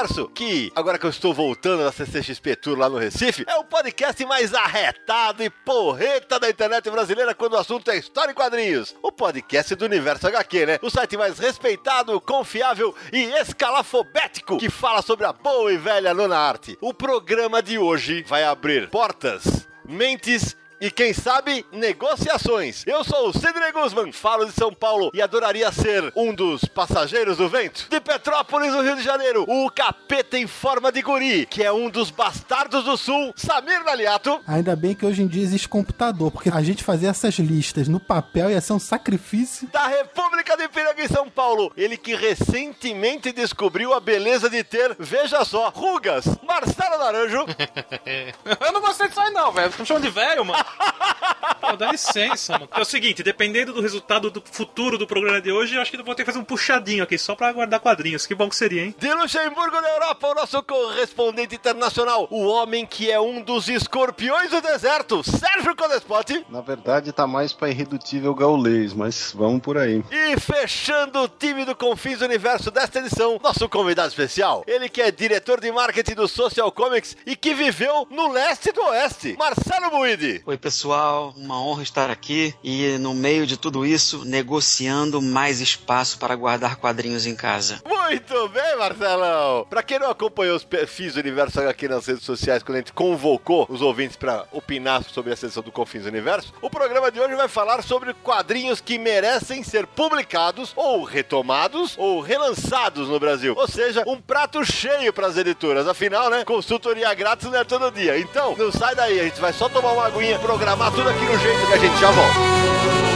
Universo, que, agora que eu estou voltando da CCXP Tour lá no Recife, é o podcast mais arretado e porreta da internet brasileira quando o assunto é história e quadrinhos. O podcast do Universo HQ, né? O site mais respeitado, confiável e escalafobético que fala sobre a boa e velha nona arte. O programa de hoje vai abrir portas, mentes e quem sabe, negociações. Eu sou o Sidney Guzman, falo de São Paulo e adoraria ser um dos passageiros do vento. De Petrópolis, no Rio de Janeiro, o capeta em forma de guri, que é um dos bastardos do sul, Samir Naliato. Ainda bem que hoje em dia existe computador, porque a gente fazer essas listas no papel ia ser um sacrifício. Da República de Piranga em São Paulo, ele que recentemente descobriu a beleza de ter, veja só, rugas, Marcelo Naranjo. Eu não gostei disso aí não, velho. Tô me chamando de velho, mano. Pô, dá licença, mano. É o seguinte, dependendo do resultado do futuro do programa de hoje, eu acho que eu vou ter que fazer um puxadinho aqui, só pra guardar quadrinhos. Que bom que seria, hein? De Luxemburgo, na Europa, o nosso correspondente internacional, o homem que é um dos escorpiões do deserto, Sérgio Codespot. Na verdade, tá mais pra irredutível gaulês, mas vamos por aí. E fechando o time do Confins do Universo desta edição, nosso convidado especial, ele que é diretor de marketing do Social Comics e que viveu no leste do oeste, Marcelo Buide. Oi, pessoal, uma honra estar aqui e no meio de tudo isso, negociando mais espaço para guardar quadrinhos em casa. Muito bem, Marcelão! Pra quem não acompanhou os perfis do Universo HQ nas redes sociais, quando a gente convocou os ouvintes pra opinar sobre a sessão do Confins Universo, o programa de hoje vai falar sobre quadrinhos que merecem ser publicados, ou retomados, ou relançados no Brasil. Ou seja, um prato cheio pras editoras. Afinal, né, consultoria grátis não é todo dia. Então, não sai daí, a gente vai só tomar uma aguinha, programar tudo aqui no jeito que a gente já volta.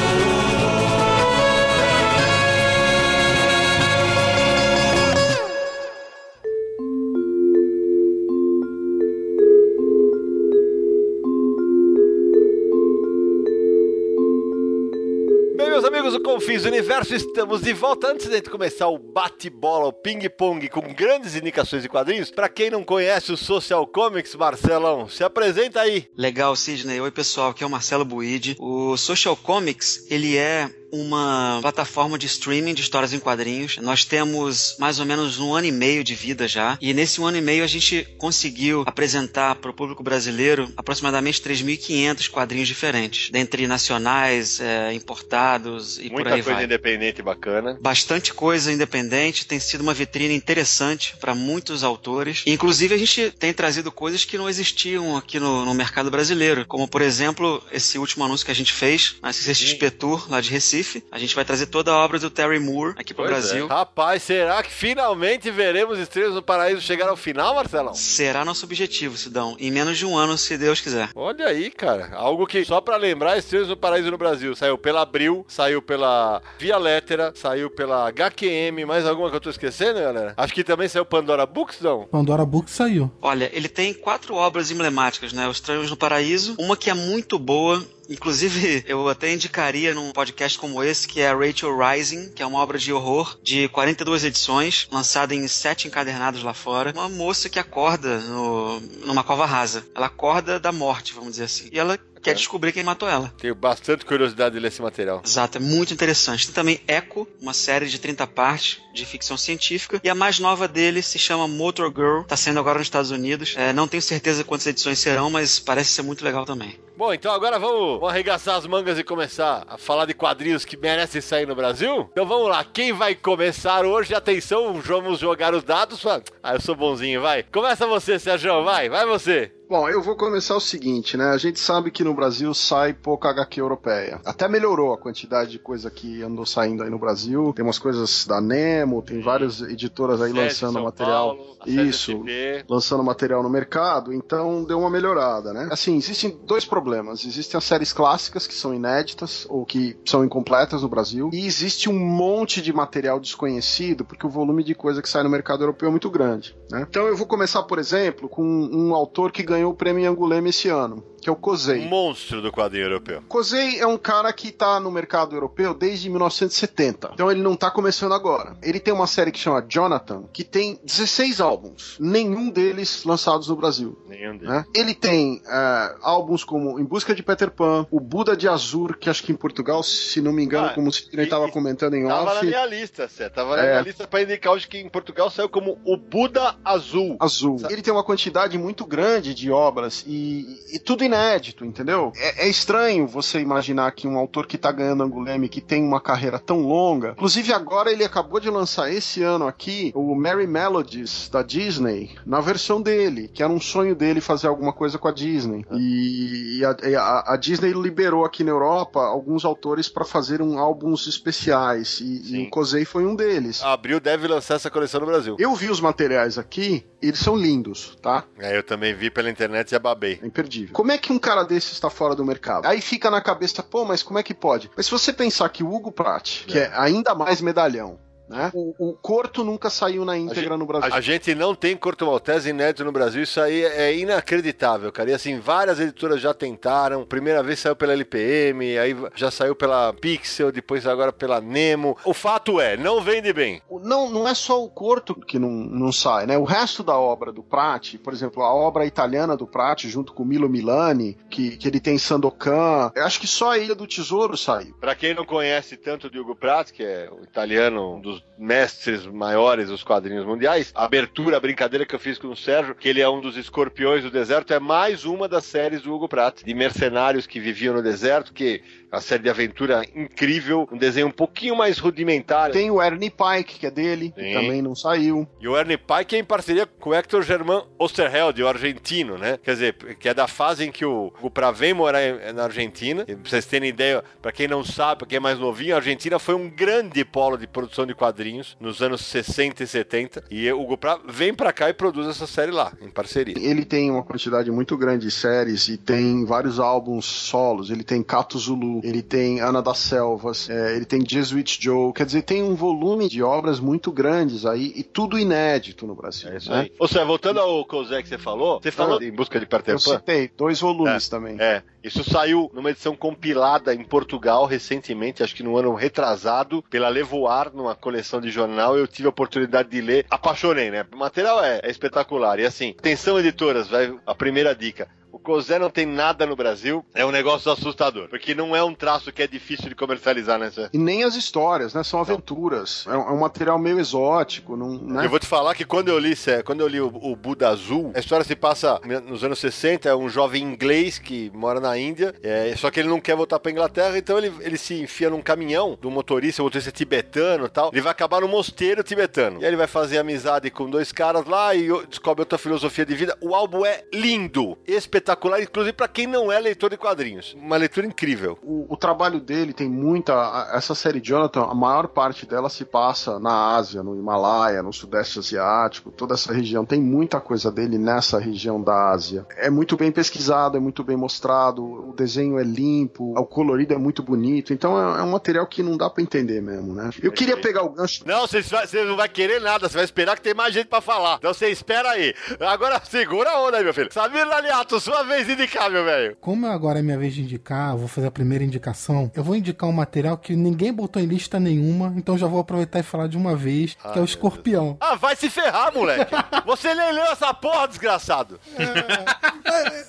Amigos do Confins Universo, estamos de volta. Antes de começar o bate-bola, o ping-pong com grandes indicações de quadrinhos, pra quem não conhece o Social Comics, Marcelão, se apresenta aí. Legal, Sidney. Oi, pessoal, aqui é o Marcelo Buide. O Social Comics, ele é uma plataforma de streaming de histórias em quadrinhos. Nós temos mais ou menos um ano e meio de vida já, e nesse um ano e meio a gente conseguiu apresentar para o público brasileiro aproximadamente 3.500 quadrinhos diferentes, dentre nacionais, é, importados e por Muita aí coisa vai. independente bacana. Bastante coisa independente, tem sido uma vitrine interessante para muitos autores. Inclusive, a gente tem trazido coisas que não existiam aqui no, no mercado brasileiro, como por exemplo, esse último anúncio que a gente fez na CCXP Tour, lá de Recife. A gente vai trazer toda a obra do Terry Moore aqui pro Pois Brasil. é. Rapaz, será que finalmente veremos Estrelas no Paraíso chegar ao final, Marcelão? Será nosso objetivo, Sidão, em menos de um ano, se Deus quiser. Olha aí, cara. Algo que, só pra lembrar, Estrelas no Paraíso no Brasil. Saiu pela Abril, saiu pela Via Lettera, saiu pela HQM. Mais alguma que eu tô esquecendo, galera? Acho que também saiu Pandora Books, não? Pandora Book saiu. Olha, ele tem quatro obras emblemáticas, né? Os Estranhos no Paraíso, uma que é muito boa. Inclusive, eu até indicaria num podcast como esse, que é Rachel Rising, que é uma obra de horror de 42 edições, lançada em sete encadernados lá fora. Uma moça que acorda no- numa cova rasa. Ela acorda da morte, vamos dizer assim. E ela quer descobrir quem matou ela. Tenho bastante curiosidade de ler esse material. Exato, é muito interessante. Tem também Echo, uma série de 30 partes de ficção científica. E a mais nova dele se chama Motor Girl, tá saindo agora nos Estados Unidos. É, não tenho certeza quantas edições serão, mas parece ser muito legal também. Bom, então agora vamos, vamos arregaçar as mangas e começar a falar de quadrinhos que merecem sair no Brasil? Então vamos lá, quem vai começar hoje? Atenção, vamos jogar os dados. Ah, eu sou bonzinho, vai. Começa você, Sérgio, vai, vai você. Bom, eu vou começar o seguinte, né? A gente sabe que no Brasil sai pouca HQ europeia. Até melhorou a quantidade de coisa que andou saindo aí no Brasil. Tem umas coisas da Nemo, tem várias editoras aí lançando São material. Paulo, Isso. Lançando material no mercado, então deu uma melhorada, né? Assim, existem dois problemas. Existem as séries clássicas que são inéditas ou que são incompletas no Brasil, e existe um monte de material desconhecido, porque o volume de coisa que sai no mercado europeu é muito grande. Né? Então eu vou começar, por exemplo, com um autor que ganhou o prêmio Angoulême esse ano, que é o Kozei. monstro do quadrinho europeu. Kozei é um cara que tá no mercado europeu desde 1970. Então ele não tá começando agora. Ele tem uma série que chama Jonathan, que tem 16 álbuns, nenhum deles lançados no Brasil. Nenhum deles. né? Ele tem é, álbuns como Em Busca de Peter Pan, O Buda de Azur, que acho que em Portugal, se não me engano, Ah, como o Sidney estava e- comentando em Tava na off, minha lista, Cé. Tava na É. minha lista pra indicar hoje que em Portugal saiu como o Buda Azul. azul. Ele tem uma quantidade muito grande de obras e, e tudo inédito, entendeu? É, é estranho você imaginar que um autor que tá ganhando Angoulême, que tem uma carreira tão longa, inclusive agora ele acabou de lançar esse ano aqui o Merry Melodies da Disney, na versão dele, que era um sonho dele fazer alguma coisa com a Disney. E, e a, a- a Disney liberou aqui na Europa alguns autores para fazer um álbuns especiais e, e o Kozei foi um deles. Abril deve lançar essa coleção no Brasil. Eu vi os materiais aqui, eles são lindos, tá? É, eu também vi pela internet e ababei. É imperdível. Como é que um cara desse está fora do mercado? Aí fica na cabeça, pô, mas como é que pode? Mas se você pensar que o Hugo Pratt, que é ainda mais medalhão, né? O, o Corto nunca saiu na íntegra no Brasil. A gente não tem Corto Maltese inédito no Brasil, isso aí é inacreditável, cara. E assim, várias editoras já tentaram. Primeira vez saiu pela LPM, aí já saiu pela Pixel, depois agora pela Nemo. O fato é, não vende bem. O- Não, não é só o Corto que não, não sai, né? O resto da obra do Pratt, por exemplo, a obra italiana do Pratt, junto com Milo Milani, que, que ele tem Sandokan, eu acho que só a Ilha do Tesouro saiu. Pra quem não conhece tanto de Hugo Pratt, que é o italiano, um dos mestres maiores dos quadrinhos mundiais, a abertura, a brincadeira que eu fiz com o Sérgio, que ele é um dos escorpiões do deserto, é mais uma das séries do Hugo Pratt, de mercenários que viviam no deserto, que uma série de aventura incrível, um desenho um pouquinho mais rudimentar. Tem o Ernie Pike, que é dele, que Sim. também não saiu. E o Ernie Pike é em parceria com o Hector Germán Osterheld, o argentino, né? Quer dizer, que é da fase em que o Hugo Pratt vem morar na Argentina. E pra vocês terem ideia, pra quem não sabe, pra quem é mais novinho, a Argentina foi um grande polo de produção de quadrinhos nos anos 60 e 70. E o Hugo vem pra cá e produz essa série lá, em parceria. Ele tem uma quantidade muito grande de séries e tem vários álbuns solos. Ele tem Cato Zulu, ele tem Ana das Selvas, é, ele tem Jesuit Joe. Quer dizer, tem um volume de obras muito grandes aí e tudo inédito no Brasil. É isso né? aí. Ou seja, voltando ao Cosé que você falou, você falou em busca de Peter Eu citei dois volumes também. É, isso saiu numa edição compilada em Portugal recentemente, acho que no ano retrasado, pela Levoar, numa coleção de jornal. Eu tive a oportunidade de ler, apaixonei, né? O material é, é espetacular. E assim, atenção editoras, vai a primeira dica. O Cosé não tem nada no Brasil, é um negócio assustador. Porque não é um traço que é difícil de comercializar, né? Zé? E nem as histórias, né? São aventuras. É um, é um material meio exótico, não, né? Eu vou te falar que quando eu li, Sé, quando eu li o, o Buda Azul, a história se passa nos anos 60, é um jovem inglês que mora na Índia, é, só que ele não quer voltar pra Inglaterra, então ele, ele se enfia num caminhão do motorista, o motorista é tibetano e tal, ele vai acabar no mosteiro tibetano. E aí ele vai fazer amizade com dois caras lá e descobre outra filosofia de vida. O álbum é lindo, espetacular, inclusive pra quem não é leitor de quadrinhos. Uma leitura incrível. O, o trabalho dele tem muita. Essa série Jonathan, a maior parte dela se passa na Ásia, no Himalaia, no Sudeste Asiático, toda essa região. Tem muita coisa dele nessa região da Ásia. É muito bem pesquisado, é muito bem mostrado, o desenho é limpo, o colorido é muito bonito. Então é, é um material que não dá pra entender mesmo, né? Eu queria pegar o gancho. Não, você, não vai querer nada, você vai esperar que tem mais gente pra falar. Então você espera aí. Agora segura a onda aí, meu filho. Samir Laliato, sua vez indicar, meu velho. Como agora é minha vez de indicar, eu vou fazer a primeira indicação. Eu vou indicar um material que ninguém botou em lista nenhuma, então já vou aproveitar e falar de uma vez, que é o Escorpião. Ah, vai se ferrar, moleque. Você nem leu essa porra, desgraçado.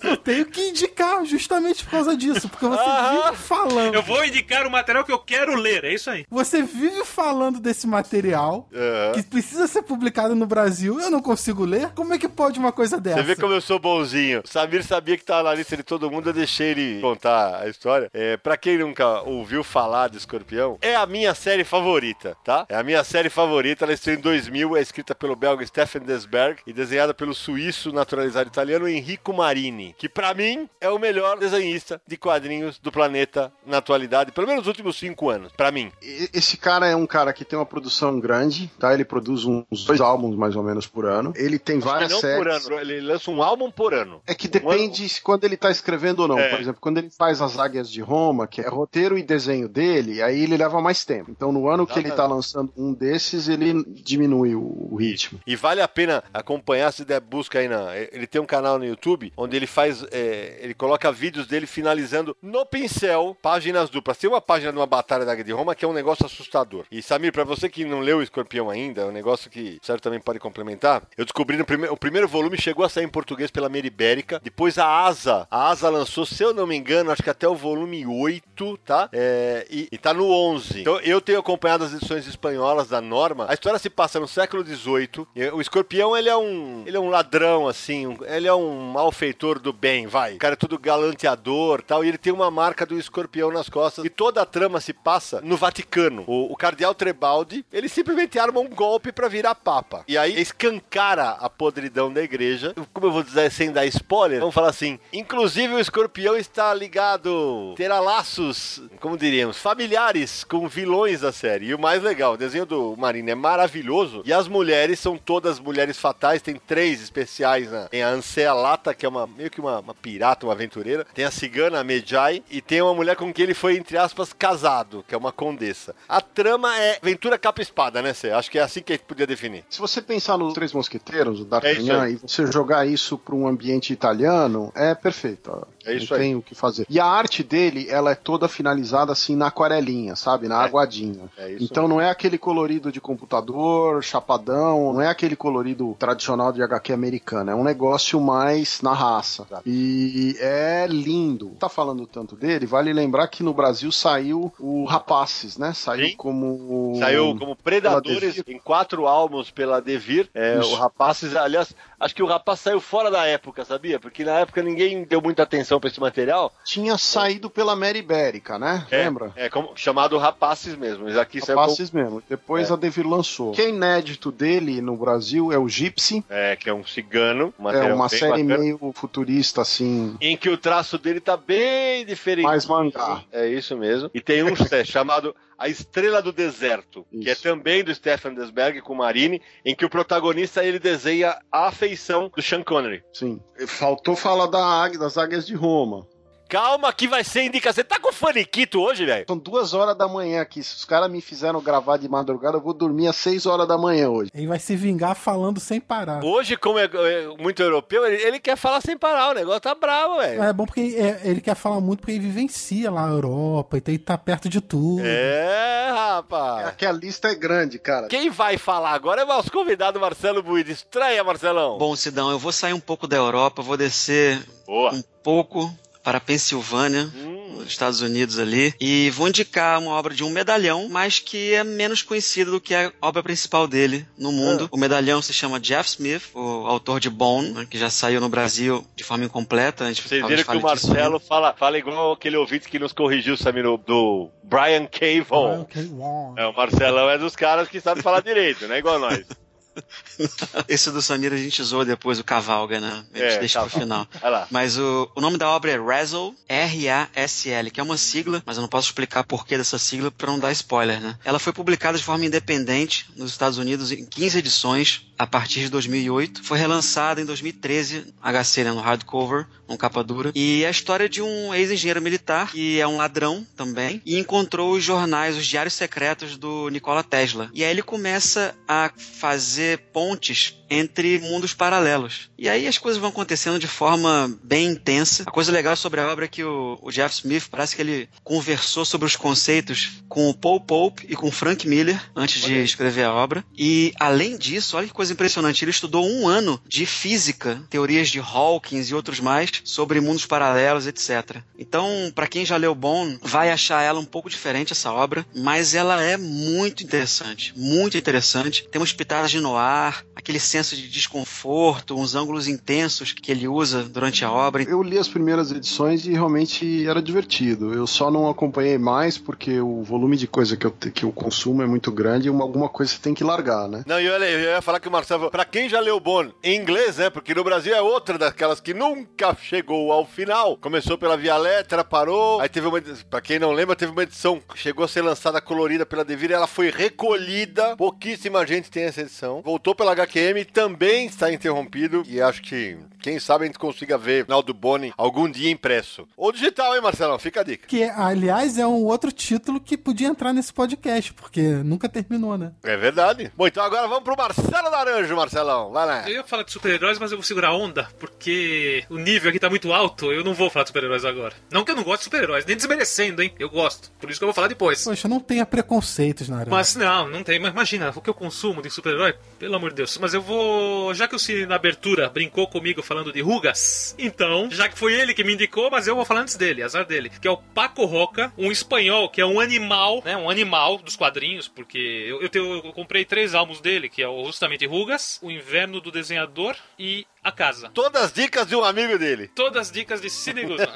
Eu tenho que indicar justamente por causa disso, porque você Aham. vive falando. Eu vou indicar o material que eu quero ler, é isso aí. Você vive falando desse material Aham. que precisa ser publicado no Brasil. Eu não consigo ler. Como é que pode uma coisa dessa? Você vê como eu sou bonzinho. Samir sabia sabia que tava na lista de todo mundo, eu deixei ele contar a história. É, pra quem nunca ouviu falar de Escorpião, é a minha série favorita, tá? É a minha série favorita, ela estreou em 2000, é escrita pelo belga Stefan Desberg e desenhada pelo suíço naturalizado italiano Enrico Marini, que pra mim é o melhor desenhista de quadrinhos do planeta na atualidade, pelo menos nos últimos cinco anos, pra mim. Esse cara é um cara que tem uma produção grande, tá? Ele produz uns dois álbuns mais ou menos por ano. Ele tem Acho várias não séries. por ano, ele lança um álbum por ano. É que depende se quando ele tá escrevendo ou não. É. Por exemplo, quando ele faz as Águias de Roma, que é roteiro e desenho dele, aí ele leva mais tempo. Então, no ano que ele tá lançando um desses, ele diminui o, ritmo. E vale a pena acompanhar, se der busca aí na. Ele tem um canal no YouTube onde ele faz. é, ele coloca vídeos dele finalizando no pincel páginas duplas. Tem uma página de uma batalha da Águia de Roma que é um negócio assustador. E Samir, pra você que não leu o Escorpião ainda, é um negócio que o Sérgio também pode complementar. Eu descobri no primeiro. O primeiro volume chegou a sair em português pela Meribérica. Depois a Asa. A Asa lançou, se eu não me engano, acho que até o volume 8, tá? É, e, e tá no 11. Então eu tenho acompanhado as edições espanholas da Norma. A história se passa no século XVIII. O escorpião, ele é um. Ele é um ladrão, assim. um- ele é um malfeitor do bem, vai. O cara é todo galanteador tal. E ele tem uma marca do escorpião nas costas. E toda a trama se passa no Vaticano. O, o cardeal Trebaldi, ele simplesmente arma um golpe pra virar papa. E aí escancara a podridão da igreja. Como eu vou dizer sem dar spoiler, vamos falar assim. Inclusive o escorpião está ligado. Terá laços, como diríamos, familiares com vilões da série. E o mais legal, o desenho do Marine é maravilhoso. E as mulheres são todas mulheres fatais. Tem três especiais, né? Tem a Ansea Lata, que é uma meio que uma, uma pirata, uma aventureira. Tem a cigana, a Medjai. E tem uma mulher com quem ele foi, entre aspas, casado, que é uma condessa. A trama é aventura capa e espada, né, Cê? Acho que é assim que a gente podia definir. Se você pensar nos Três Mosqueteiros, o É D'Artagnan, aí. e você jogar isso para um ambiente italiano, é perfeito. É isso Não aí. tem o que fazer. E a arte dele, ela é toda finalizada assim na aquarelinha, sabe? Na É. aguadinha. É isso então não é aquele colorido de computador, chapadão, não é aquele colorido tradicional de HQ americana. É um negócio mais na raça. E é lindo. Tá falando tanto dele, vale lembrar que no Brasil saiu o Rapaces, né? Saiu Sim. como. Saiu como Predadores em quatro álbuns pela Devir. É, o Rapazes, aliás, acho que o Rapaz saiu fora da época, sabia? Porque na época ninguém deu muita atenção pra esse material. Tinha saído pela Mary Ibérica, né? É, Lembra? É, como, chamado Rapazes mesmo. Mas aqui saiu Rapaces mesmo. Depois É. a Devir lançou. Que é inédito dele no Brasil é o Gypsy. como, é, que é um cigano. um É uma série bacana, meio futurista, assim. Em que o traço dele tá bem diferente. Mais mangá. É isso mesmo. E tem um é, chamado A Estrela do Deserto, que é Isso. também do Stefan Desberg com Marini, em que o protagonista ele desenha a afeição do Sean Connery. Sim. Faltou falar da águia, das águias de Roma. Calma que vai ser indicação. Você tá com faniquito hoje, velho? São duas horas da manhã aqui. Se os caras me fizeram gravar de madrugada, eu vou dormir às seis horas da manhã hoje. Ele vai se vingar falando sem parar. Hoje, como é, é muito europeu, ele, ele quer falar sem parar. O negócio tá bravo, velho. É bom porque é, ele quer falar muito porque ele vivencia lá a Europa, então ele tá perto de tudo. É, rapaz. Aqui a lista é grande, cara. Quem vai falar agora é o nosso convidado Marcelo Buide. Estranha, Marcelão. Bom, Sidão, eu vou sair um pouco da Europa, vou descer Boa. um pouco para a Pensilvânia, Hum, nos Estados Unidos ali, e vou indicar uma obra de um medalhão, mas que é menos conhecido do que a obra principal dele no mundo. O medalhão se chama Jeff Smith, o autor de Bone, né, que já saiu no Brasil de forma incompleta. A gente Vocês viram que o disso Marcelo fala, fala igual aquele ouvinte que nos corrigiu, Samir, do Brian K. Vaughan. É, o Marcelão é dos caras que sabe falar direito, não é igual nós. Esse do Samir a gente zoou depois, o Cavalga, né? A gente É, deixa pro final. Mas o, o nome da obra é Razzle, R-A-S-L, que é uma sigla, mas eu não posso explicar por que dessa sigla para não dar spoiler, né? Ela foi publicada de forma independente nos Estados Unidos em 15 edições a partir de 2008. Foi relançada em 2013, HC, né, no hardcover, com capa dura. E é a história de um ex-engenheiro militar, que é um ladrão também, e encontrou os jornais, os diários secretos do Nikola Tesla. E aí ele começa a fazer pontes entre mundos paralelos. E aí as coisas vão acontecendo de forma bem intensa. A coisa legal sobre a obra é que o, o Jeff Smith parece que ele conversou sobre os conceitos com o Paul Pope e com o Frank Miller antes de escrever a obra. E além disso, olha que coisa impressionante, ele estudou um ano de física, teorias de Hawkins e outros mais sobre mundos paralelos, etc. Então, para quem já leu Bone, vai achar ela um pouco diferente essa obra, mas ela é muito interessante, muito interessante. Tem umas pitadas de noir, aquele senso de desconforto, uns ângulos intensos que ele usa durante a obra. Eu li as primeiras edições e realmente era divertido. Eu só não acompanhei mais porque o volume de coisa que eu, que eu consumo é muito grande e uma, alguma coisa você tem que largar, né? Não, eu, eu ia falar que o Marcelo, pra quem já leu Bond em inglês, né? Porque no Brasil é outra daquelas que nunca chegou ao final. Começou pela Via Letra, parou. Aí teve uma, pra quem não lembra, teve uma edição que chegou a ser lançada colorida pela Devir, ela foi recolhida. Pouquíssima gente tem essa edição. Voltou pela HQM, também está interrompido e acho que quem sabe a gente consiga ver o final do Boni algum dia impresso. Ou digital, hein, Marcelão? Fica a dica. Que, aliás, é um outro título que podia entrar nesse podcast, porque nunca terminou, né? É verdade. Bom, então agora vamos pro Marcelo Naranjo, Marcelão. Vai lá. Eu ia falar de super-heróis, mas eu vou segurar a onda, porque o nível aqui tá muito alto. Eu não vou falar de super-heróis agora. Não que eu não gosto de super-heróis, nem desmerecendo, hein? Eu gosto. Por isso que eu vou falar depois. Poxa, não tenha preconceitos, Naranjo. Mas não, não tem. Mas imagina, o que eu consumo de super-herói, pelo amor de Deus. Mas eu vou. Já que o Cine na abertura brincou comigo falando de rugas, então, já que foi ele que me indicou, mas eu vou falar antes dele, azar dele. Que é o Paco Roca, um espanhol que é um animal, né? Um animal dos quadrinhos, porque eu, eu, tenho, eu comprei três álbuns dele, que é justamente Rugas, O Inverno do Desenhador e A Casa. Todas as dicas de um amigo dele. Todas as dicas de Cine Guzman.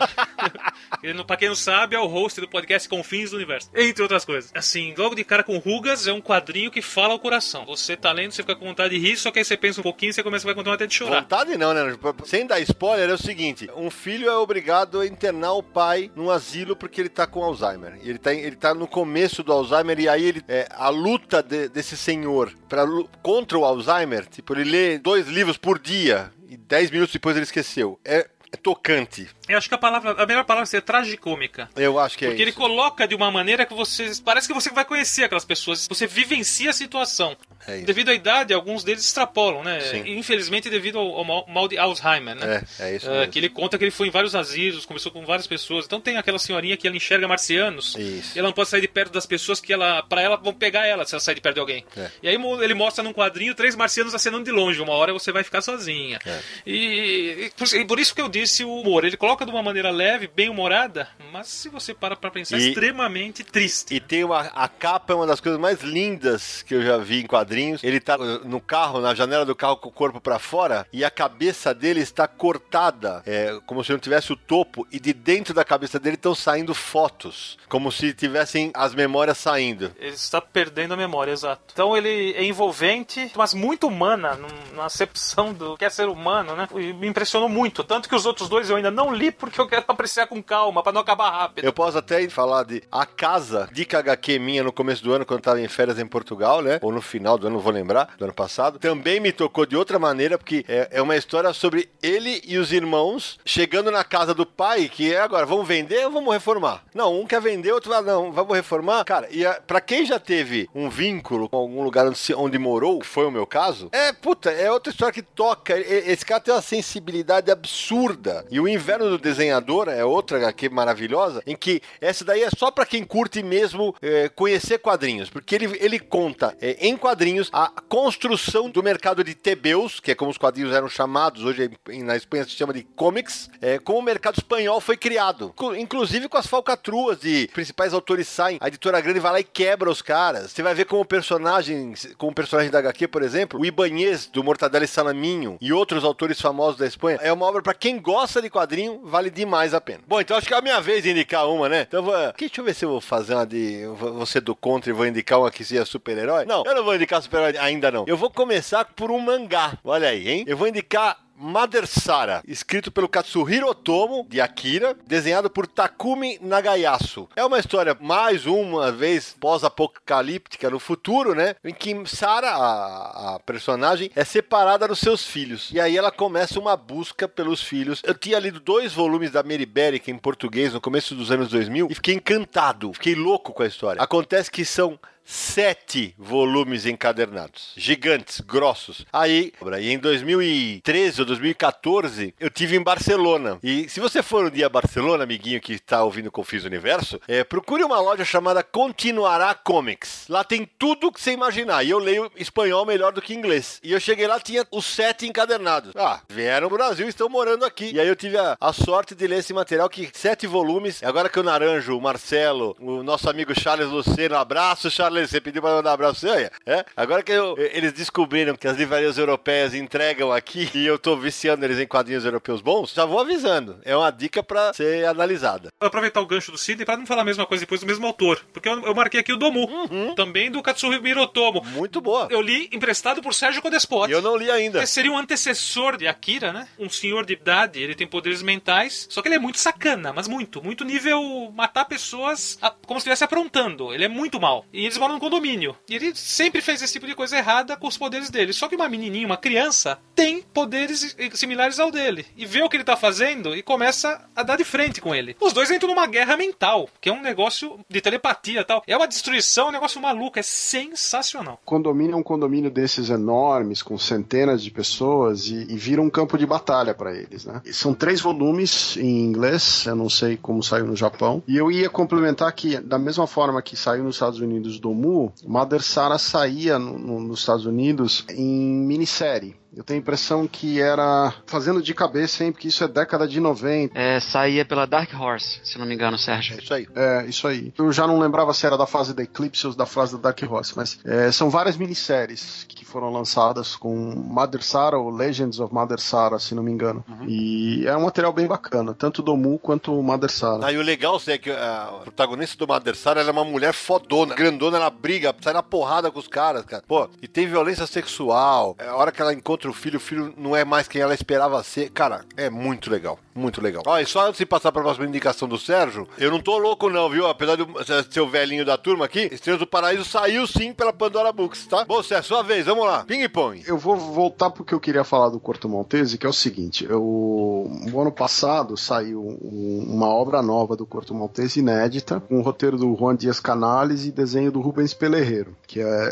Ele, pra quem não sabe, é o host do podcast Confins do Universo. Entre outras coisas. Assim, logo de cara com Rugas é um quadrinho que fala ao coração. Você tá lendo, você fica com vontade de rir, só que aí você pensa um pouquinho e você começa a com vontade de chorar. Vontade não, né? Sem dar spoiler, é o seguinte: um filho é obrigado a internar o pai num asilo porque ele tá com Alzheimer. Ele tá, ele tá no começo do Alzheimer e aí ele. É, a luta de, desse senhor pra, contra o Alzheimer, tipo, ele lê dois livros por dia e dez minutos depois ele esqueceu. É, é tocante. Eu acho que a palavra, a melhor palavra é tragicômica. Eu acho que é Porque ele isso. coloca de uma maneira que você. Parece que você vai conhecer aquelas pessoas. Você vivencia a situação. É isso. Devido à idade, alguns deles extrapolam, né? Sim. Infelizmente, devido ao, ao mal- de Alzheimer, né? É, é isso mesmo. que ele conta que ele foi em vários asilos, começou com várias pessoas. Então tem aquela senhorinha que ela enxerga marcianos. Isso. E ela não pode sair de perto das pessoas que ela, para ela vão pegar ela se ela sair de perto de alguém. É. E aí ele mostra num quadrinho três marcianos acenando de longe. Uma hora você vai ficar sozinha. É. E, e por, e por isso que eu disse o humor. Ele coloca de uma maneira leve, bem humorada, mas se você para pra pensar, é E- extremamente triste. E tem uma. A capa é uma das coisas mais lindas que eu já vi em quadrinhos. Ele tá no carro, na janela do carro com o corpo pra fora, e a cabeça dele está cortada, é, como se não tivesse o topo, e de dentro da cabeça dele estão saindo fotos, como se tivessem as memórias saindo. Ele está perdendo a memória, exato. Então ele é envolvente, mas muito humana, na acepção do que é ser humano, né? E me impressionou muito. Tanto que os outros dois eu ainda não li porque eu quero apreciar com calma, pra não acabar rápido. Eu posso até falar de A Casa, dica HQ minha no começo do ano, quando tava em férias em Portugal, né? Ou no final do ano, não vou lembrar, do ano passado. Também me tocou de outra maneira, porque é, é uma história sobre ele e os irmãos chegando na casa do pai, que é agora, vamos vender ou vamos reformar? Não, um quer vender, outro fala, não, vamos reformar. Cara, e a, pra quem já teve um vínculo com algum lugar onde, onde morou, que foi o meu caso, é, puta, é outra história que toca. Esse cara tem uma sensibilidade absurda. E o Inverno do Desenhador é outra HQ maravilhosa, em que essa daí é só pra quem curte mesmo é, conhecer quadrinhos, porque ele, ele conta é, em quadrinhos a construção do mercado de tebeus, que é como os quadrinhos eram chamados, hoje na Espanha se chama de comics, é, como o mercado espanhol foi criado. Inclu- Inclusive com as falcatruas de principais autores saem, a editora grande vai lá e quebra os caras. Você vai ver como personagens, como personagem da HQ, por exemplo, o Ibanez do Mortadela e Salaminho e outros autores famosos da Espanha, é uma obra pra quem gosta de quadrinho, vale demais a pena. Bom, então acho que é a minha vez de indicar uma, né? Então vou, deixa eu ver se eu vou fazer uma de você do contra e vou indicar uma que seja super-herói. Não, eu não vou indicar super-herói ainda não. Eu vou começar por um mangá. Olha aí, hein? Eu vou indicar Mother Sara, escrito pelo Katsuhiro Otomo, de Akira, desenhado por Takumi Nagayasu. É uma história, mais uma vez, pós-apocalíptica no futuro, né? Em que Sara, a, a personagem, é separada dos seus filhos. E aí ela começa uma busca pelos filhos. Eu tinha lido dois volumes da Mary Berry, em português, no começo dos anos 2000, e fiquei encantado, fiquei louco com a história. Acontece que são sete volumes encadernados, gigantes, grossos. Aí, em 2013 ou 2014, eu tive em Barcelona. E se você for um dia a Barcelona, amiguinho que está ouvindo Confis Universo, é, procure uma loja chamada Continuará Comics. Lá tem tudo que você imaginar. E eu leio espanhol melhor do que inglês. E eu cheguei lá, tinha os sete encadernados. Ah, vieram pro Brasil e estão morando aqui. E aí eu tive a, a sorte de ler esse material, que sete volumes. Agora que o Naranjo, o Marcelo, o nosso amigo Charles Luceno, abraço, Charles você pediu pra mandar um abraço, você, é? Agora que eu- eles descobriram que as livrarias europeias entregam aqui e eu tô viciando eles em quadrinhos europeus bons, já vou avisando. É uma dica pra ser analisada. Vou aproveitar o gancho do Sidney pra não falar a mesma coisa depois do mesmo autor. Porque eu, eu marquei aqui o Domu. Uhum. Também do Katsuhiro Otomo. Muito boa. Eu li emprestado por Sérgio Codespot. E eu não li ainda. É, Seria um antecessor de Akira, né? Um senhor de idade, ele tem poderes mentais, só que ele é muito sacana, mas muito, muito nível matar pessoas a- como se estivesse aprontando. Ele é muito mal. E eles moram num condomínio. E ele sempre fez esse tipo de coisa errada com os poderes dele. Só que uma menininha, uma criança, tem poderes similares ao dele. E vê o que ele tá fazendo e começa a dar de frente com ele. Os dois entram numa guerra mental, que é um negócio de telepatia tal. É uma destruição, um negócio maluco, é sensacional. Condomínio é um condomínio desses enormes, com centenas de pessoas, e, e vira um campo de batalha para eles, né? E São três volumes em inglês, eu não sei como saiu no Japão. E eu ia complementar que, da mesma forma que saiu nos Estados Unidos do Mu, Mother Sara saía no- no- nos Estados Unidos em minissérie. Eu tenho a impressão que era fazendo de cabeça, hein, porque isso é década de 90. É, saía pela Dark Horse, se não me engano, Sérgio. É isso aí. É, isso aí. Eu já não lembrava se era da fase da Eclipse ou da fase da Dark Horse, mas é, são várias minisséries que foram lançadas com Mother Sarah ou Legends of Mother Sarah, se não me engano. E é um material bem bacana, tanto do Mu quanto o Mother Sarah. Aí o legal é que a protagonista do Mother Sarah ela é uma mulher fodona, grandona, ela briga, sai na porrada com os caras, cara. Pô, e tem violência sexual. É, A hora que ela encontra o filho, o filho não é mais quem ela esperava ser. Cara, é muito legal, muito legal. Ó, e só antes de passar pra próxima indicação do Sérgio, eu não tô louco não, viu? Apesar de ser o velhinho da turma aqui, Estrelas do Paraíso saiu sim pela Pandora Books, tá? Bom, Sérgio, sua vez, vamos lá. Ping pong. Eu vou voltar porque eu queria falar do Corto Maltese, que é o seguinte: eu, no ano passado saiu um- uma obra nova do Corto Maltese inédita, com o roteiro do Juan Dias Canales e desenho do Rubens Pelerreiro, que é,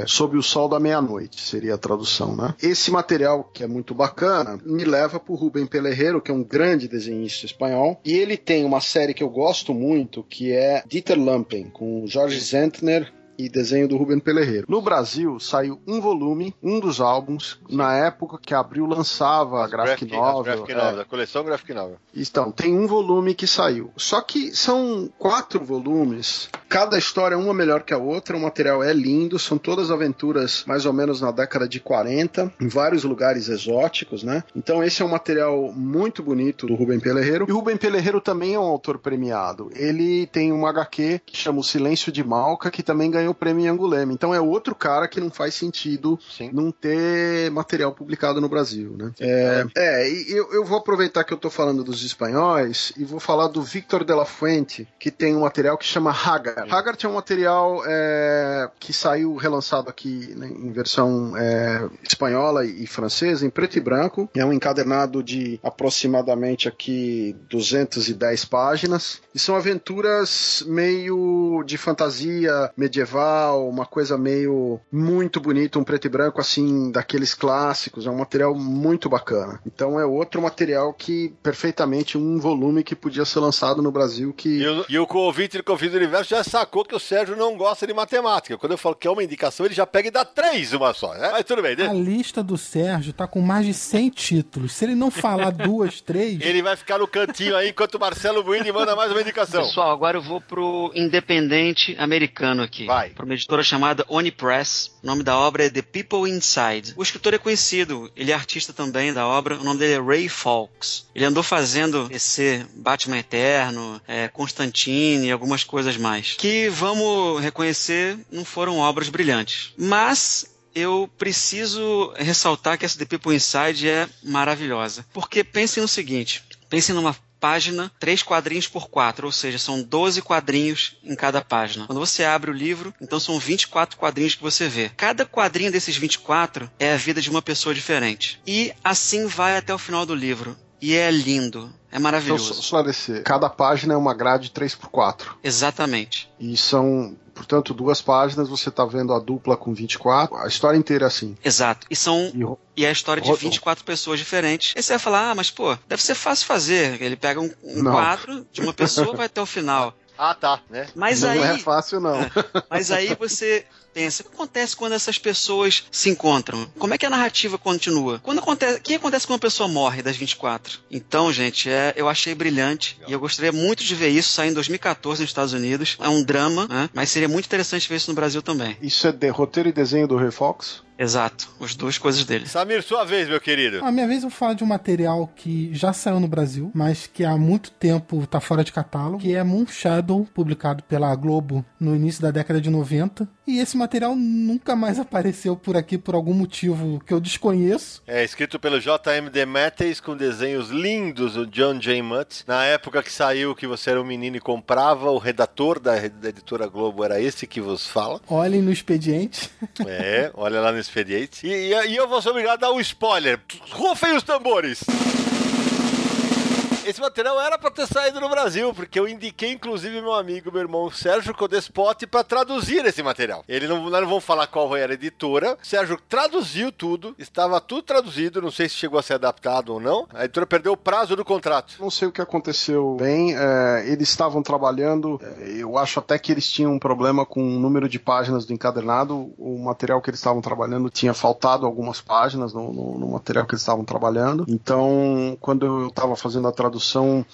é Sob o Sol da Meia-Noite, seria a tradução, né? Esse material, que é muito bacana, me leva pro Rubem Pelerreiro, que é um grande desenhista espanhol, e ele tem uma série que eu gosto muito, que é Dieter Lampen, com Jorge Zentner e desenho do Ruben Pelerreiro. No Brasil, saiu um volume, um dos álbuns, na época que a Abril lançava a Graphic Graphic- Novel. Graphic é. Novel, a coleção Graphic Novel. Então, tem um volume que saiu. Só que são quatro volumes, cada história uma melhor que a outra, o material é lindo, são todas aventuras mais ou menos na década de 40, em vários lugares exóticos, né? Então esse é um material muito bonito do Rubem Pelerreiro. E o Rubem Pelerreiro também é um autor premiado. Ele tem uma HQ que chama O Silêncio de Malca, que também ganhou o prêmio em Angulema. Então é outro cara que não faz sentido Sim. não ter material publicado no Brasil, né? É, é, eu, eu vou aproveitar que eu tô falando dos espanhóis e vou falar do Victor de la Fuente, que tem um material que chama Haggard. Haggard é um material é, que saiu relançado aqui né, em versão é, espanhola e francesa, em preto e branco. É um encadernado de aproximadamente aqui 210 páginas. E são aventuras meio de fantasia medieval, uma coisa meio muito bonita, um preto e branco assim, daqueles clássicos. É um material muito bacana. Então é outro material que perfeitamente um volume que podia ser lançado no Brasil que E o, e o ouvinte do Confins do Universo já sacou que o Sérgio não gosta de matemática. Quando eu falo que é uma indicação, ele já pega e dá três uma só, né? Mas tudo bem. A deixa- lista do Sérgio tá com mais de 100 títulos. Se ele não falar duas, três. Ele vai ficar no cantinho aí enquanto o Marcelo Buini manda mais uma indicação. Pessoal, agora eu vou pro independente americano aqui. Vai. Pra uma editora chamada Oni Press. O nome da obra é The People Inside. O escritor é conhecido, ele é artista também da obra. O nome dele é Ray Fawkes. Ele andou fazendo esse Batman Eterno, é, Constantine e algumas coisas mais. Que, vamos reconhecer, não foram obras brilhantes. Mas eu preciso ressaltar que essa The People Inside é maravilhosa. Porque pensem no seguinte: pensem numa página, três quadrinhos por quatro, ou seja, são 12 quadrinhos em cada página. Quando você abre o livro, então são 24 quadrinhos que você vê. Cada quadrinho desses 24 é a vida de uma pessoa diferente. E assim vai até o final do livro. E é lindo, é Então, maravilhoso. só esclarecer. Cada página é uma grade 3x4. Exatamente. E são, portanto, duas páginas, você tá vendo a dupla com 24. A história inteira é assim. Exato. E são E e é a história de Rodou. 24 pessoas diferentes. Aí você vai falar, ah, mas pô, deve ser fácil fazer. Ele pega um, um quadro de uma pessoa vai até o final. Ah, tá, né? Mas não aí, é fácil, não. mas aí você pensa, o que acontece quando essas pessoas se encontram? Como é que a narrativa continua? Quando acontece, o que acontece quando uma pessoa morre das 24? Então, gente, é, eu achei brilhante e eu gostaria muito de ver isso sair em 2014 nos Estados Unidos. É um drama, né? mas seria muito interessante ver isso no Brasil também. Isso é de roteiro e desenho do Ray Fox? Exato, as duas coisas dele. Samir, sua vez, meu querido. A minha vez eu vou falar de um material que já saiu no Brasil, mas que há muito tempo tá fora de catálogo, que é Moon Shadow, publicado pela Globo no início da década de 90. E esse material nunca mais apareceu por aqui por algum motivo que eu desconheço. É escrito pelo J.M. Demetes com desenhos lindos do John J. Mutt. Na época que saiu que você era um menino e comprava, o redator da, da editora Globo era esse que vos fala. Olhem no expediente. É, olha lá no expediente. E, e, e eu vou ser obrigado a dar um spoiler. Rufem os tambores! Esse material era pra ter saído no Brasil, porque eu indiquei, inclusive, meu amigo, meu irmão Sérgio Codespote, pra traduzir esse material. Ele não, nós não vamos falar qual era a editora. Sérgio traduziu tudo, estava tudo traduzido, não sei se chegou a ser adaptado ou não. A editora perdeu o prazo do contrato. Não sei o que aconteceu bem. é, eles estavam trabalhando. é, eu acho até que eles tinham um problema com o número de páginas do encadernado. O material que eles estavam trabalhando tinha faltado algumas páginas no, no- no material que eles estavam trabalhando. Então, quando eu estava fazendo a tradução,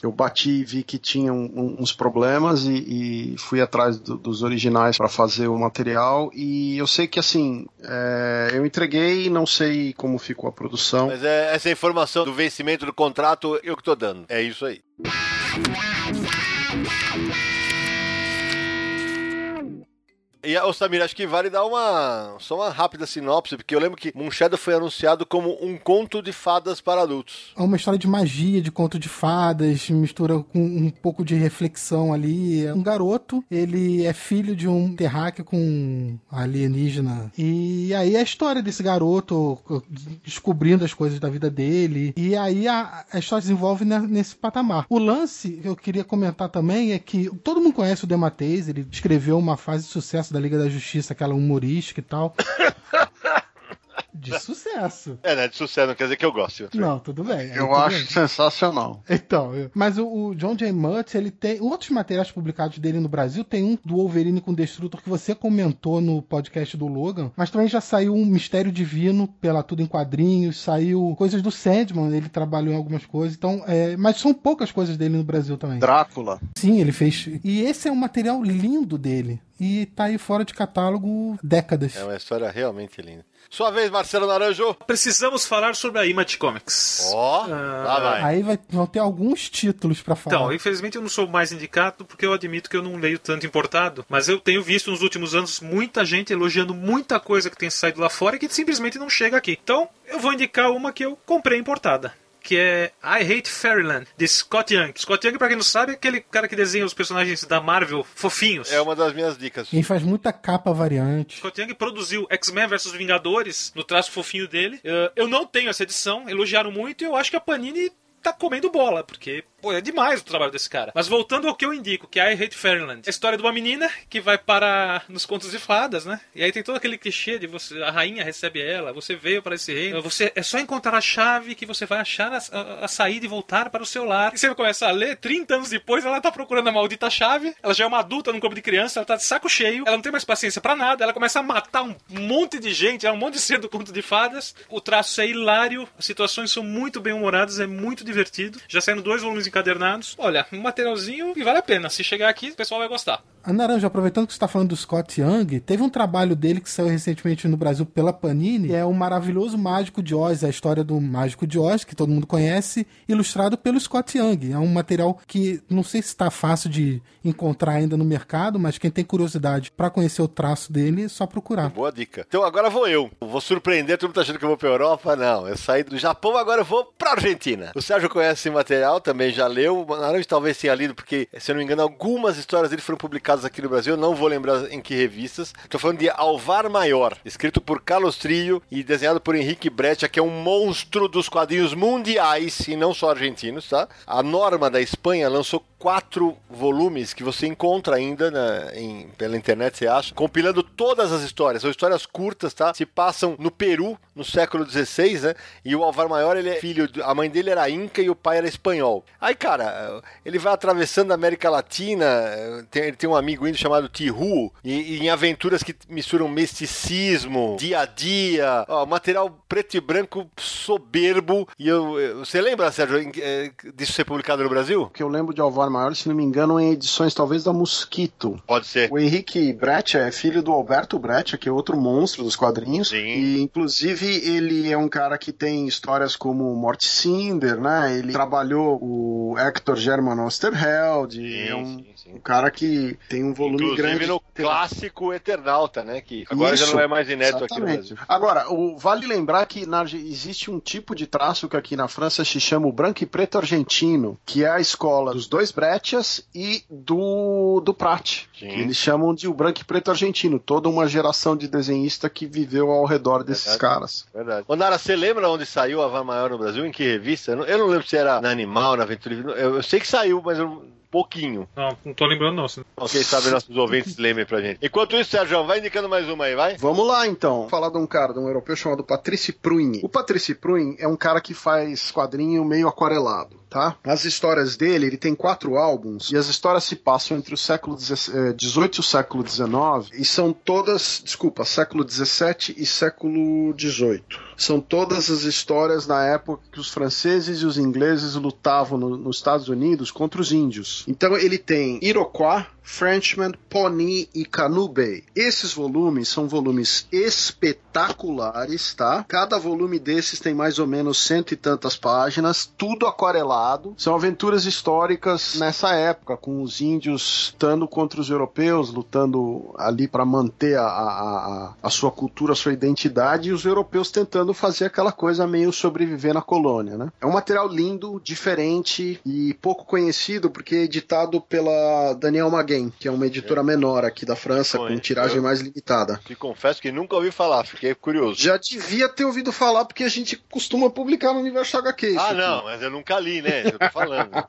eu bati e vi que tinha um- uns problemas e, e fui atrás do- dos originais para fazer o material. E eu sei que assim, é, eu entreguei, não sei como ficou a produção. Mas é essa informação do vencimento do contrato eu que tô dando. É isso aí. E, ô Samir, acho que vale dar uma só uma rápida sinopse, porque eu lembro que Moonshadow foi anunciado como um conto de fadas para adultos. É uma história de magia, de conto de fadas, mistura com um pouco de reflexão ali. É Um garoto, ele é filho de um terráqueo com alienígena. E aí a história desse garoto descobrindo as coisas da vida dele. E aí a, a história se desenvolve ne- nesse patamar. O lance que eu queria comentar também é que todo mundo conhece o Dematês, ele escreveu uma fase de sucesso da Liga da Justiça, aquela humorística e tal. De sucesso. É, né? De sucesso, não quer dizer que eu gosto. Não, tudo bem. Eu tudo acho bem. sensacional. Então, eu- mas o, o John J. Mutt, ele tem outros materiais publicados dele no Brasil. Tem um do Wolverine com Destrutor que você comentou no podcast do Logan, mas também já saiu um Mistério Divino pela Tudo em Quadrinhos, saiu coisas do Sandman, ele trabalhou em algumas coisas. Então, é, mas são poucas coisas dele no Brasil também. Drácula. Sim, ele fez. E esse é um material lindo dele. E tá aí fora de catálogo décadas. É uma história realmente linda. Sua vez, Marcelo Naranjo. Precisamos falar sobre a Image Comics. Ó, Ah, lá vai. Aí vai, vão ter alguns títulos pra falar. Então, infelizmente eu não sou mais indicado porque eu admito que eu não leio tanto importado, mas eu tenho visto nos últimos anos muita gente elogiando muita coisa que tem saído lá fora e que simplesmente não chega aqui. Então, eu vou indicar uma que eu comprei importada. Que é I Hate Fairyland, de Scott Young. Scott Young, pra quem não sabe, é aquele cara que desenha os personagens da Marvel fofinhos. É uma das minhas dicas. Ele faz muita capa variante. Scott Young produziu X-Men vs Vingadores no traço fofinho dele. Eh, eu não tenho essa edição, elogiaram muito e eu acho que a Panini tá comendo bola, porque, pô, é demais o trabalho desse cara. Mas voltando ao que eu indico, que é I Hate Fairyland. A história de uma menina que vai para nos contos de fadas, né? E aí tem todo aquele clichê de você, a rainha recebe ela, você veio para esse reino, você é só encontrar a chave que você vai achar a, a, a saída e voltar para o seu lar. E você começa a ler, 30 anos depois, ela tá procurando a maldita chave, ela já é uma adulta num corpo de criança, ela tá de saco cheio, ela não tem mais paciência para nada, ela começa a matar um monte de gente, é um monte de ser do conto de fadas. O traço é hilário, as situações são muito bem humoradas, é muito divertido. Já saindo dois volumes encadernados. Olha, um materialzinho que vale a pena. Se chegar aqui, o pessoal vai gostar. A Naranja, aproveitando que você está falando do Scott Young, teve um trabalho dele que saiu recentemente no Brasil pela Panini, que é o Maravilhoso Mágico de Oz, a história do Mágico de Oz, que todo mundo conhece, ilustrado pelo Scott Young. É um material que não sei se está fácil de encontrar ainda no mercado, mas quem tem curiosidade para conhecer o traço dele, é só procurar. Boa dica. Então agora vou eu. Vou surpreender, todo mundo tá achando que eu vou pra Europa. Não, eu saí do Japão, agora eu vou pra Argentina. O Sérgio conhece esse material, também já leu. O talvez tenha lido, porque, se eu não me engano, algumas histórias dele foram publicadas aqui no Brasil. Não vou lembrar em que revistas. Tô falando de Alvar Maior, escrito por Carlos Trio e desenhado por Henrique Breccia, que é um monstro dos quadrinhos mundiais e não só argentinos, tá? A Norma da Espanha lançou quatro volumes que você encontra ainda na, em, pela internet, você acha, compilando todas as histórias. São histórias curtas, tá? Se passam no Peru, no século XVI, né? E o Alvar Maior, ele é filho, a mãe dele era inca e o pai era espanhol. Aí, cara, ele vai atravessando a América Latina, tem, ele tem um amigo índio chamado Tihu, e, e em aventuras que misturam misticismo, dia a dia, ó, material preto e branco soberbo. E eu, eu- você lembra, Sérgio, eh, disso ser publicado no Brasil? Que eu lembro de Alvar Maior, se não me engano, em edições talvez da Mosquito. Pode ser. O Henrique Breccia é filho do Alberto Breccia, que é outro monstro dos quadrinhos. Sim. E, inclusive, ele é um cara que tem histórias como Morte Cinder, né? Ele trabalhou o Hector German Osterheld. é um, um cara que tem um volume Inclusive grande. no de- clássico Eternauta, né? Que agora já Isso, não é mais inédito aqui no Exatamente. Brasil. Agora, o- vale lembrar que na existe um tipo de traço que aqui na França se chama o branco e preto argentino, que é a escola dos dois Brettias e do, do Prat. Sim. Que eles chamam de o branco e preto argentino. Toda uma geração de desenhista que viveu ao redor desses Verdade. caras. Verdade. Ô, você lembra onde saiu a Van Maior no Brasil? Em que revista? Eu não, eu não lembro se era na Animal, na Aventura. Eu, eu sei que saiu, mas eu, pouquinho. Não, não tô lembrando não. Quem sabe nossos ouvintes lembrem pra gente. Enquanto isso, Sérgio, vai indicando mais uma aí, vai? Vamos lá então, Vou falar de um cara, de um europeu chamado Patrice Pruin. O Patrice Pruin é um cara que faz quadrinho meio aquarelado, tá? As histórias dele, ele tem quatro álbuns e as histórias se passam entre o século XVIII e o século XIX e são todas, desculpa, século XVII e século XVIII. São todas as histórias na época que os franceses e os ingleses lutavam no- nos Estados Unidos contra os índios. Então ele tem Iroquois, Frenchman, Pawnee e Canoe Bay. Esses volumes são volumes espetaculares, tá? Cada volume desses tem mais ou menos cento e tantas páginas, tudo aquarelado. São aventuras históricas nessa época, com os índios lutando contra os europeus, lutando ali para manter a, a, a, a sua cultura, a sua identidade, e os europeus tentando fazer aquela coisa meio sobreviver na colônia, né? É um material lindo, diferente e pouco conhecido, porque é editado pela Daniel Maguen, que é uma editora menor aqui da França, com tiragem mais limitada. Te confesso que nunca ouvi falar, fiquei curioso. Já devia ter ouvido falar, porque a gente costuma publicar no Universo HQ. Ah, aqui. não, mas eu nunca li, né? Eu tô falando.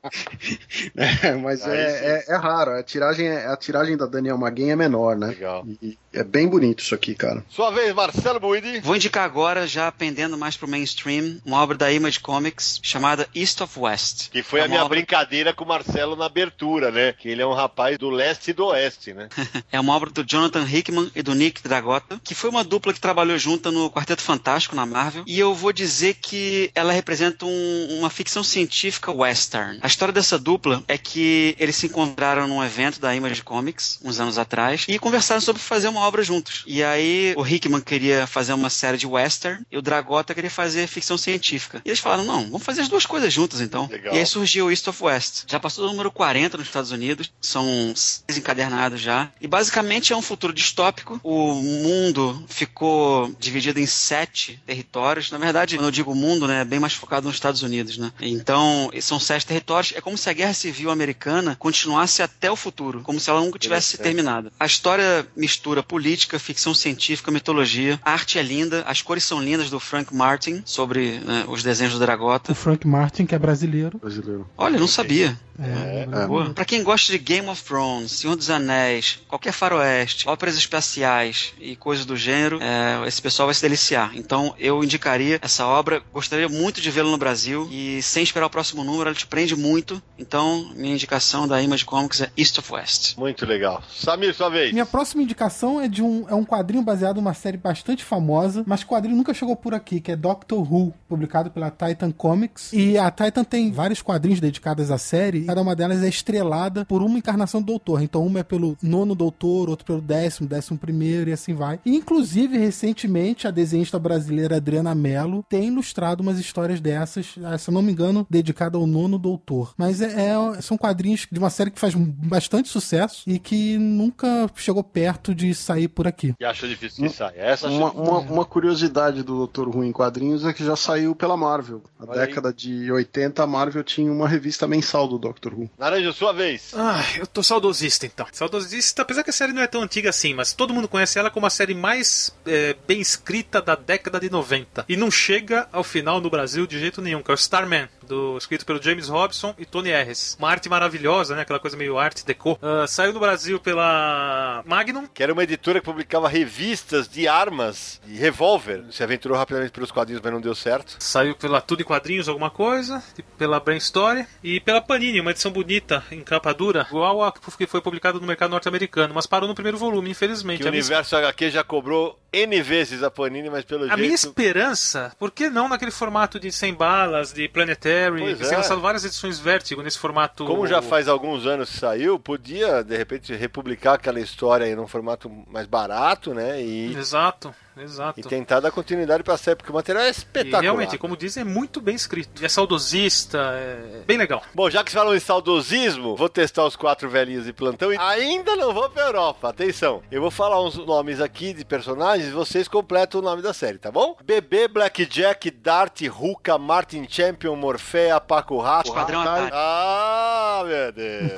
É, mas é, é, é raro. A tiragem, é- a tiragem da Daniel Maguen é menor, né? Legal. E é bem bonito isso aqui, cara. Sua vez, Marcelo Buidi. Vou indicar agora, já pendendo mais pro mainstream, uma obra da Image Comics chamada East of West. Que foi É a minha obra- brincadeira com o Marcelo na abertura, né? Que ele é um rapaz do leste e do oeste, né? É uma obra do Jonathan Hickman e do Nick Dragota, que foi uma dupla que trabalhou junta no Quarteto Fantástico na Marvel. E eu vou dizer que ela representa um- uma ficção científica western. A história dessa dupla é que eles se encontraram num evento da Image Comics, uns anos atrás, e conversaram sobre fazer uma obra juntos. E aí o Hickman queria fazer uma série de western e o Dragota queria fazer ficção científica. E eles falaram: não, vamos fazer as duas coisas juntas então. Legal. E aí surgiu o East of West. Já passou do número 40 nos Estados Unidos, são seis encadernados já. E basicamente é um futuro distópico. O mundo ficou dividido em sete territórios. Na verdade, quando eu digo mundo, né, é bem mais focado nos Estados Unidos, né? Então, são sete territórios. É como se a Guerra Civil Americana continuasse até o futuro, como se ela nunca tivesse terminado. A história mistura política, ficção científica, mitologia. A arte é linda, as cores são lindas do Frank Martin sobre né, os desenhos do Dragota. O Frank Martin, que é brasileiro. Brasileiro. Olha, eu não sabia. É, É, brasileiro. Pra quem gosta de Game of Thrones, Senhor dos Anéis, qualquer faroeste, óperas espaciais e coisas do gênero, é, esse pessoal vai se deliciar. Então eu indicaria essa obra, gostaria muito de vê-la no Brasil e sem esperar o próximo número, ela te prende muito. Então minha indicação da Image Comics é East of West. Muito legal. Samir, sua vez. Minha próxima indicação é de um, é um quadrinho baseado numa série bastante famosa, mas o quadrinho nunca chegou por aqui, que é Doctor Who, publicado pela Titan Comics. E a Titan tem vários quadrinhos dedicados à série, cada uma delas é estrelada por uma encarnação do Doutor. Então, uma é pelo nono Doutor, outro pelo décimo, décimo primeiro e assim vai. E, inclusive, recentemente, a desenhista brasileira Adriana Mello tem ilustrado umas histórias dessas, ah, se não me engano, dedicada ao nono Doutor. Mas é, é- são quadrinhos de uma série que faz bastante sucesso e que nunca chegou perto de sair por aqui. E achou difícil que saia. Essa Uma, uma, uma curiosidade do Doutor Who em quadrinhos é que já saiu pela Marvel. Na Olha aí. década de 80, a Marvel tinha uma revista mensal do Doctor Who. Naranja, sua vez. Ah, eu tô saudosista então. Saudosista, apesar que a série não é tão antiga assim, mas todo mundo conhece ela como a série mais é, bem escrita da década de 90. E não chega ao final no Brasil de jeito nenhum, que é o Starman, do, escrito pelo James Robson e Tony Harris. Uma arte maravilhosa, né? Aquela coisa meio arte deco. Uh, saiu no Brasil pela Magnum. Que era uma editora que publicava revistas de armas e revólver. Se aventurou rapidamente pelos quadrinhos, mas não deu certo. Saiu pela Tudo em Quadrinhos, alguma coisa, pela Brain Story e pela Panini, uma edição bonita, em capa dura, igual a que foi publicada no mercado norte-americano, mas parou no primeiro volume, infelizmente. Que o Universo minha... HQ já cobrou N vezes a Panini, mas pelo a jeito... A minha esperança, por que não naquele formato de 100 balas, de Planetary, pois que é. lançado várias edições Vertigo nesse formato... Como já faz alguns anos que saiu, podia, de repente, republicar aquela história em um formato mais barato, né? E... Exato. Exato. E tentar dar continuidade pra série, porque o material é espetacular. E realmente, como dizem, é muito bem escrito. É saudosista, é bem legal. Bom, já que falam em saudosismo, vou testar os quatro velhinhos de plantão e ainda não vou pra Europa. Atenção, eu vou falar uns nomes aqui de personagens e vocês completam o nome da série, tá bom? Bebê, Blackjack, Dart, Ruka, Martin Champion, Morfea, Paco Rato. Esquadrão Atari. Ah, meu Deus.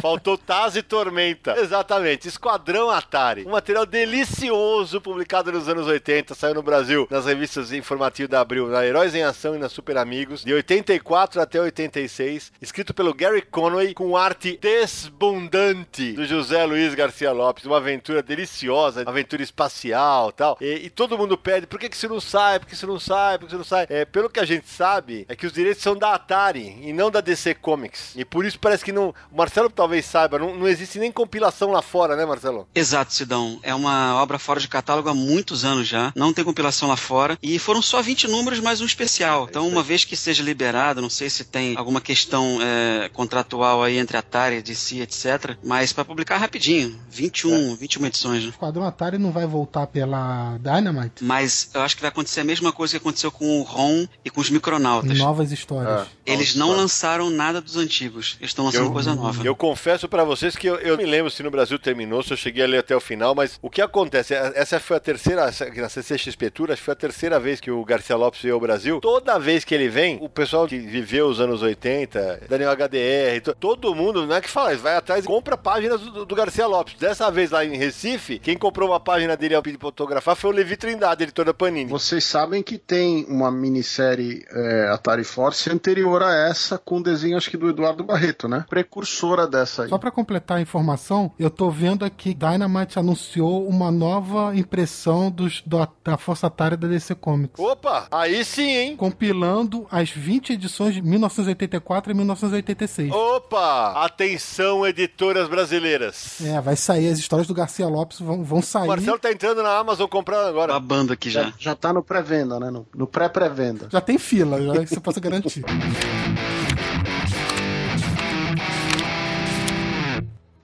Faltou Taz e Tormenta. Exatamente, Esquadrão Atari. Um material delicioso publicado nos anos 80, saiu no Brasil nas revistas informativas da Abril, na Heróis em Ação e na Super Amigos, de 84 até 86, escrito pelo Gary Conway, com arte desbundante do José Luiz Garcia Lopes, uma aventura deliciosa, aventura espacial tal. E, e todo mundo pede, por que, que isso não sai? Por que isso não sai? Por que isso não sai? É, pelo que a gente sabe, é que os direitos são da Atari e não da DC Comics. E por isso parece que não. O Marcelo talvez saiba, não, não existe nem compilação lá fora, né, Marcelo? Exato, Sidão. É uma obra fora de catálogo há muitos anos já. Não tem compilação lá fora. E foram só 20 números mais um especial. Então, uma vez que seja liberado, não sei se tem alguma questão é, contratual aí entre Atari, DC, etc. Mas para publicar rapidinho. 21, é. 21 edições. Né? O Esquadrão Atari não vai voltar pela Dynamite? Mas eu acho que vai acontecer a mesma coisa que aconteceu com o Ron e com os Micronautas. Novas histórias. É. Eles não lançaram nada dos antigos. Eles estão lançando eu, coisa nova. Eu confesso para vocês que eu, eu, me lembro se no Brasil terminou, se eu cheguei ali até o final, mas o que acontece? Essa foi a terceira, na CCXP Tour, acho que foi a terceira vez que o Garcia Lopes veio ao Brasil. Toda vez que ele vem, o pessoal que viveu os anos 80, Daniel HDR, todo mundo, não é que fala, vai atrás e compra páginas do, do, Garcia Lopes. Dessa vez lá em Recife, quem comprou uma página dele ao pedir pra fotografar foi o Levi Trindade, editor da Panini. Vocês sabem que tem uma minissérie é, Atari Force anterior a essa, com desenho acho que do Eduardo Barreto, né? Precursora dessa aí. Só para completar a informação, eu tô vendo aqui Dynamite anunciou uma nova impressão dos, do, da Força Atari da DC Comics. Opa, aí sim, hein? Compilando as 20 edições de 1984 e 1986. Opa! Atenção, editoras brasileiras. É, vai sair, as histórias do Garcia Lopes vão, vão sair. O Marcelo tá entrando na Amazon comprando agora. Uma banda aqui já. Já, já tá no pré-venda, né? No, no pré-pré-venda. Já tem fila, já você pode garantir.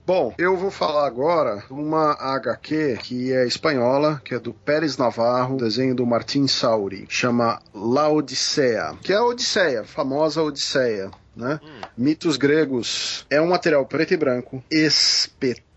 Bom, eu vou falar agora uma HQ que é espanhola, que é do Pérez Navarro, desenho do Martin Sauri, chama La Odisseia, que é a Odisseia, famosa Odisseia. Né? Hum. Mitos gregos é um material preto e branco espetacular.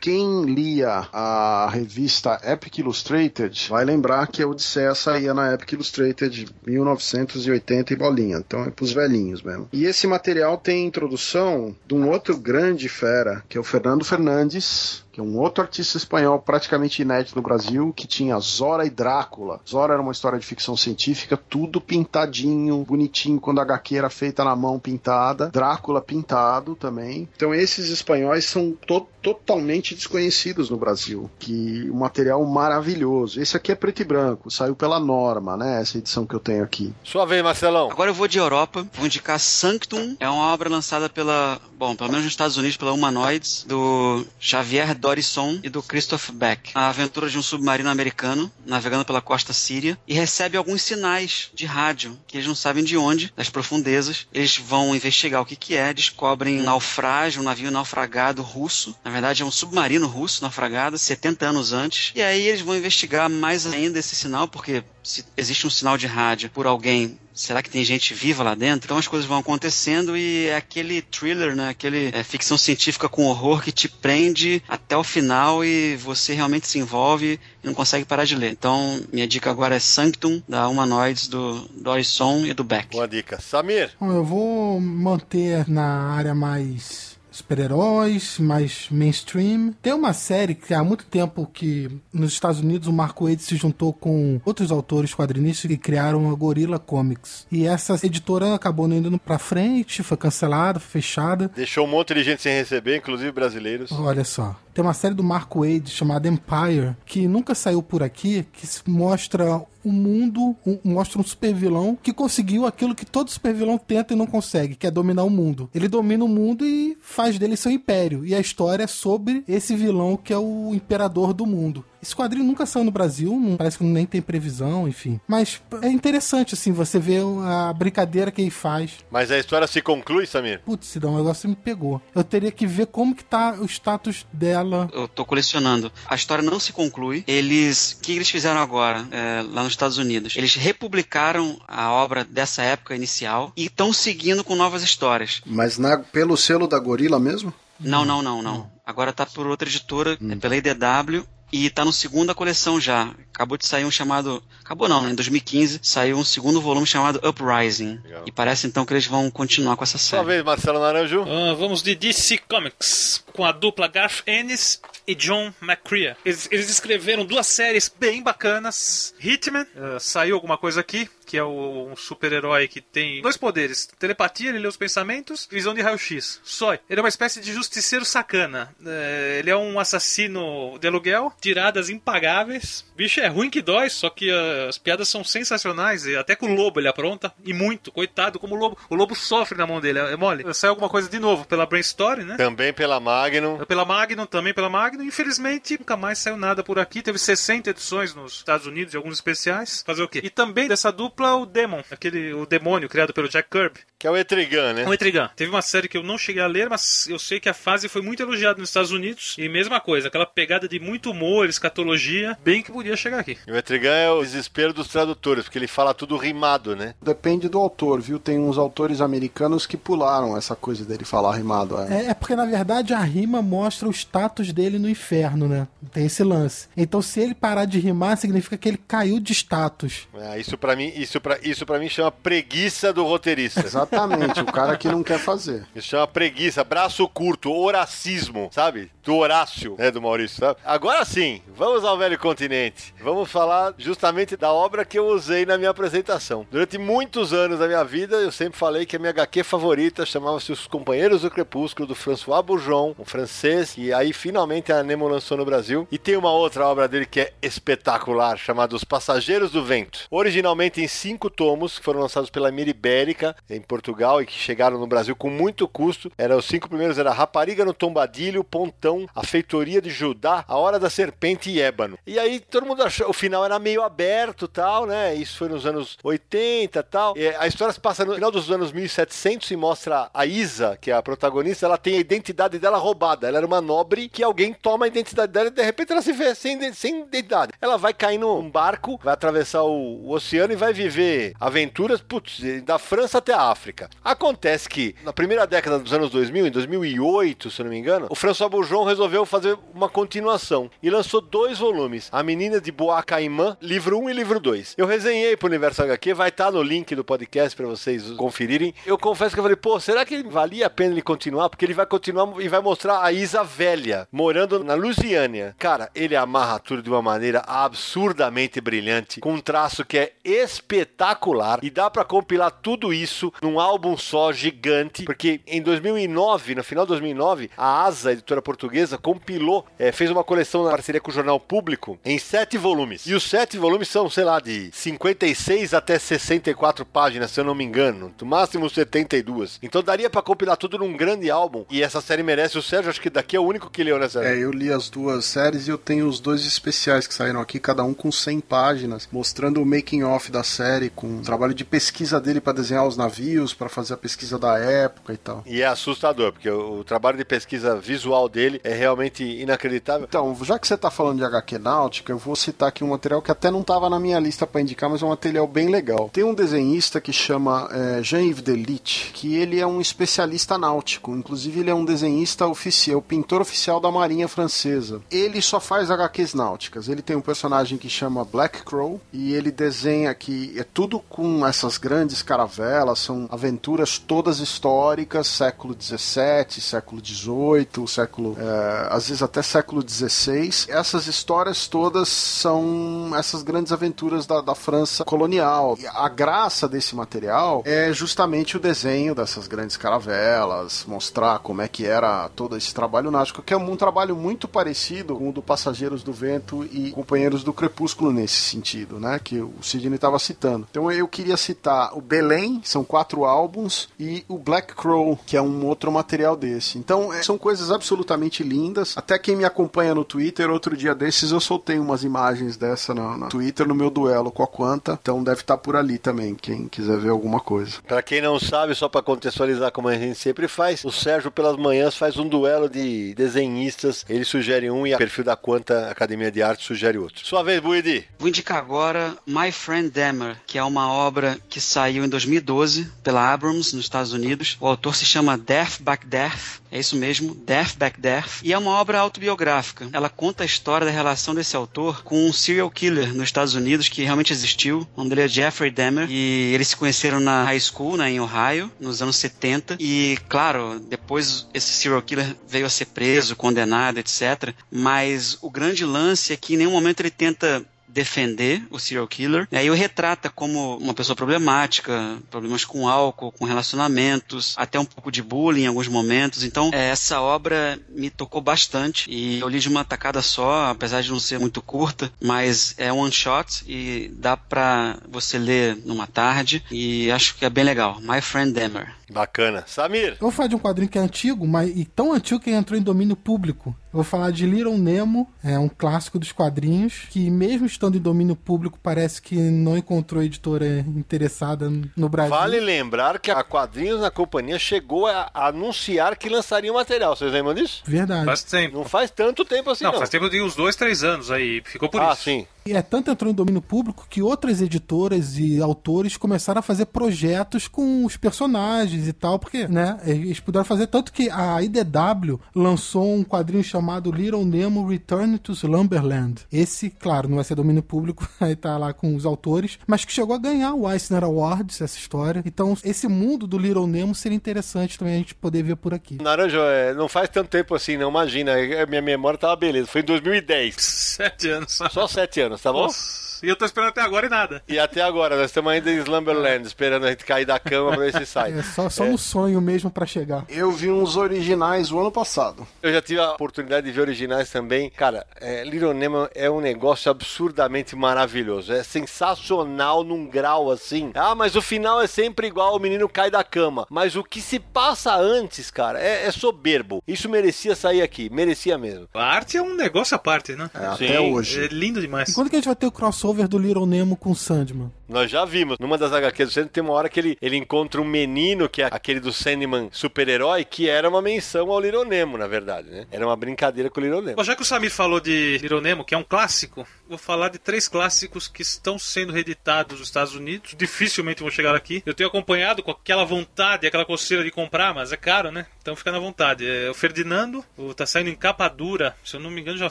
Quem lia a revista Epic Illustrated vai lembrar que a Odisseia saía na Epic Illustrated 1980 e bolinha, então é pros velhinhos mesmo. E esse material tem introdução de um outro grande fera, que é o Fernando Fernandes, que é um outro artista espanhol praticamente inédito no Brasil, que tinha Zora e Drácula. Zora era uma história de ficção científica, tudo pintadinho, bonitinho, quando a HQ era feita na mão pintada. Drácula pintado também. Então esses espanhóis são to totalmente desconhecidos no Brasil, que um material maravilhoso. Esse aqui é preto e branco, saiu pela Norma, né? Essa edição que eu tenho aqui. Sua vez, Marcelão. Agora eu vou de Europa, vou indicar Sanctum, é uma obra lançada pela, bom, pelo menos nos Estados Unidos, pela Humanoids, do Xavier Dorisson e do Christoph Beck. A aventura de um submarino americano navegando pela costa síria e recebe alguns sinais de rádio que eles não sabem de onde, das profundezas. Eles vão investigar o que, que é, descobrem um naufrágio, um navio naufragado russo. Na verdade, é um submarino russo naufragado 70 anos antes. E aí eles vão investigar mais ainda esse sinal, porque se existe um sinal de rádio por alguém será que tem gente viva lá dentro? Então as coisas vão acontecendo e é aquele thriller, né? Aquele é, ficção científica com horror que te prende até o final e você realmente se envolve e não consegue parar de ler. Então minha dica agora é Sanctum, da Humanoids, do Dorisson e do Beck. Boa dica. Samir? Bom, eu vou manter na área mais super-heróis, mais mainstream. Tem uma série que há muito tempo que nos Estados Unidos o Mark Waid se juntou com outros autores quadrinistas que criaram a Gorilla Comics. E essa editora acabou não indo pra frente, foi cancelada, foi fechada. Deixou um monte de gente sem receber, inclusive brasileiros. Olha só. Tem uma série do Mark Wade chamada Empire, que nunca saiu por aqui, que mostra um mundo, um, mostra um super vilão que conseguiu aquilo que todo super vilão tenta e não consegue, que é dominar o mundo. Ele domina o mundo e faz dele seu império. E a história é sobre esse vilão que é o imperador do mundo. Esse quadrinho nunca saiu no Brasil, não, parece que nem tem previsão, enfim. Mas é interessante, assim, você ver a brincadeira que ele faz. Mas a história se conclui, Samir? Putz, não, o negócio me pegou. Eu teria que ver como que tá o status dela. Eu tô colecionando. A história não se conclui. Eles. O que eles fizeram agora, é, lá nos Estados Unidos? Eles republicaram a obra dessa época inicial e estão seguindo com novas histórias. Mas na, pelo selo da Gorila mesmo? Não, não, não, não. Agora tá por outra editora, hum. é pela IDW e tá no segunda coleção já. Acabou de sair um chamado. Acabou não, né? Em 2015 saiu um segundo volume chamado Uprising. Legal. E parece então que eles vão continuar com essa série. Sua vez, Marcelo Naranjo. Uh, vamos de DC Comics, com a dupla Garth Ennis e John McCrea. Eles, eles escreveram duas séries bem bacanas. Hitman, uh, saiu alguma coisa aqui, que é o, um super-herói que tem dois poderes: telepatia, ele lê os pensamentos, visão de raio-x. Só. Ele é uma espécie de justiceiro sacana. Uh, ele é um assassino de aluguel, tiradas impagáveis. Bicho é ruim que dói, só que uh, as piadas são sensacionais. E até com o lobo ele apronta. E muito. Coitado, como o lobo. O lobo sofre na mão dele. É mole. Saiu alguma coisa de novo pela Brainstorm, né? Também pela Magnum. Pela Magnum, também pela Magnum. Infelizmente, nunca mais saiu nada por aqui. Teve 60 edições nos Estados Unidos e alguns especiais. Fazer o quê? E também dessa dupla, o Demon. Aquele, o demônio criado pelo Jack Kirby. Que é o Etrigan, né? O Etrigan. Teve uma série que eu não cheguei a ler, mas eu sei que a fase foi muito elogiada nos Estados Unidos. E mesma coisa, aquela pegada de muito humor, escatologia, bem que podia chegar aqui. E o Etrigan é o desespero dos tradutores, porque ele fala tudo rimado, né? Depende do autor, viu? Tem uns autores americanos que pularam essa coisa dele falar rimado. É, é, é porque, na verdade, a rima mostra o status dele no inferno, né? Tem esse lance. Então, se ele parar de rimar, significa que ele caiu de status. É, isso para mim, isso para isso para mim chama preguiça do roteirista. Exatamente, o cara que não quer fazer. Isso chama preguiça, braço curto, horacismo, sabe? Do Horácio, né, do Maurício, sabe? Agora sim, vamos ao velho continente. Vamos falar justamente da obra que eu usei na minha apresentação. Durante muitos anos da minha vida, eu sempre falei que a minha HQ favorita chamava-se Os Companheiros do Crepúsculo, do François Bourgeon, um francês, e aí finalmente a Nemo lançou no Brasil. E tem uma outra obra dele que é espetacular, chamada Os Passageiros do Vento. Originalmente em cinco tomos, que foram lançados pela Miribérica, em Portugal, e que chegaram no Brasil com muito custo. Era, os cinco primeiros era Rapariga no Tombadilho, Pontão, A Feitoria de Judá, A Hora da Serpente e Ébano. E aí todo mundo achou, o final era meio aberto tal, né? Isso foi nos anos 80 tal. E a história se passa no final dos anos 1700 e mostra a Isa, que é a protagonista, ela tem a identidade dela roubada. Ela era uma nobre que alguém toma a identidade dela e de repente ela se vê sem, sem identidade. Ela vai cair num barco, vai atravessar o, o oceano e vai viver aventuras, putz, da França até a África. Acontece que na primeira década dos anos 2000, em 2008, se não me engano, o François Bourgeon resolveu fazer uma continuação e lançou dois volumes. A Menina de Boa Caimã, livro 1 e livro 2. Eu resenhei pro Universo HQ, vai estar tá no link do podcast para vocês conferirem. Eu confesso que eu falei, pô, será que valia a pena ele continuar? Porque ele vai continuar e vai mostrar a Isa velha, morando na Lusiânia. Cara, ele amarra tudo de uma maneira absurdamente brilhante, com um traço que é espetacular e dá para compilar tudo isso num álbum só gigante, porque em 2009, no final de 2009, a Asa, editora portuguesa, compilou, é, fez uma coleção na parceria com o Jornal Público em sete volumes. E os sete volumes são, sei lá, de 56 até 64 páginas, se eu não me engano, no máximo 72. Então daria para compilar tudo num grande álbum. E essa série merece. O Sérgio, acho que daqui é o único que leu nessa série. É, eu li as duas séries e eu tenho os dois especiais que saíram aqui, cada um com 100 páginas, mostrando o making off da série, com o trabalho de pesquisa dele para desenhar os navios, para fazer a pesquisa da época e tal. E é assustador, porque o, o, trabalho de pesquisa visual dele é realmente inacreditável. Então, já que você tá falando de HQ Náutica, eu vou citar aqui um material que até não tava na minha lista para indicar, mas é um material bem legal. Tem um desenhista que chama é, Jean-Yves Delit, que ele é um especialista náutico, inclusive ele é um desenhista oficial, pintor oficial da Marinha Francesa. Ele só faz HQs náuticas. Ele tem um personagem que chama Black Crow e ele desenha que é tudo com essas grandes caravelas, são aventuras todas históricas, século XVII, século XVIII, século, é, às vezes até século XVI. Essas histórias todas são essas grandes aventuras da, da França colonial. E a graça desse material é justamente o desenho dessas grandes caravelas, mostrar como é que era todo esse trabalho náutico, que é um trabalho muito parecido com o do Passageiros do Vento e Companheiros do Crepúsculo nesse sentido, né? Que o Sidney estava citando. Então eu queria citar o Belém, são quatro álbuns, e o Black Crow, que é um outro material desse. Então é, são coisas absolutamente lindas. Até quem me acompanha no Twitter, outro dia desses eu soltei umas imagens dessa no, no Twitter no meu duelo com a Quanta. Então deve estar tá por ali também, quem quiser ver alguma coisa. Para quem não sabe, só para contextualizar como a gente sempre faz, o Sérgio pelas manhãs faz um duelo de desenhistas. Ele sugere um e a perfil da Quanta Academia de Arte sugere outro. Sua vez, Buidi. Vou indicar agora My Friend Dammer, que é uma obra que saiu em 2012 pela Abrams nos Estados Unidos. O autor se chama Death Back Death, é isso mesmo, Death Back Death, e é uma obra autobiográfica. Ela conta a história da relação desse autor com um serial killer nos Estados Unidos que realmente existiu. O nome dele é Jeffrey Dahmer e eles se conheceram na high school, né, em Ohio, nos anos 70. E claro, depois esse serial killer veio a ser preso, condenado, etc. Mas o grande lance é que em nenhum momento ele tenta defender o serial killer. E aí o retrata como uma pessoa problemática, problemas com álcool, com relacionamentos, até um pouco de bullying em alguns momentos. Então, é, essa obra me tocou bastante e eu li de uma tacada só, apesar de não ser muito curta, mas é one shot e dá pra você ler numa tarde e acho que é bem legal. My Friend Demer. Bacana. Samir. Eu vou falar de um quadrinho que é antigo, mas e tão antigo que entrou em domínio público. Eu vou falar de Little Nemo, é um clássico dos quadrinhos, que mesmo estando em domínio público, parece que não encontrou editora interessada no Brasil. Vale lembrar que a Quadrinhos na Companhia chegou a anunciar que lançaria o material. Vocês lembram disso? Verdade. Faz tempo. Não faz tanto tempo assim, Não, não. faz tempo de uns dois, três anos aí. Ficou por ah, isso. sim. E é tanto entrou em domínio público que outras editoras e autores começaram a fazer projetos com os personagens e tal, porque, né, eles puderam fazer tanto que a IDW lançou um quadrinho chamado Little Nemo Return to Slumberland. Esse, claro, não vai ser domínio público, aí tá lá com os autores, mas que chegou a ganhar o Eisner Awards, essa história. Então, esse mundo do Little Nemo seria interessante também a gente poder ver por aqui. Naranjo, é, não faz tanto tempo assim, não. Imagina, a minha memória tava beleza. Foi em 2010. Sete anos. Só sete anos, tá bom? Nossa. E eu tô esperando até agora e nada. E até agora, nós estamos ainda em Slumberland, esperando a gente cair da cama pra ver se sai. É só, só um sonho mesmo pra chegar. Eu vi uns originais o ano passado. Eu já tive a oportunidade de ver originais também. Cara, é, Little Nemo é um negócio absurdamente maravilhoso. É sensacional num grau assim. Ah, mas o final é sempre igual, o menino cai da cama. Mas o que se passa antes, cara, é, é soberbo. Isso merecia sair aqui, merecia mesmo. A arte é um negócio à parte, né? É, até hoje. É lindo demais. E quando que a gente vai ter o crossover do Little Nemo com Sandman? Nós já vimos. Numa das HQs do Sandman tem uma hora que ele, ele encontra um menino, que é aquele do Sandman super-herói, que era uma menção ao Little Nemo, na verdade, né? Era uma brincadeira com o Little Nemo. Bom, já que o Samir falou de Little Nemo, que é um clássico, vou falar de três clássicos que estão sendo reeditados nos Estados Unidos. Dificilmente vão chegar aqui. Eu tenho acompanhado com aquela vontade, aquela coceira de comprar, mas é caro, né? Então fica na vontade. É, o Ferdinando, o, tá saindo em capa dura. Se eu não me engano, já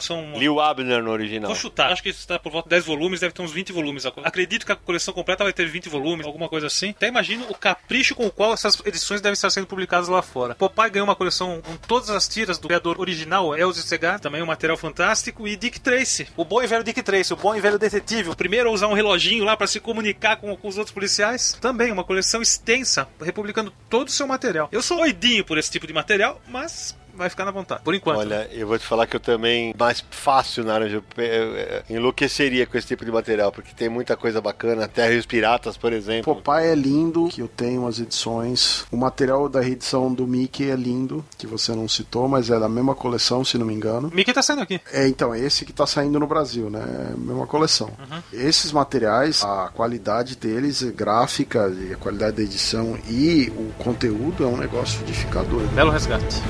são. Lil Abner no original. Vou chutar. Acho que está por volta de 10 volumes, deve ter uns 20 volumes. Acredito que a coleção completa vai ter 20 volumes, alguma coisa assim. Até imagino o capricho com o qual essas edições devem estar sendo publicadas lá fora. Popeye ganhou uma coleção com todas as tiras do criador original, Elzy Segar, também um material fantástico, e Dick Tracy, o bom e velho Dick Tracy, o bom e velho detetive, o primeiro a usar um reloginho lá para se comunicar com, com, os outros policiais. Também uma coleção extensa, republicando todo o seu material. Eu sou doidinho por esse tipo de material, mas vai ficar na vontade, por enquanto. Olha, eu vou te falar que eu também, mais fácil, Naranja, enlouqueceria com esse tipo de material, porque tem muita coisa bacana, Terra e os Piratas, por exemplo. Popeye é lindo, que eu tenho as edições. O material da reedição do Mickey é lindo, que você não citou, mas é da mesma coleção, se não me engano. Mickey tá saindo aqui. É, então, esse que tá saindo no Brasil, né? É a mesma coleção. Uhum. Esses materiais, a qualidade deles, gráfica, a qualidade da edição e o conteúdo é um negócio de ficar doido. Belo resgate.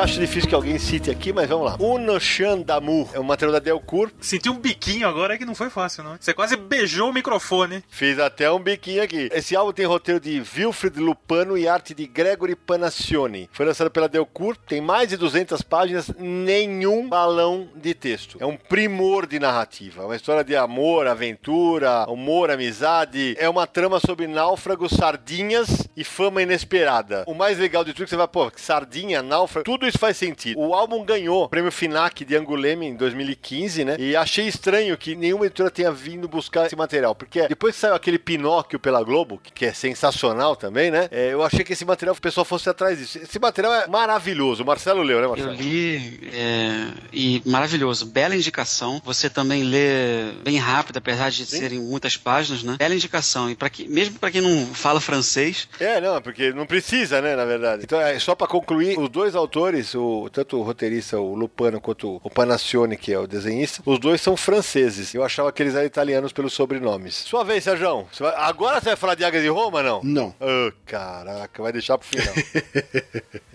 Acho difícil que alguém cite aqui, mas vamos lá. Unoshan Damu. É um material da Delcourt. Senti um biquinho agora que não foi fácil, não. Você quase beijou o microfone. Fiz até um biquinho aqui. Esse álbum tem roteiro de Wilfred Lupano e arte de Gregory Panassioni. Foi lançado pela Delcourt, tem mais de 200 páginas, nenhum balão de texto. É um primor de narrativa. Uma história de amor, aventura, humor, amizade. É uma trama sobre náufragos, sardinhas e fama inesperada. O mais legal de tudo é que você vai, pô, sardinha, náufrago, tudo isso faz sentido. O álbum ganhou o prêmio FINAC de Anguleme em 2015, né? E achei estranho que nenhuma editora tenha vindo buscar esse material, porque depois que saiu aquele Pinóquio pela Globo, que é sensacional também, né? É, eu achei que esse material o pessoal fosse atrás disso. Esse material é maravilhoso. O Marcelo leu, né, Marcelo? Eu li é, e maravilhoso. Bela indicação. Você também lê bem rápido, apesar de Sim. serem muitas páginas, né? Bela indicação. E para que, mesmo para quem não fala francês, É, não, porque não precisa, né, na verdade. Então, é só pra concluir, os dois autores, o, tanto o roteirista, o Lupano, quanto o Panassioni, que é o desenhista, os dois são franceses. Eu achava que eles eram italianos pelos sobrenomes. Sua vez, Sérgio. Vai- Agora você vai falar de Águia de Roma, não? Não. Ah, caraca, vai deixar pro final.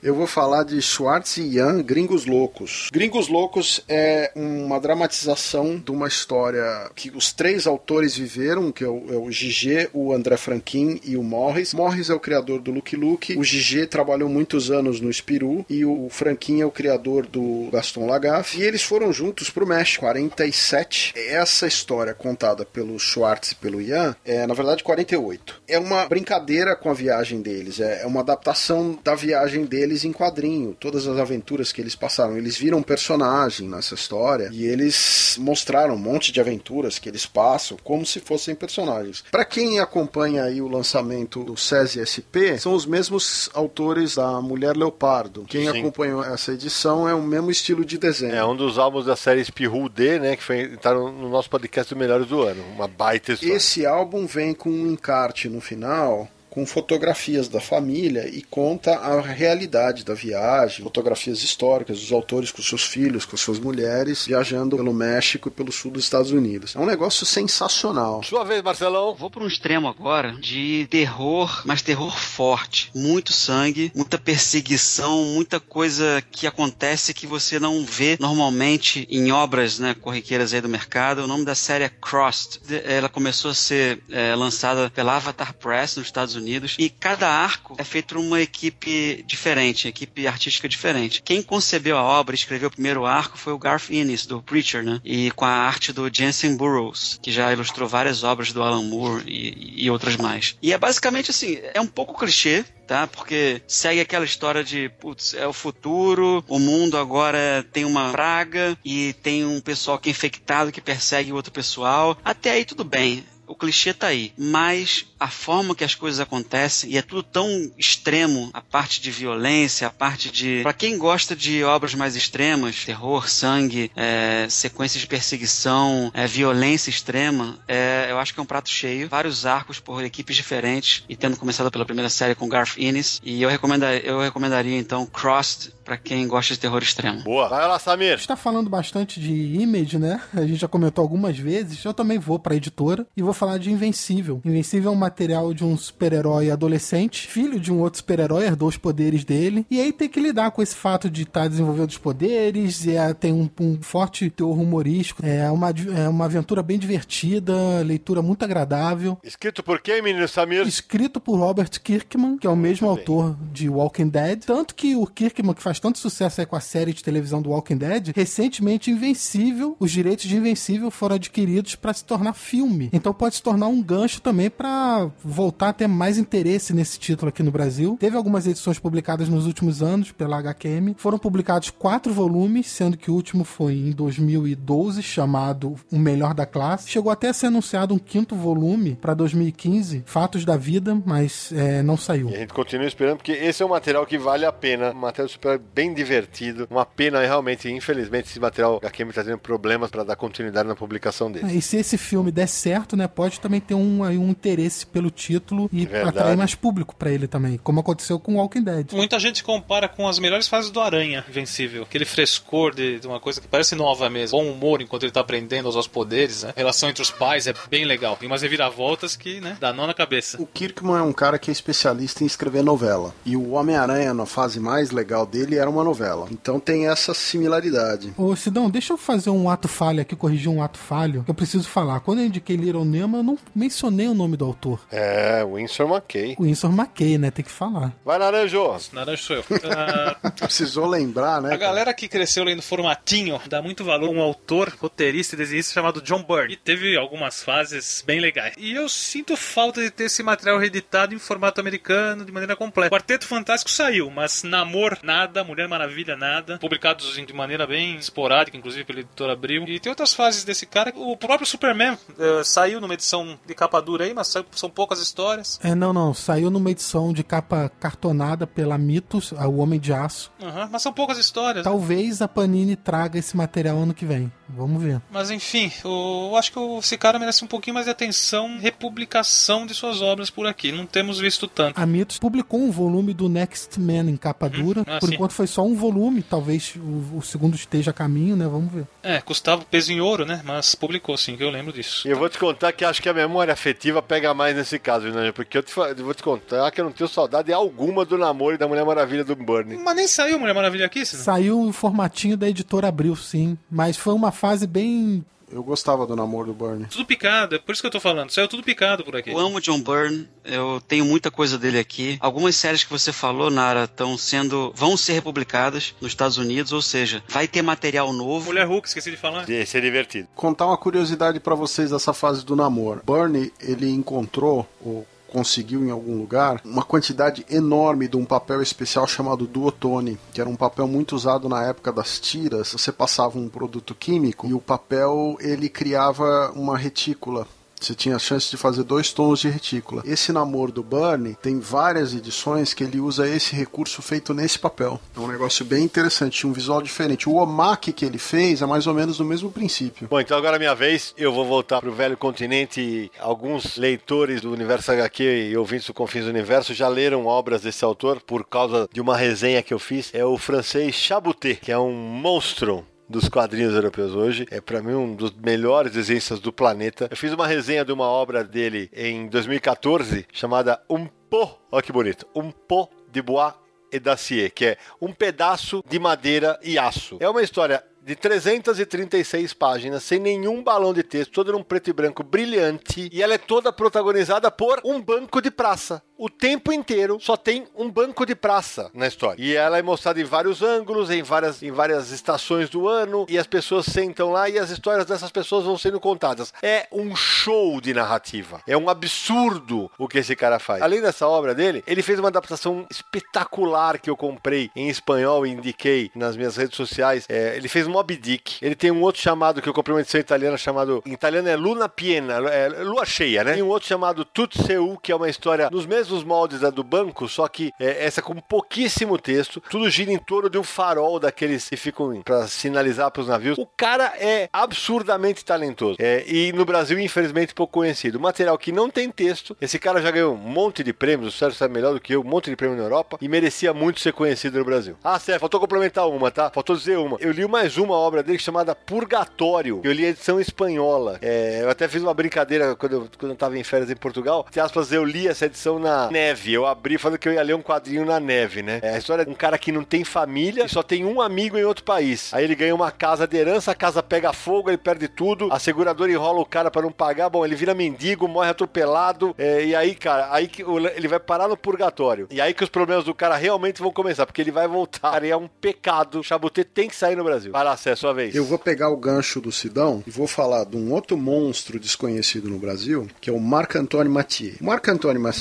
Eu vou falar de Schwartz e Ian, Gringos Loucos. Gringos Loucos é uma dramatização de uma história que os três autores viveram, que é o, é o Gigi, o André Franquin e o Morris. Morris é o criador do Lucky Luke, o Gigi trabalhou muitos anos no Spiru e o Franquin é o criador do Gaston Lagaffe. E eles foram juntos pro México, 47. Essa história contada pelo Schwartz e pelo Ian é, na verdade, 48. É uma brincadeira com a viagem deles, é é uma adaptação da viagem deles em quadrinho, todas as aventuras que eles passaram. Eles viram um personagem nessa história e eles mostraram um monte de aventuras que eles passam como se fossem personagens. Para quem acompanha aí o lançamento do SESI SP, são os mesmos autores da Mulher Leopardo. Quem Sim. Acompanhou essa edição é o mesmo estilo de desenho. é um dos álbuns da série Espirru D, né, que foi, tá no, no nosso podcast do Melhores do Ano. Uma baita história. Esse álbum vem com um encarte no final com fotografias da família e conta a realidade da viagem, fotografias históricas dos autores com seus filhos, com suas mulheres, viajando pelo México e pelo sul dos Estados Unidos. É um negócio sensacional. Sua vez, Marcelão. Vou para um extremo agora de terror, mas terror forte. Muito sangue, muita perseguição, muita coisa que acontece que você não vê normalmente em obras né, corriqueiras aí do mercado. O nome da série é Crossed. Ela começou a ser é, lançada pela Avatar Press nos Estados Unidos e cada arco é feito por uma equipe diferente, equipe artística diferente. Quem concebeu a obra e escreveu o primeiro arco foi o Garth Ennis, do Preacher, né? E com a arte do Jensen Burroughs, que já ilustrou várias obras do Alan Moore e, e outras mais. E é basicamente assim, é um pouco clichê, tá? Porque segue aquela história de, putz, é o futuro, o mundo agora tem uma praga e tem um pessoal que é infectado que persegue o outro pessoal. Até aí tudo bem. O clichê tá aí, mas a forma que as coisas acontecem e é tudo tão extremo, a parte de violência, a parte de, Pra quem gosta de obras mais extremas, terror, sangue, é, sequências de perseguição, é, violência extrema, é, eu acho que é um prato cheio, vários arcos por equipes diferentes e tendo começado pela primeira série com Garth Ennis e eu recomenda, eu recomendaria então Crossed pra quem gosta de terror extremo. Boa. Vai lá, Samir. A gente tá falando bastante de Image, né? A gente já comentou algumas vezes. Eu também vou pra editora e vou falar de Invencível. Invencível é um material de um super-herói adolescente, filho de um outro super-herói, herdou os poderes dele. E aí tem que lidar com esse fato de estar desenvolvendo os poderes, e é, tem um, um forte teor humorístico. É uma, é uma aventura bem divertida, leitura muito agradável. Escrito por quem, menino Samir? Escrito por Robert Kirkman, que é o mesmo Muito bem. autor de Walking Dead. Tanto que o Kirkman, que faz tanto sucesso aí com a série de televisão do Walking Dead, recentemente Invencível, os direitos de Invencível foram adquiridos para se tornar filme. Então pode se tornar um gancho também para voltar a ter mais interesse nesse título aqui no Brasil. Teve algumas edições publicadas nos últimos anos pela HQM. Foram publicados quatro volumes, sendo que o último foi em 2012, chamado O Melhor da Classe. Chegou até a ser anunciado um quinto volume para 2015, Fatos da Vida, mas é, não saiu. E a gente continua esperando, porque esse é um material que vale a pena. Um material super bem divertido. Uma pena, realmente, infelizmente, esse material da Kemi tá tendo problemas para dar continuidade na publicação dele. E se esse filme der certo, né, pode também ter um, aí um interesse pelo título e Verdade. atrair mais público pra ele também, como aconteceu com Walking Dead. Muita gente compara com as melhores fases do Aranha Invencível. Aquele frescor de, de uma coisa que parece nova mesmo. Bom humor enquanto ele tá aprendendo a usar os poderes, né? A relação entre os pais é bem legal. Tem umas reviravoltas que, né, dá nó na cabeça. O Kirkman é um cara que é especialista em escrever novela. E o Homem-Aranha, na fase mais legal dele, ele era uma novela. Então tem essa similaridade. Ô, Sidão, deixa eu fazer um ato falho aqui, corrigir um ato falho, que eu preciso falar. Quando eu indiquei Little Nemo, eu não mencionei o nome do autor. É, Winsor McKay. Winsor McKay, né? Tem que falar. Vai, Naranjo. Naranja sou eu. Ah, Precisou lembrar, né? A galera que cresceu lendo formatinho dá muito valor a um autor, roteirista e desenhista chamado John Byrne. E teve algumas fases bem legais. E eu sinto falta de ter esse material reeditado em formato americano de maneira completa. Quarteto Fantástico saiu, mas Namor, nada. Mulher Maravilha, nada. Publicados de maneira bem esporádica, inclusive pela editora Abril. E tem outras fases desse cara. O próprio Superman eh, saiu numa edição de capa dura aí, mas saiu- são poucas histórias. É, não, não. Saiu numa edição de capa cartonada pela Mitos, O Homem de Aço. Aham, mas são poucas histórias. Talvez a Panini traga esse material ano que vem. Vamos ver. Mas enfim, eu acho que esse cara merece um pouquinho mais de atenção, republicação de suas obras por aqui. Não temos visto tanto. A Mitos publicou um volume do Next Man em capa dura. Ah, Por sim. enquanto foi só um volume. Talvez o, o segundo esteja a caminho, né? Vamos ver. É, custava peso em ouro, né? Mas publicou sim, que eu lembro disso. E eu vou te contar que acho que a memória afetiva pega mais nesse caso, né? Porque eu, te eu vou te contar que eu não tenho saudade alguma do namoro e da Mulher Maravilha do Burnie. Mas nem saiu Mulher Maravilha aqui, senão. Saiu o formatinho da editora Abril, sim. Mas foi uma fase bem. Eu gostava do namoro do Bernie. Tudo picado, é por isso que eu tô falando. Saiu tudo picado por aqui. Eu amo John Byrne, eu tenho muita coisa dele aqui. Algumas séries que você falou, Nara, estão sendo. vão ser republicadas nos Estados Unidos, ou seja, vai ter material novo. Mulher Hulk, esqueci de falar. Esse é divertido. Contar uma curiosidade pra vocês dessa fase do namoro. Bernie, ele encontrou ou conseguiu em algum lugar uma quantidade enorme de um papel especial chamado duotone, que era um papel muito usado na época das tiras. Você passava um produto químico e o papel ele criava uma retícula. Você tinha a chance de fazer dois tons de retícula. Esse namoro do Bernie tem várias edições que ele usa esse recurso feito nesse papel. É um negócio bem interessante, um visual diferente. O omake que ele fez é mais ou menos do mesmo princípio. Bom, então agora é minha vez. Eu vou voltar pro velho continente. Alguns leitores do Universo HQ e ouvintes do Confins do Universo já leram obras desse autor por causa de uma resenha que eu fiz. É o francês Chabuté, que é um monstro dos quadrinhos europeus hoje. É pra mim um dos melhores desenhistas do planeta. Eu fiz uma resenha de uma obra dele em 2014 chamada Um Pot, olha que bonito, Um Pot de Bois e d'acier, que é um pedaço de madeira e aço. É uma história de 336 páginas, sem nenhum balão de texto, toda num preto e branco brilhante, e ela é toda protagonizada por um banco de praça. O tempo inteiro só tem um banco de praça na história. E ela é mostrada em vários ângulos, em várias, em várias estações do ano, e as pessoas sentam lá e as histórias dessas pessoas vão sendo contadas. É um show de narrativa. É um absurdo o que esse cara faz. Além dessa obra dele, ele fez uma adaptação espetacular que eu comprei em espanhol e indiquei nas minhas redes sociais. É, ele fez Moby Dick. Ele tem um outro chamado que eu comprei uma edição italiana chamado. Em italiano é Luna Piena, é lua cheia, né? Tem um outro chamado Tut Seu, que é uma história nos mesmos moldes da do banco, só que é, essa com pouquíssimo texto. Tudo gira em torno de um farol daqueles que ficam para sinalizar para os navios. O cara é absurdamente talentoso. É, e no Brasil, infelizmente, pouco conhecido. Material que não tem texto. Esse cara já ganhou um monte de prêmios. O Sérgio sabe melhor do que eu, um monte de prêmio na Europa. E merecia muito ser conhecido no Brasil. Ah, Sérgio, faltou complementar uma, tá? Faltou dizer uma. Eu li mais uma obra dele chamada Purgatório. Eu li a edição espanhola. É, eu até fiz uma brincadeira quando eu, quando eu tava em férias em Portugal. Entre aspas, eu li essa edição na neve. Eu abri falando que eu ia ler um quadrinho na neve, né? É a história de um cara que não tem família e só tem um amigo em outro país. Aí ele ganha uma casa de herança, a casa pega fogo, ele perde tudo, a seguradora enrola o cara para não pagar. Bom, ele vira mendigo, morre atropelado. é, e aí, cara, aí que ele vai parar no purgatório. E aí que os problemas do cara realmente vão começar, porque ele vai voltar. E é um pecado. Chabutê tem que sair no Brasil. Vai lá, Cé, sua vez. Eu vou pegar o gancho do Sidão e vou falar de um outro monstro desconhecido no Brasil, que é o Marc-Antoine Mathieu. O Marc-Antoine Ma-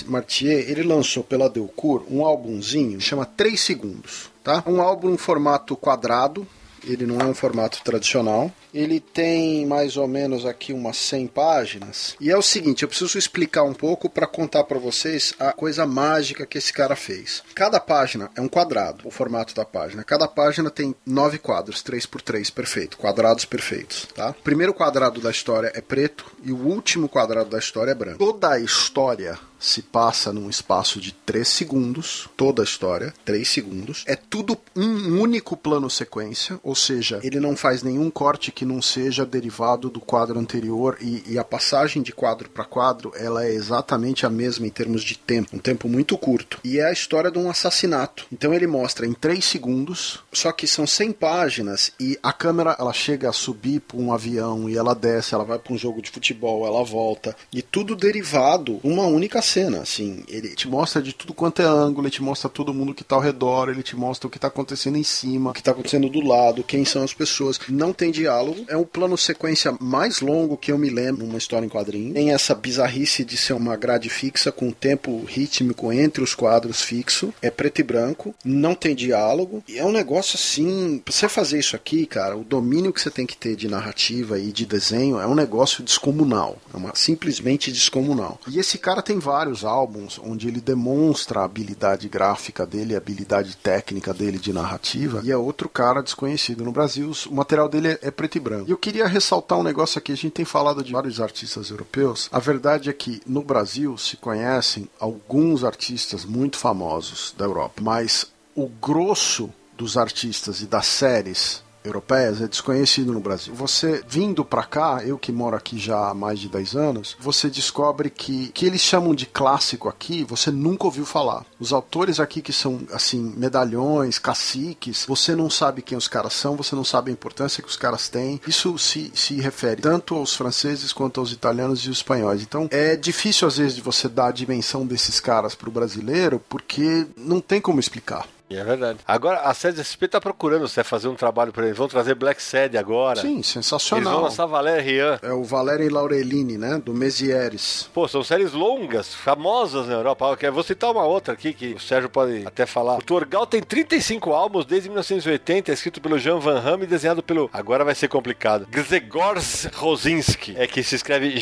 Mathieu, ele lançou pela Delcourt um álbumzinho, chama 3 Segundos, tá? Um álbum em formato quadrado, ele não é um formato tradicional. Ele tem mais ou menos aqui umas 100 páginas. E é o seguinte, eu preciso explicar um pouco para contar para vocês a coisa mágica que esse cara fez. Cada página é um quadrado, o formato da página. Cada página tem nove quadros, 3 por 3, perfeito, quadrados perfeitos, tá? O primeiro quadrado da história é preto e o último quadrado da história é branco. Toda a história se passa num espaço de 3 segundos, toda a história, 3 segundos. É tudo um único plano sequência, ou seja, ele não faz nenhum corte que não seja derivado do quadro anterior e, e a passagem de quadro para quadro, ela é exatamente a mesma em termos de tempo, um tempo muito curto. E é a história de um assassinato. Então ele mostra em 3 segundos, só que são 100 páginas e a câmera ela chega a subir para um avião e ela desce, ela vai para um jogo de futebol, ela volta e tudo derivado uma única cena, assim, ele te mostra de tudo quanto é ângulo, ele te mostra todo mundo que está ao redor, ele te mostra o que está acontecendo em cima, o que está acontecendo do lado, quem são as pessoas. Não tem diálogo, é o plano sequência mais longo que eu me lembro numa história em quadrinho. Tem essa bizarrice de ser uma grade fixa com tempo rítmico entre os quadros fixo, é preto e branco, não tem diálogo, e é um negócio assim, pra você fazer isso aqui, cara, o domínio que você tem que ter de narrativa e de desenho é um negócio descomunal, é uma simplesmente descomunal. E esse cara tem vários álbuns onde ele demonstra a habilidade gráfica dele, a habilidade técnica dele de narrativa, e é outro cara desconhecido no Brasil. O material dele é, é preto e branco. Eu queria ressaltar um negócio aqui, a gente tem falado de vários artistas europeus. A verdade é que no Brasil se conhecem alguns artistas muito famosos da Europa, mas o grosso dos artistas e das séries europeias é desconhecido no Brasil. Você vindo para cá, eu que moro aqui já há mais de 10 anos, você descobre que que eles chamam de clássico aqui, você nunca ouviu falar. Os autores aqui que são assim, medalhões, caciques, você não sabe quem os caras são, você não sabe a importância que os caras têm. Isso se, se refere tanto aos franceses quanto aos italianos e os espanhóis. Então, é difícil às vezes de você dar a dimensão desses caras pro brasileiro, porque não tem como explicar. É verdade. Agora, a Sede SP tá procurando você fazer um trabalho para eles. Vão trazer Black Sad agora. Sim, Eles sensacional. vão lançar Valéria Rian. É o Valério Laurelini, né? Do Mesieres. Pô, são séries longas, famosas na Europa. Eu vou citar uma outra aqui que o Sérgio pode até falar. O Torgal tem 35 álbuns desde 1980, é escrito pelo Jean Van Hamme e desenhado pelo. Agora vai ser complicado. Grzegorz Rosinski. É que se escreve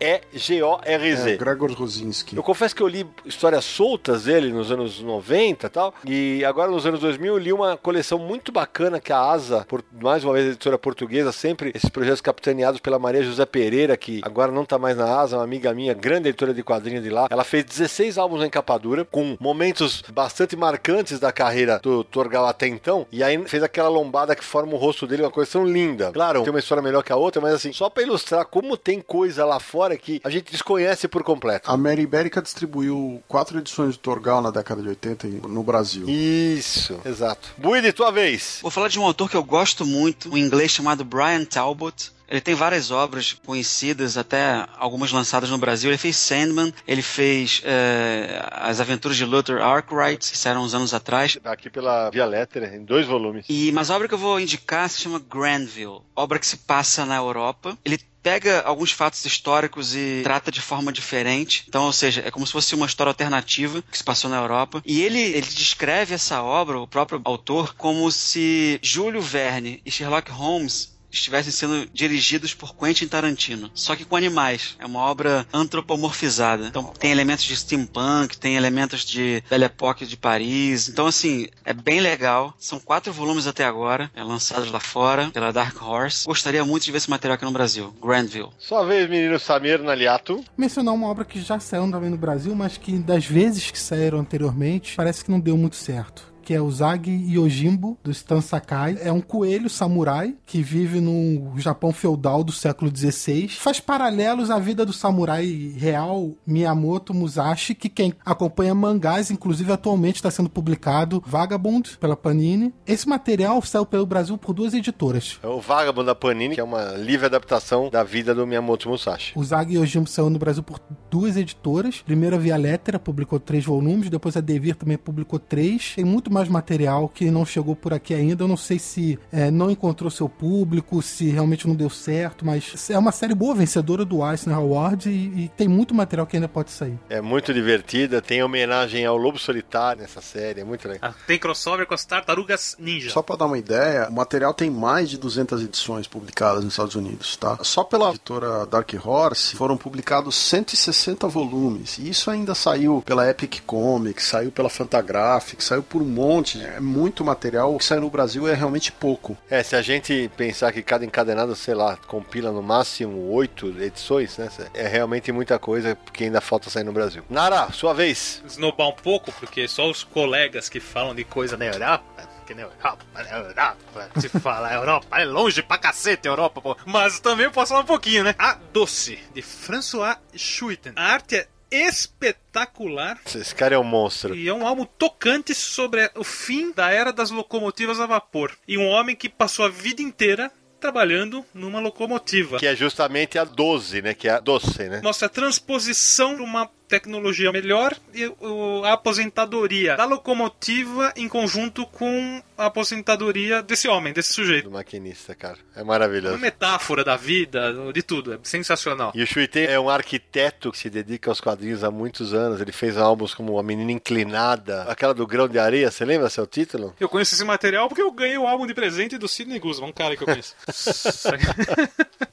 G-R-Z-E-G-O-R-Z. É, Gregor Rosinski. Eu confesso que eu li histórias soltas dele nos anos 90 e tal. E agora nos anos 2000 eu li uma coleção muito bacana que a Asa, por, mais uma vez editora portuguesa, sempre esses projetos capitaneados pela Maria José Pereira, que agora não tá mais na Asa, uma amiga minha, grande editora de quadrinhos de lá. Ela fez 16 álbuns em capa dura, com momentos bastante marcantes da carreira do Torgal até então. E aí fez aquela lombada que forma o rosto dele, uma coleção linda. Claro, tem uma história melhor que a outra, mas assim, só pra ilustrar como tem coisa lá fora que a gente desconhece por completo. A Mary Ibérica distribuiu quatro edições de Torgal na década de 80 no Brasil. Isso, exato. Buide, tua vez. Vou falar de um autor que eu gosto muito, um inglês chamado Brian Talbot. Ele tem várias obras conhecidas, até algumas lançadas no Brasil. Ele fez Sandman, ele fez eh, As Aventuras de Luther Arkwright, que saíram uns anos atrás. Aqui pela Via Letter, em dois volumes. E, mas a obra que eu vou indicar se chama Granville, obra que se passa na Europa. Ele pega alguns fatos históricos e trata de forma diferente. Então, ou seja, é como se fosse uma história alternativa que se passou na Europa. E ele, ele descreve essa obra, o próprio autor, como se Júlio Verne e Sherlock Holmes estivessem sendo dirigidos por Quentin Tarantino, só que com animais. É uma obra antropomorfizada. Então tem elementos de steampunk, tem elementos de Belle Époque de Paris. Então assim, é bem legal. São quatro volumes até agora, é lançados lá fora pela Dark Horse. Gostaria muito de ver esse material aqui no Brasil. Granville. Sua vez, menino Samir Naliato. Mencionar uma obra que já saiu também no Brasil, mas que das vezes que saíram anteriormente, parece que não deu muito certo. Que é o Zag Yojimbo, do Stan Sakai. É um coelho samurai que vive no Japão feudal do século XVI. Faz paralelos à vida do samurai real Miyamoto Musashi, que quem acompanha mangás, inclusive atualmente está sendo publicado Vagabond pela Panini. Esse material saiu pelo Brasil por duas editoras. É o Vagabond da Panini, que é uma livre adaptação da vida do Miyamoto Musashi. O Zag Yojimbo saiu no Brasil por duas editoras. Primeiro a Via Lettera publicou três volumes, depois a Devir também publicou três. Tem muito mais material que não chegou por aqui ainda. Eu não sei se é, não encontrou seu público, se realmente não deu certo, mas é uma série boa, vencedora do Eisner Award e, e tem muito material que ainda pode sair. É muito divertida, tem homenagem ao Lobo Solitário nessa série, é muito legal. Ah, Tem crossover com as tartarugas ninja. Só pra dar uma ideia, o material tem mais de 200 edições publicadas nos Estados Unidos, tá? Só pela editora Dark Horse foram publicados 160 volumes. E isso ainda saiu pela Epic Comics, saiu pela Fantagraphics, saiu por um monte monte, é muito material. O que sai no Brasil é realmente pouco. É, se a gente pensar que cada encadenado, sei lá, compila no máximo oito edições, né? É realmente muita coisa que ainda falta sair no Brasil. Nara, sua vez. Esnobar um pouco, porque só os colegas que falam de coisa na Europa que na Europa, na Europa, se fala Europa, é longe pra cacete a Europa, pô. Mas também posso falar um pouquinho, né? A Doce, de François Schuiten. A arte é espetacular. Esse cara é um monstro. E é um álbum tocante sobre o fim da era das locomotivas a vapor. E um homem que passou a vida inteira trabalhando numa locomotiva. Que é justamente a 12, né? Que é a doce, né? Mostra a transposição de uma tecnologia melhor e o, a aposentadoria da locomotiva em conjunto com a aposentadoria desse homem, desse sujeito. Do maquinista, cara. É maravilhoso. Uma metáfora da vida, de tudo. É sensacional. E o Shuitei é um arquiteto que se dedica aos quadrinhos há muitos anos. Ele fez álbuns como A Menina Inclinada, aquela do Grão de Areia. Você lembra seu título? Eu conheço esse material porque eu ganhei o álbum de presente do Sidney Guzman, um cara que eu conheço.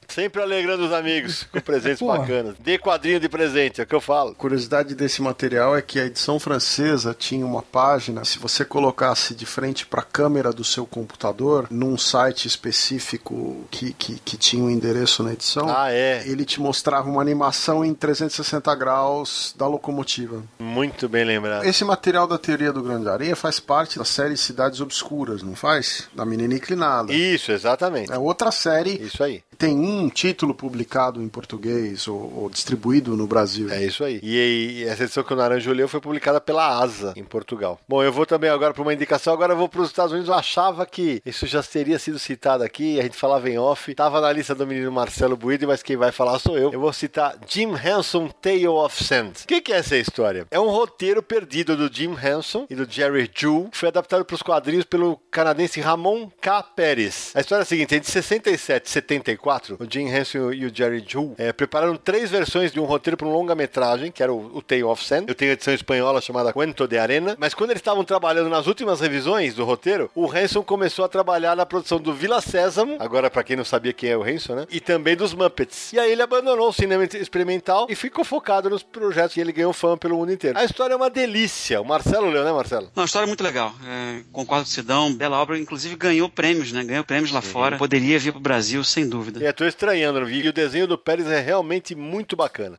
Sempre alegrando os amigos com presentes bacanas. Dê quadrinho de presente, é o que eu falo. Curiosidade desse material é que a edição francesa tinha uma página, se você colocasse de frente para a câmera do seu computador, num site específico que, que, que tinha um endereço na edição, ah, é. ele te mostrava uma animação em 360 graus da locomotiva. Muito bem lembrado. Esse material da teoria do Grande Areia faz parte da série Cidades Obscuras, não faz? Da Menina Inclinada. Isso, exatamente. É outra série. Isso aí. Tem um título publicado em português ou, ou distribuído no Brasil. É isso aí. E, e essa edição que o Naranjo leu foi publicada pela ASA em Portugal. Bom, eu vou também agora para uma indicação. Agora eu vou para os Estados Unidos. Eu achava que isso já teria sido citado aqui. A gente falava em off. Tava na lista do menino Marcelo Buide, mas quem vai falar sou eu. Eu vou citar Jim Henson Tale of Sand. O que, que é essa história? É um roteiro perdido do Jim Henson e do Jerry Jew, que foi adaptado para os quadrinhos pelo canadense Ramon K. Pérez. A história é a seguinte: entre 67 e 74, o Jim Henson e o Jerry Jew é, prepararam três versões de um roteiro para um longa-metragem, que era o, o Tale of Sand. Eu tenho a edição espanhola chamada Cuento de Arena. Mas quando eles estavam trabalhando nas últimas revisões do roteiro, o Henson começou a trabalhar na produção do Vila Sésamo, agora para quem não sabia quem é o Henson, né? E também dos Muppets. E aí ele abandonou o cinema experimental e ficou focado nos projetos e ele ganhou fama pelo mundo inteiro. A história é uma delícia. O Marcelo leu, né, Marcelo? Não, a história é muito legal. É, concordo com o Sidão. Bela obra, inclusive ganhou prêmios, né? Ganhou prêmios lá fora. Poderia vir pro Brasil, sem dúvida. É, tô estranhando, não vi. E o desenho do Pérez é realmente muito bacana.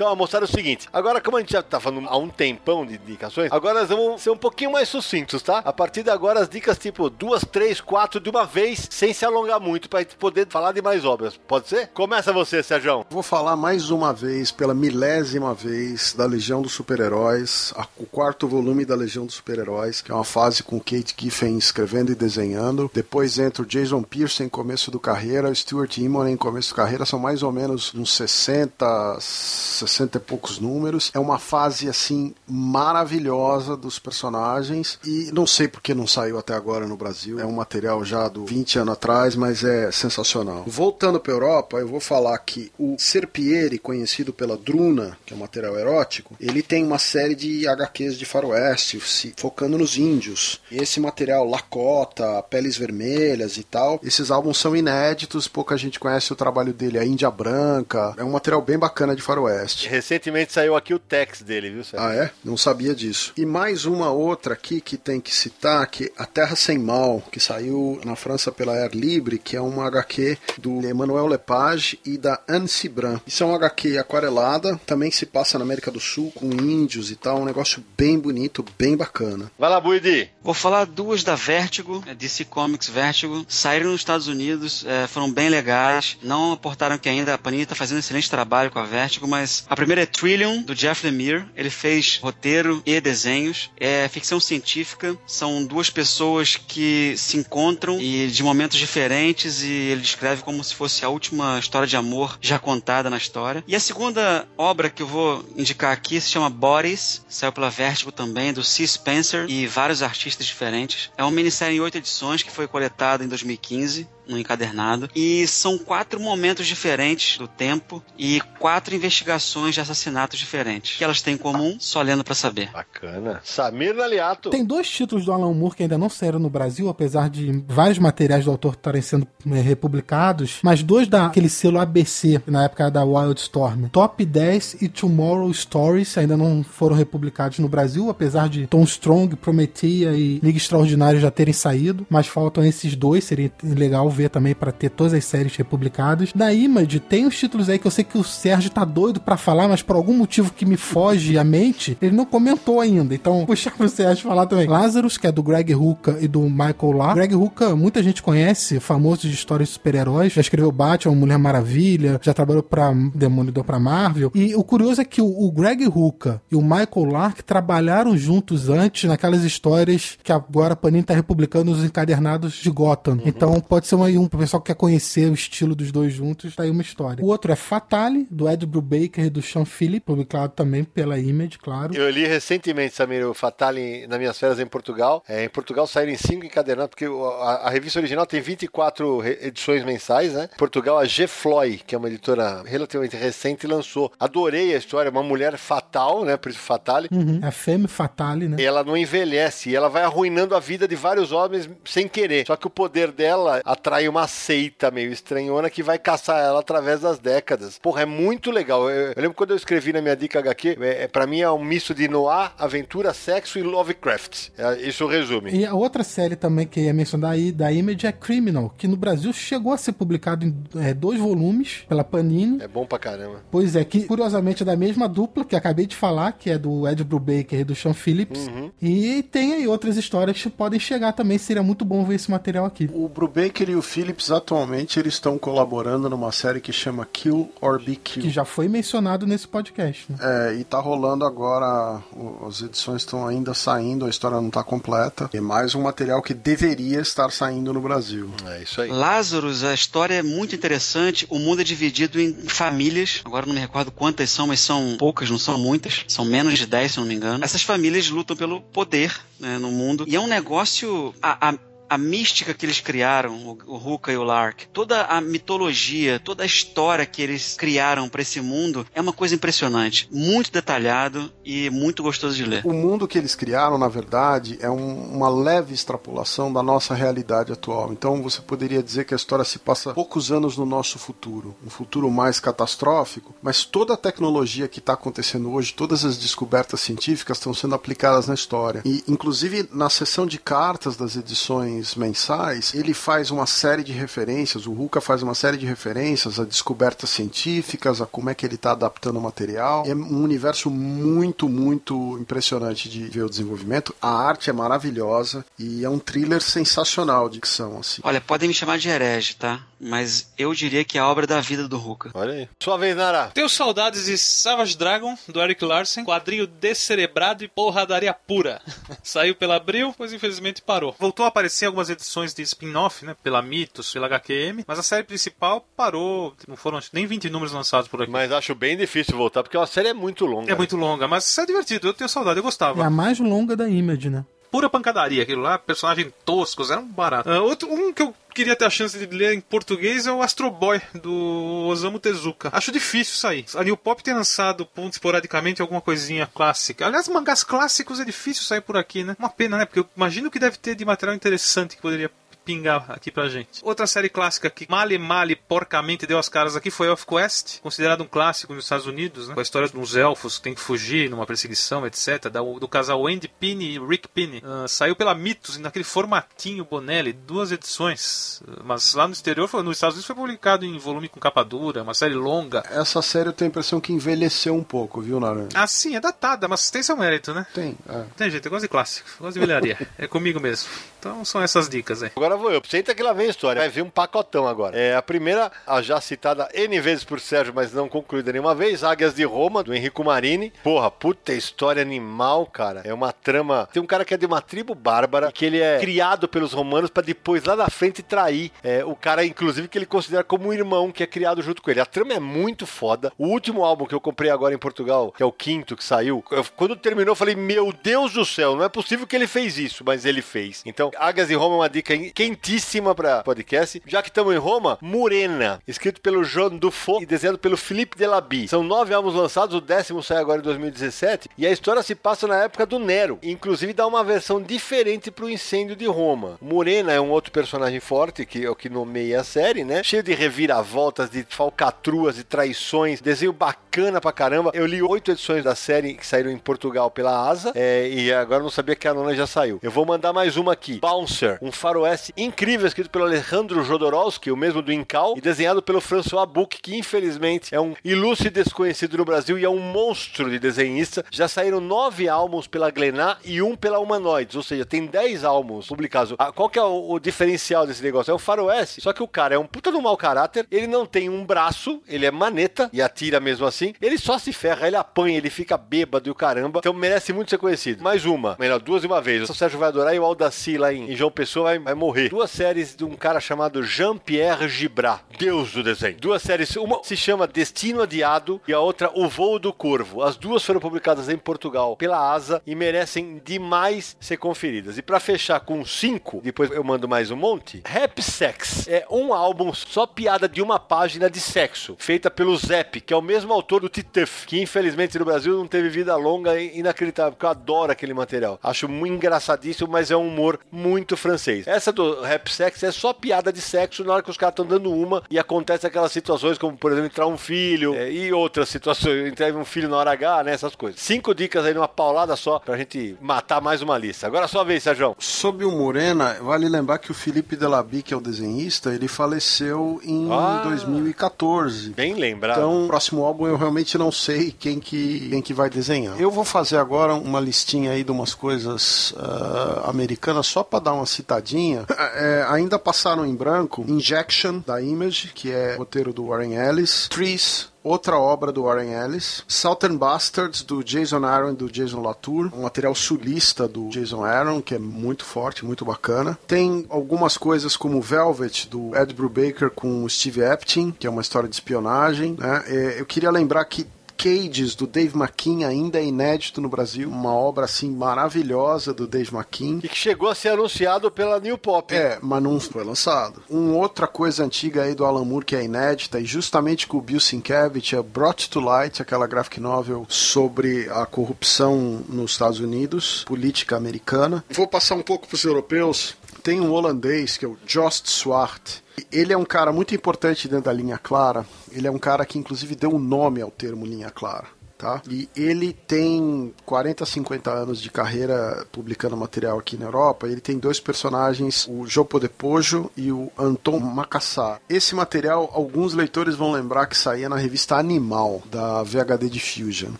Então, a moçada é o seguinte: agora, como a gente já tá falando há um tempão de indicações, agora nós vamos ser um pouquinho mais sucintos, tá? A partir de agora, as dicas tipo duas, três, quatro de uma vez, sem se alongar muito, pra gente poder falar de mais obras. Pode ser? Começa você, Sérgio. Vou falar mais uma vez, pela milésima vez, da Legião dos Super-Heróis, o quarto volume da Legião dos Super-Heróis, que é uma fase com Kate Giffen escrevendo e desenhando. Depois entra o Jason Pierce em começo do carreira, o Stuart Immonen em começo do carreira, são mais ou menos uns 60, 60 e poucos números. É uma fase assim maravilhosa dos personagens e não sei porque não saiu até agora no Brasil. É um material já do 20 anos atrás, mas é sensacional. Voltando para Europa, eu vou falar que o Serpieri, conhecido pela Druna, que é um material erótico, ele tem uma série de HQs de faroeste, se focando nos índios. E esse material Lakota, Peles Vermelhas e tal, esses álbuns são inéditos, pouca gente conhece o trabalho dele, a Índia Branca. É um material bem bacana de faroeste. Recentemente saiu aqui o text dele, viu, Sérgio? Ah, é? Não sabia disso. E mais uma outra aqui que tem que citar, que A Terra Sem Mal, que saiu na França pela Air Libre, que é uma HQ do Emmanuel Lepage e da Anne Cibran. Isso é uma HQ aquarelada, também se passa na América do Sul, com índios e tal, um negócio bem bonito, bem bacana. Vai lá, Buidi. Vou falar duas da Vertigo, é DC Comics Vertigo. Saíram nos Estados Unidos, é, foram bem legais. Não aportaram que ainda a Panini está fazendo um excelente trabalho com a Vertigo, mas a primeira é Trillion, do Jeff Lemire. Ele fez roteiro e desenhos. É ficção científica. São duas pessoas que se encontram e de momentos diferentes e ele descreve como se fosse a última história de amor já contada na história. E a segunda obra que eu vou indicar aqui se chama Bodies, saiu pela Vertigo também, do C. Spencer e vários artistas diferentes. É uma minissérie em oito edições que foi coletada em 2015 no encadernado. E são quatro momentos diferentes do tempo e quatro investigações de assassinatos diferentes. O que elas têm em comum? Só lendo pra saber. Bacana. Samir Naliato. Tem dois títulos do Alan Moore que ainda não saíram no Brasil, apesar de vários materiais do autor estarem sendo é, republicados, mas dois daquele selo ABC, na época da Wildstorm, Top 10 e Tomorrow Stories, ainda não foram republicados no Brasil, apesar de Tom Strong, Prometheia e Liga Extraordinária já terem saído, mas faltam esses dois, seria legal ver também para ter todas as séries republicadas. Da Image, tem os títulos aí que eu sei que o Sérgio tá doido para falar, mas por algum motivo que me foge a mente, ele não comentou ainda. Então, puxar pro Sérgio falar também. Lazarus, que é do Greg Hooker e do Michael Lark. Greg Hooker, muita gente conhece, famoso de histórias de super-heróis, já escreveu Batman, Mulher Maravilha, já trabalhou pra Demolidor pra Marvel. E o curioso é que o, o Greg Hooker e o Michael Lark trabalharam juntos antes naquelas histórias que agora a Panini tá republicando os encadernados de Gotham. Uhum. Então pode ser uma, um pessoal que quer conhecer o estilo dos dois juntos, tá aí uma história. O outro é Fatale, do Ed Brubaker e do Sean Phillip, publicado também pela Image, claro. Eu li recentemente, Samir, o Fatale nas minhas férias em Portugal. É, em Portugal saíram em cinco encadernados, porque a, a revista original tem 24 re- edições mensais, né? Em Portugal, a G. Floy, que é uma editora relativamente recente, lançou. Adorei a história, uma mulher fatal, né? Por isso Fatale. Uhum. É a Femme Fatale, né? Ela não envelhece e ela vai arruinando a vida de vários homens sem querer. Só que o poder dela atrai uma seita meio estranhona que vai caçar ela através das décadas. Porra, é muito legal. Eu, eu lembro quando eu escrevi na minha dica HQ, é, é, pra mim é um misto de noir, aventura, sexo e Lovecraft. É, isso resume. E a outra série também que eu ia mencionar aí da Image é Criminal, que no Brasil chegou a ser publicado em é, dois volumes pela Panini. É bom pra caramba. Pois é, que curiosamente é da mesma dupla que acabei de falar, que é do Ed Brubaker e do Sean Phillips. Uhum. E tem aí outras histórias que podem chegar também, seria muito bom ver esse material aqui. O Brubaker e o Phillips atualmente eles estão colaborando numa série que chama Kill or Be Que Killed. já foi mencionado nesse podcast. Né? É, e tá rolando agora, o- as edições estão ainda saindo, a história não tá completa. É mais um material que deveria estar saindo no Brasil. É isso aí. Lazarus, a história é muito interessante. O mundo é dividido em famílias. Agora não me recordo quantas são, mas são poucas, não são muitas. São menos de 10, se não me engano. Essas famílias lutam pelo poder né, no mundo. E é um negócio. A, a- a mística que eles criaram, o, Ruka e o Lark, toda a mitologia, toda a história que eles criaram para esse mundo é uma coisa impressionante. Muito detalhado e muito gostoso de ler. O mundo que eles criaram, na verdade, é um- uma leve extrapolação da nossa realidade atual. Então você poderia dizer que a história se passa poucos anos no nosso futuro, um futuro mais catastrófico, mas toda a tecnologia que está acontecendo hoje, todas as descobertas científicas estão sendo aplicadas na história. E, inclusive, na seção de cartas das edições mensais, ele faz uma série de referências, o Ruka faz uma série de referências a descobertas científicas, a como é que ele está adaptando o material. É um universo muito, muito impressionante de ver o desenvolvimento. A arte é maravilhosa e é um thriller sensacional de dicção, assim. Olha, podem me chamar de herege, tá? Mas eu diria que é a obra da vida do Ruka. Olha aí. Sua vez, Nara. Tenho saudades de Savage Dragon, do Eric Larsen, quadrinho descerebrado e porradaria pura. Saiu pela Abril, pois infelizmente parou. Voltou a aparecer em algumas edições de spin-off, né? Pela Mitos, pela HQM, mas a série principal parou. Não foram nem 20 números lançados por aqui. Mas acho bem difícil voltar, porque a série é muito longa. É muito longa, mas é divertido. Eu tenho saudade, eu É gostava. a mais longa da Image, né? Pura pancadaria, aquilo lá, personagem toscos, era um barato. Ah, outro, um que eu queria ter a chance de ler em português é o Astro Boy, do Osamu Tezuka. Acho difícil sair. A New Pop tem lançado esporadicamente alguma coisinha clássica. Aliás, mangás clássicos é difícil sair por aqui, né? Uma pena, né? Porque eu imagino que deve ter de material interessante que poderia pingar aqui pra gente. Outra série clássica que male male porcamente deu as caras aqui foi Elf Quest, considerado um clássico nos Estados Unidos, né? Com a história de uns elfos que tem que fugir numa perseguição, etc. Da- do casal Wendy Pini e Rick Pini. Ah, saiu pela Mitos naquele formatinho Bonelli, duas edições. Ah, Mas lá no exterior, foi, nos Estados Unidos foi publicado em volume com capa dura, uma série longa. Essa série eu tenho a impressão que envelheceu um pouco, viu, Naranja? Ah, sim, é datada, mas tem seu mérito, né? Tem, é. Tem jeito, eu gosto de clássico, gosto de velharia. é comigo mesmo. Então são essas dicas aí. Agora vou eu. Senta que lá vem a história. Vai vir um pacotão agora. É, a primeira, a já citada N vezes por Sérgio, mas não concluída nenhuma vez, Águias de Roma, do Henrico Marini. Porra, puta história animal, cara. É uma trama... Tem um cara que é de uma tribo bárbara, que ele é criado pelos romanos pra depois, lá na frente, trair é, o cara, inclusive, que ele considera como um irmão, que é criado junto com ele. A trama é muito foda. O último álbum que eu comprei agora em Portugal, que é o quinto que saiu, eu- quando terminou, eu falei, meu Deus do céu, não é possível que ele fez isso, mas ele fez. Então, Águias em Roma é uma dica quentíssima pra podcast. Já que estamos em Roma, Murena, escrito pelo Jean Dufault e desenhado pelo Philippe Delaby. São nove álbuns lançados, o décimo sai agora em 2017, e a história se passa na época do Nero. Inclusive dá uma versão diferente pro incêndio de Roma. Murena é um outro personagem forte, que é o que nomeia a série, né? Cheio de reviravoltas, de falcatruas, de traições, desenho bacana pra caramba. Eu li oito edições da série que saíram em Portugal pela Asa, é, e agora não sabia que a nona já saiu. Eu vou mandar mais uma aqui. Bouncer, um faroeste incrível escrito pelo Alejandro Jodorowsky, o mesmo do Incal, e desenhado pelo François Buc, que infelizmente é um ilustre desconhecido no Brasil e é um monstro de desenhista. Já saíram nove álbuns pela Glenar e um pela Humanoids, ou seja, tem dez álbuns publicados. Ah, qual que é o, o diferencial desse negócio? É o faroeste, só que o cara é um puta do mau caráter, ele não tem um braço, ele é maneta e atira mesmo assim, ele só se ferra, ele apanha, ele fica bêbado e o caramba, então merece muito ser conhecido. Mais uma, melhor, duas de uma vez. O Sérgio vai adorar e o Aldaci lá em, em João Pessoa vai, vai morrer. Duas séries de um cara chamado Jean-Pierre Gibrat, deus do desenho. Duas séries, uma se chama Destino Adiado e a outra O Voo do Corvo. As duas foram publicadas em Portugal pela Asa e merecem demais ser conferidas. E para fechar com cinco, depois eu mando mais um monte, Rap Sex é um álbum só piada de uma página de sexo, feita pelo Zep, que é o mesmo autor do Tituff, que infelizmente no Brasil não teve vida longa e inacreditável, porque eu adoro aquele material. Acho muito engraçadíssimo, mas é um humor muito francês. Essa do Rap Sex é só piada de sexo na hora que os caras estão dando uma e acontece aquelas situações como, por exemplo, entrar um filho é, e outras situações, entrar um filho na hora H, né, essas coisas. Cinco dicas aí numa paulada só pra gente matar mais uma lista. Agora só vez, Sérgio. Sobre o Morena, vale lembrar que o Felipe Delaby, que é o desenhista, ele faleceu em Ah. 2014. Bem lembrado. Então, o próximo álbum eu realmente não sei quem que, quem que vai desenhar. Eu vou fazer agora uma listinha aí de umas coisas ah, americanas, só para dar uma citadinha. É, ainda passaram em branco Injection, da Image, que é roteiro do Warren Ellis. Trees, Outra obra do Warren Ellis, Southern Bastards, do Jason Aaron e do Jason Latour, um material sulista do Jason Aaron, que é muito forte, muito bacana. Tem algumas coisas como Velvet, do Ed Brubaker com Steve Epting, que é uma história de espionagem. Né? É, eu queria lembrar que Cages, do Dave McKean, ainda é inédito no Brasil. Uma obra, assim, maravilhosa do Dave McKean. E que chegou a ser anunciado pela New Pop. É, mas não foi lançado. Uma outra coisa antiga aí do Alan Moore que é inédita, e justamente com o Bill Sienkiewicz, é Brought to Light, aquela graphic novel sobre a corrupção nos Estados Unidos, política americana. Vou passar um pouco para os europeus. Tem um holandês que é o Jost Swart. Ele é um cara muito importante dentro da linha clara. Ele é um cara que inclusive deu um nome ao termo linha clara. Tá? E ele tem 40, 50 anos de carreira publicando material aqui na Europa. Ele tem dois personagens, o Jopo de Pojo e o Anton Macassar. Esse material, alguns leitores vão lembrar que saía na revista Animal, da VHD Diffusion.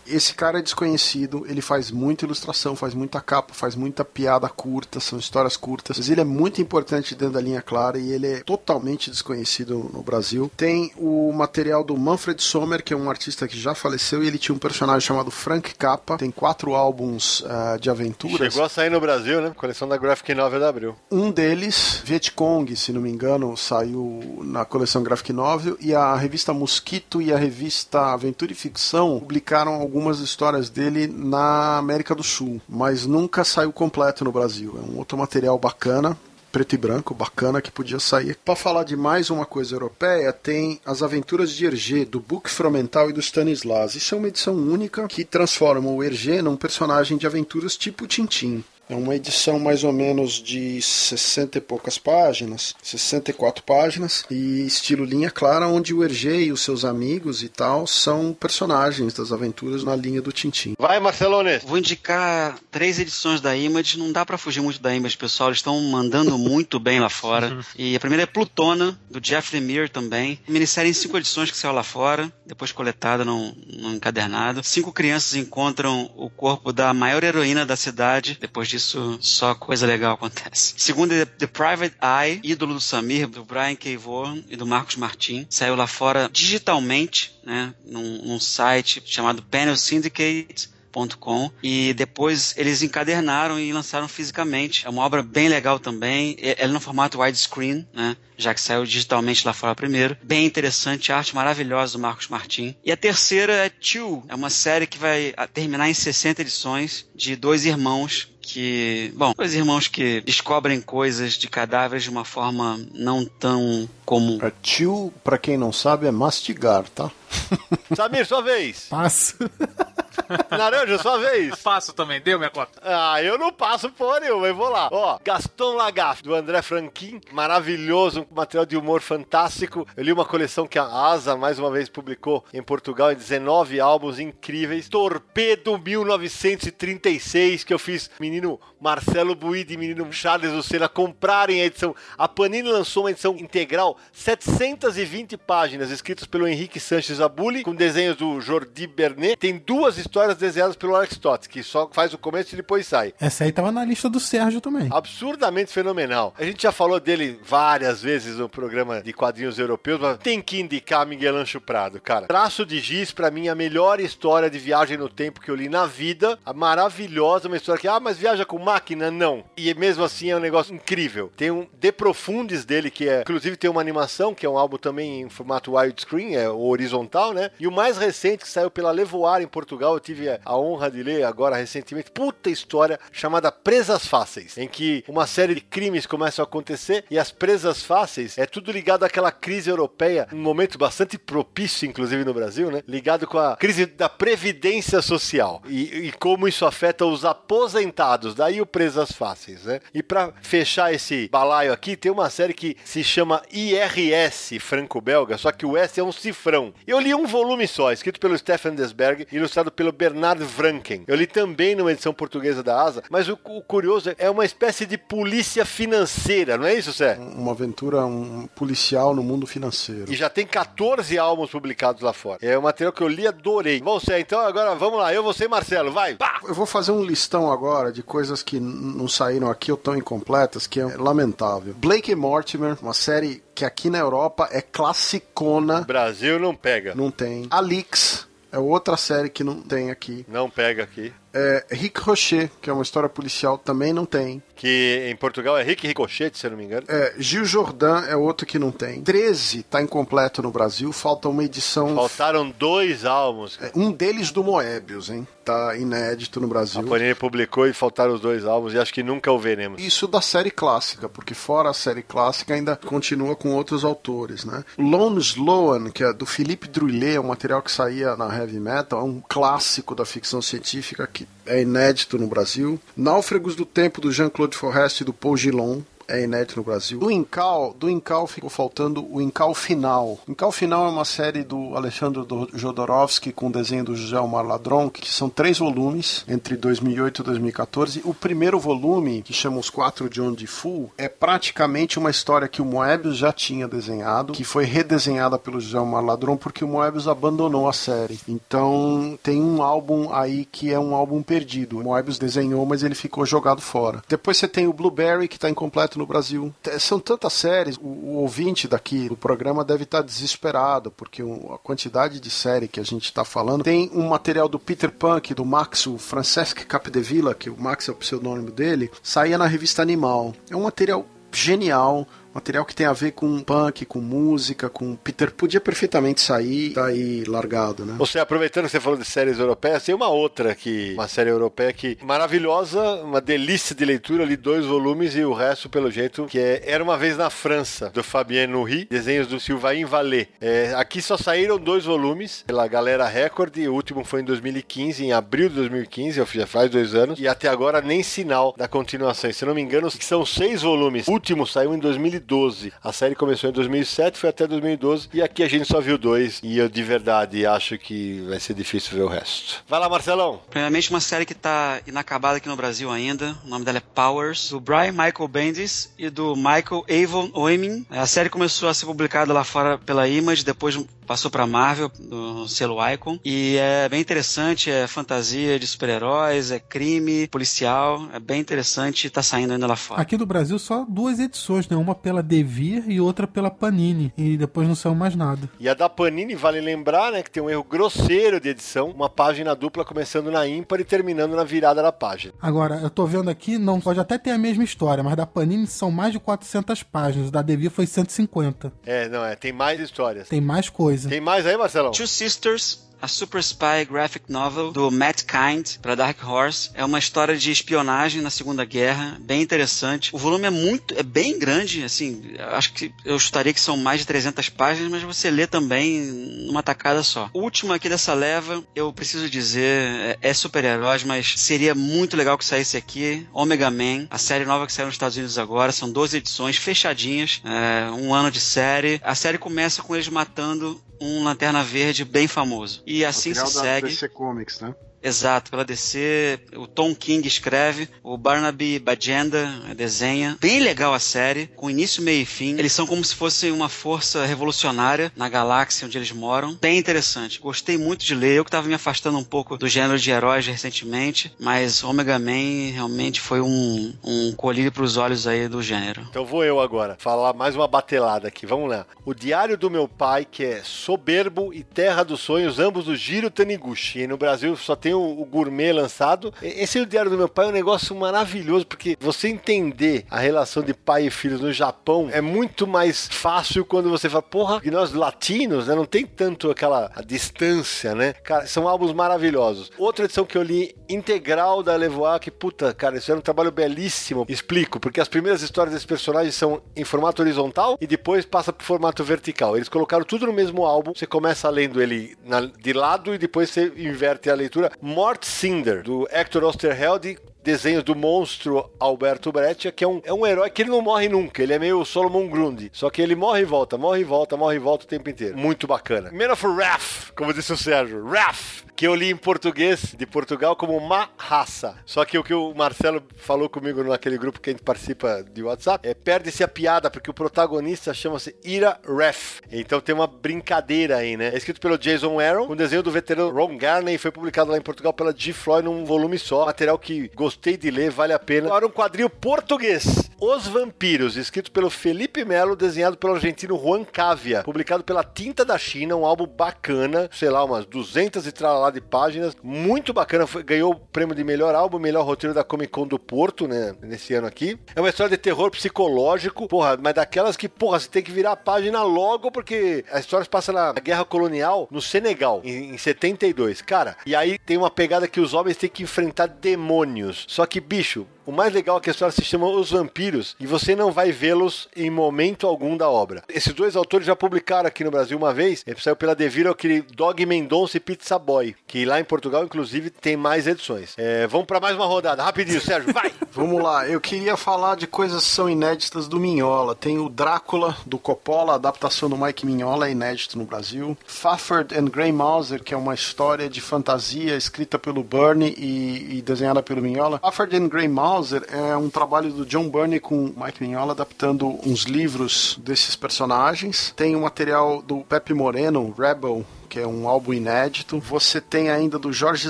Esse cara é desconhecido, ele faz muita ilustração, faz muita capa, faz muita piada curta, são histórias curtas. Mas ele é muito importante dentro da linha clara e ele é totalmente desconhecido no Brasil. Tem o material do Manfred Sommer, que é um artista que já faleceu, e ele tinha um personagem chamado Frank Kappa. Tem quatro álbuns ah, de aventuras. Chegou a sair no Brasil, né? Coleção da Graphic Novel da Abril. Um deles, Vietcong, se não me engano, saiu na coleção Graphic Novel e a revista Mosquito e a revista Aventura e Ficção publicaram algumas histórias dele na América do Sul, mas nunca saiu completo no Brasil. É um outro material bacana. Preto e branco, bacana, que podia sair. Para falar de mais uma coisa europeia, tem As Aventuras de Hergé, do Book Fromental e do Stanislas. Isso é uma edição única que transforma o Hergé num personagem de aventuras tipo Tintin. É uma edição mais ou menos de 60 e poucas páginas, 64 páginas, e estilo linha clara, onde o Hergé e os seus amigos e tal são personagens das aventuras na linha do Tintin. Vai, Marcelones! Vou indicar três edições da Image. Não dá pra fugir muito da Image, pessoal. Eles estão mandando muito bem lá fora. E a primeira é Plutona, do Jeff Lemire também. Minissérie em cinco edições que saiu lá fora, depois coletada num, num encadernado. Cinco crianças encontram o corpo da maior heroína da cidade. Depois disso, só coisa legal acontece. Segunda é The Private Eye, ídolo do Samir, do Brian K. Vaughan e do Marcos Martin. Saiu lá fora digitalmente, né, num, num site chamado Panel Syndicate editora.com e depois eles encadernaram e lançaram fisicamente. É uma obra bem legal também. Ela é no formato widescreen, né? Já que saiu digitalmente lá fora primeiro. Bem interessante, arte maravilhosa do Marcos Martin. E a terceira é Two, é uma série que vai terminar em 60 edições de dois irmãos que, bom, dois irmãos que descobrem coisas de cadáveres de uma forma não tão comum. É, tio, pra quem não sabe, é mastigar, tá? Samir, sua vez. Passo. Naranja, sua vez. Passo também, deu minha cota. Ah, eu não passo por nenhuma, eu vou lá. Ó, Gaston Lagaffe, do André Franquin, maravilhoso, um material de humor fantástico. Eu li uma coleção que a Asa, mais uma vez, publicou em Portugal, em 19 álbuns incríveis. Torpedo 1936, que eu fiz menino you know, Marcelo Buide e menino Charles Lucena comprarem a edição. A Panini lançou uma edição integral, 720 páginas, escritas pelo Henrique Sanches Abuli, com desenhos do Jordi Bernet. Tem duas histórias desenhadas pelo Alex Tots, que só faz o começo e depois sai. Essa aí tava na lista do Sérgio também. Absurdamente fenomenal. A gente já falou dele várias vezes no programa de quadrinhos europeus, mas tem que indicar Miguel Ancho Prado, cara. Traço de Giz, pra mim, a melhor história de viagem no tempo que eu li na vida. A maravilhosa, uma história que, ah, mas viaja com máquina? Não. E mesmo assim é um negócio incrível. Tem um De Profundis dele, que é, inclusive tem uma animação, que é um álbum também em formato widescreen, é horizontal, né? E o mais recente, que saiu pela Levoar em Portugal, eu tive a honra de ler agora recentemente. Puta história chamada Presas Fáceis, em que uma série de crimes começam a acontecer e as presas fáceis é tudo ligado àquela crise europeia, um momento bastante propício, inclusive no Brasil, né? Ligado com a crise da previdência social e, e como isso afeta os aposentados. Daí o Presas Fáceis, né? E para fechar esse balaio aqui, tem uma série que se chama IRS franco-belga, só que o S é um cifrão. Eu li um volume só, escrito pelo Stefan Desberg, ilustrado pelo Bernard Franken. Eu li também numa edição portuguesa da Asa, mas o, o curioso é uma espécie de polícia financeira, não é isso, Sé? Uma aventura um policial no mundo financeiro. E já tem 14 álbuns publicados lá fora. É um material que eu li e adorei. Bom, Sé, então agora vamos lá. Eu, você e Marcelo, vai! Pá! Eu vou fazer um listão agora de coisas que não saíram aqui ou tão incompletas, que é lamentável. Blake e Mortimer, uma série que aqui na Europa é classicona. Brasil não pega. Não tem. Alix é outra série que não tem aqui. Não pega aqui. É, Rick Rocher, que é uma história policial, também não tem. Que em Portugal é Rick Ricochete, se eu não me engano. É, Gil Jordan é outro que não tem. 13 tá incompleto no Brasil, falta uma edição. Faltaram dois álbuns. É, um deles do Moebius, hein? Tá inédito no Brasil. A Panini publicou e faltaram os dois álbuns e acho que nunca o veremos. Isso da série clássica, porque fora a série clássica ainda continua com outros autores, né? Lone Sloan, que é do Philippe Druillet, um material que saía na Heavy Metal, é um clássico da ficção científica que é inédito no Brasil. Náufragos do Tempo, do Jean-Claude Forrest e do Paul Gillon, é inédito no Brasil. Do Incal, do Incal ficou faltando o Incal Final. O Incal Final é uma série do Alexandre Jodorowsky com desenho do José Omar Ladron, que são três volumes entre 2008 e 2014. O primeiro volume, que chama Os Quatro de Onde Full, é praticamente uma história que o Moebius já tinha desenhado, que foi redesenhada pelo José Omar Ladron porque o Moebius abandonou a série. Então tem um álbum aí que é um álbum perdido. O Moebius desenhou, mas ele ficou jogado fora. Depois você tem o Blueberry, que está incompleto no Brasil. São tantas séries, o, o ouvinte daqui do programa deve estar desesperado, porque a quantidade de série que a gente está falando. Tem um material do Peter Punk, do Max, o Francesc Capdevila, que o Max é o pseudônimo dele, saía na revista Animal. É um material genial, material que tem a ver com punk, com música, com Peter podia perfeitamente sair tá aí largado, né? Você aproveitando que você falou de séries europeias, tem uma outra que uma série europeia que maravilhosa, uma delícia de leitura, ali dois volumes e o resto pelo jeito que é Era uma vez na França do Fabien Nourri, desenhos do Sylvain Vallée. É, aqui só saíram dois volumes pela Galera Record, e o último foi em 2015, em abril de 2015, já faz dois anos, e até agora nem sinal da continuação. Se não me engano, são seis volumes. O último saiu em 2012 2012. A série começou em 2007, foi até 2012 e aqui a gente só viu dois e eu de verdade acho que vai ser difícil ver o resto. Vai lá, Marcelão. Primeiramente uma série que tá inacabada aqui no Brasil ainda. O nome dela é Powers, do Brian Michael Bendis e do Michael Avon Oeming. A série começou a ser publicada lá fora pela Image, depois passou para Marvel no selo Icon e é bem interessante, é fantasia de super-heróis, é crime policial, é bem interessante e tá saindo ainda lá fora. Aqui do Brasil só duas edições, né? Uma pela pela Devir e outra pela Panini. E depois não saiu mais nada. E a da Panini, vale lembrar, né, que tem um erro grosseiro de edição, uma página dupla começando na ímpar e terminando na virada da página. Agora, eu tô vendo aqui, não pode até ter a mesma história, mas da Panini são mais de 400 páginas, da Devir foi 150. É, não, é, tem mais histórias. Tem mais coisa. Tem mais aí, Marcelão? Two Sisters a Super Spy Graphic Novel do Matt Kind para Dark Horse. É uma história de espionagem na Segunda Guerra, bem interessante. O volume é muito, é bem grande, assim, acho que eu chutaria que são mais de 300 páginas, mas você lê também numa tacada só. O último aqui dessa leva, eu preciso dizer, é, é super-heróis, mas seria muito legal que saísse aqui Omega Man, a série nova que saiu nos Estados Unidos agora, são 12 edições fechadinhas, é, um ano de série. A série começa com eles matando um Lanterna Verde bem famoso. E assim se segue. DC Comics, né? Exato, pela DC, o Tom King escreve, o Barnaby Bajenda desenha. Bem legal a série, com início, meio e fim. Eles são como se fossem uma força revolucionária na galáxia onde eles moram. Bem interessante. Gostei muito de ler. Eu que estava me afastando um pouco do gênero de heróis recentemente, mas Omega Man realmente foi um, um colírio para os olhos aí do gênero. Então vou eu agora falar mais uma batelada aqui. Vamos lá. O Diário do Meu Pai, que é Soberbo e Terra dos Sonhos, ambos do Giro Taniguchi. E no Brasil só tem o, o Gourmet lançado. Esse é o Diário do Meu Pai, é um negócio maravilhoso, porque você entender a relação de pai e filhos no Japão é muito mais fácil quando você fala, porra, que nós latinos, né, não tem tanto aquela distância, né? Cara, são álbuns maravilhosos. Outra edição que eu li integral da Levoa, que puta, cara, isso era um trabalho belíssimo. Explico, porque as primeiras histórias desses personagens são em formato horizontal e depois passa pro formato vertical. Eles colocaram tudo no mesmo álbum. Você começa lendo ele na, de lado e depois você inverte a leitura. Mort Cinder, do Hector Osterheld, desenhos do monstro Alberto Breccia, que é um, é um herói que ele não morre nunca. Ele é meio Solomon Grundy. Só que ele morre e volta, morre e volta, morre e volta o tempo inteiro. Muito bacana. Man of Wrath, como disse o Sérgio. Wrath, que eu li em português de Portugal como uma raça. Só que o que o Marcelo falou comigo naquele grupo que a gente participa de WhatsApp é perde-se a piada, porque o protagonista chama-se Ira Ref. Então tem uma brincadeira aí, né? É escrito pelo Jason Aaron, com desenho do veterano Ron Garney foi publicado lá em Portugal pela G. Floyd num volume só. Material que gostei de ler, vale a pena. Agora um quadrinho português. Os Vampiros, escrito pelo Felipe Melo, desenhado pelo argentino Juan Cavia, publicado pela Tinta da China, um álbum bacana, sei lá, umas 200 e tralá de páginas, muito bacana, foi, ganhou o prêmio de melhor álbum, melhor roteiro da Comic Con do Porto, né, nesse ano aqui. É uma história de terror psicológico, porra, mas daquelas que, porra, você tem que virar a página logo, porque a história se passa na Guerra Colonial, no Senegal, em, em 72. Cara, e aí tem uma pegada que os homens têm que enfrentar demônios. Só que, bicho, o mais legal é que a história se chama Os Vampiros e você não vai vê-los em momento algum da obra. Esses dois autores já publicaram aqui no Brasil uma vez, saiu pela Devir aquele Dog Mendonça e Pizza Boy, que lá em Portugal, inclusive, tem mais edições. É, vamos para mais uma rodada, rapidinho, Sérgio, vai! Vamos lá, eu queria falar de coisas que são inéditas do Minhola. Tem o Drácula, do Coppola, adaptação do Mike Minhola, é inédito no Brasil. Fafford and Grey Mouser, que é uma história de fantasia escrita pelo Burney e, e desenhada pelo Minhola. Fafford and Grey Mouser é um trabalho do John Burney com Mike Mignola adaptando uns livros desses personagens. Tem o material do Pepe Moreno, Rebel, que é um álbum inédito. Você tem ainda do Jorge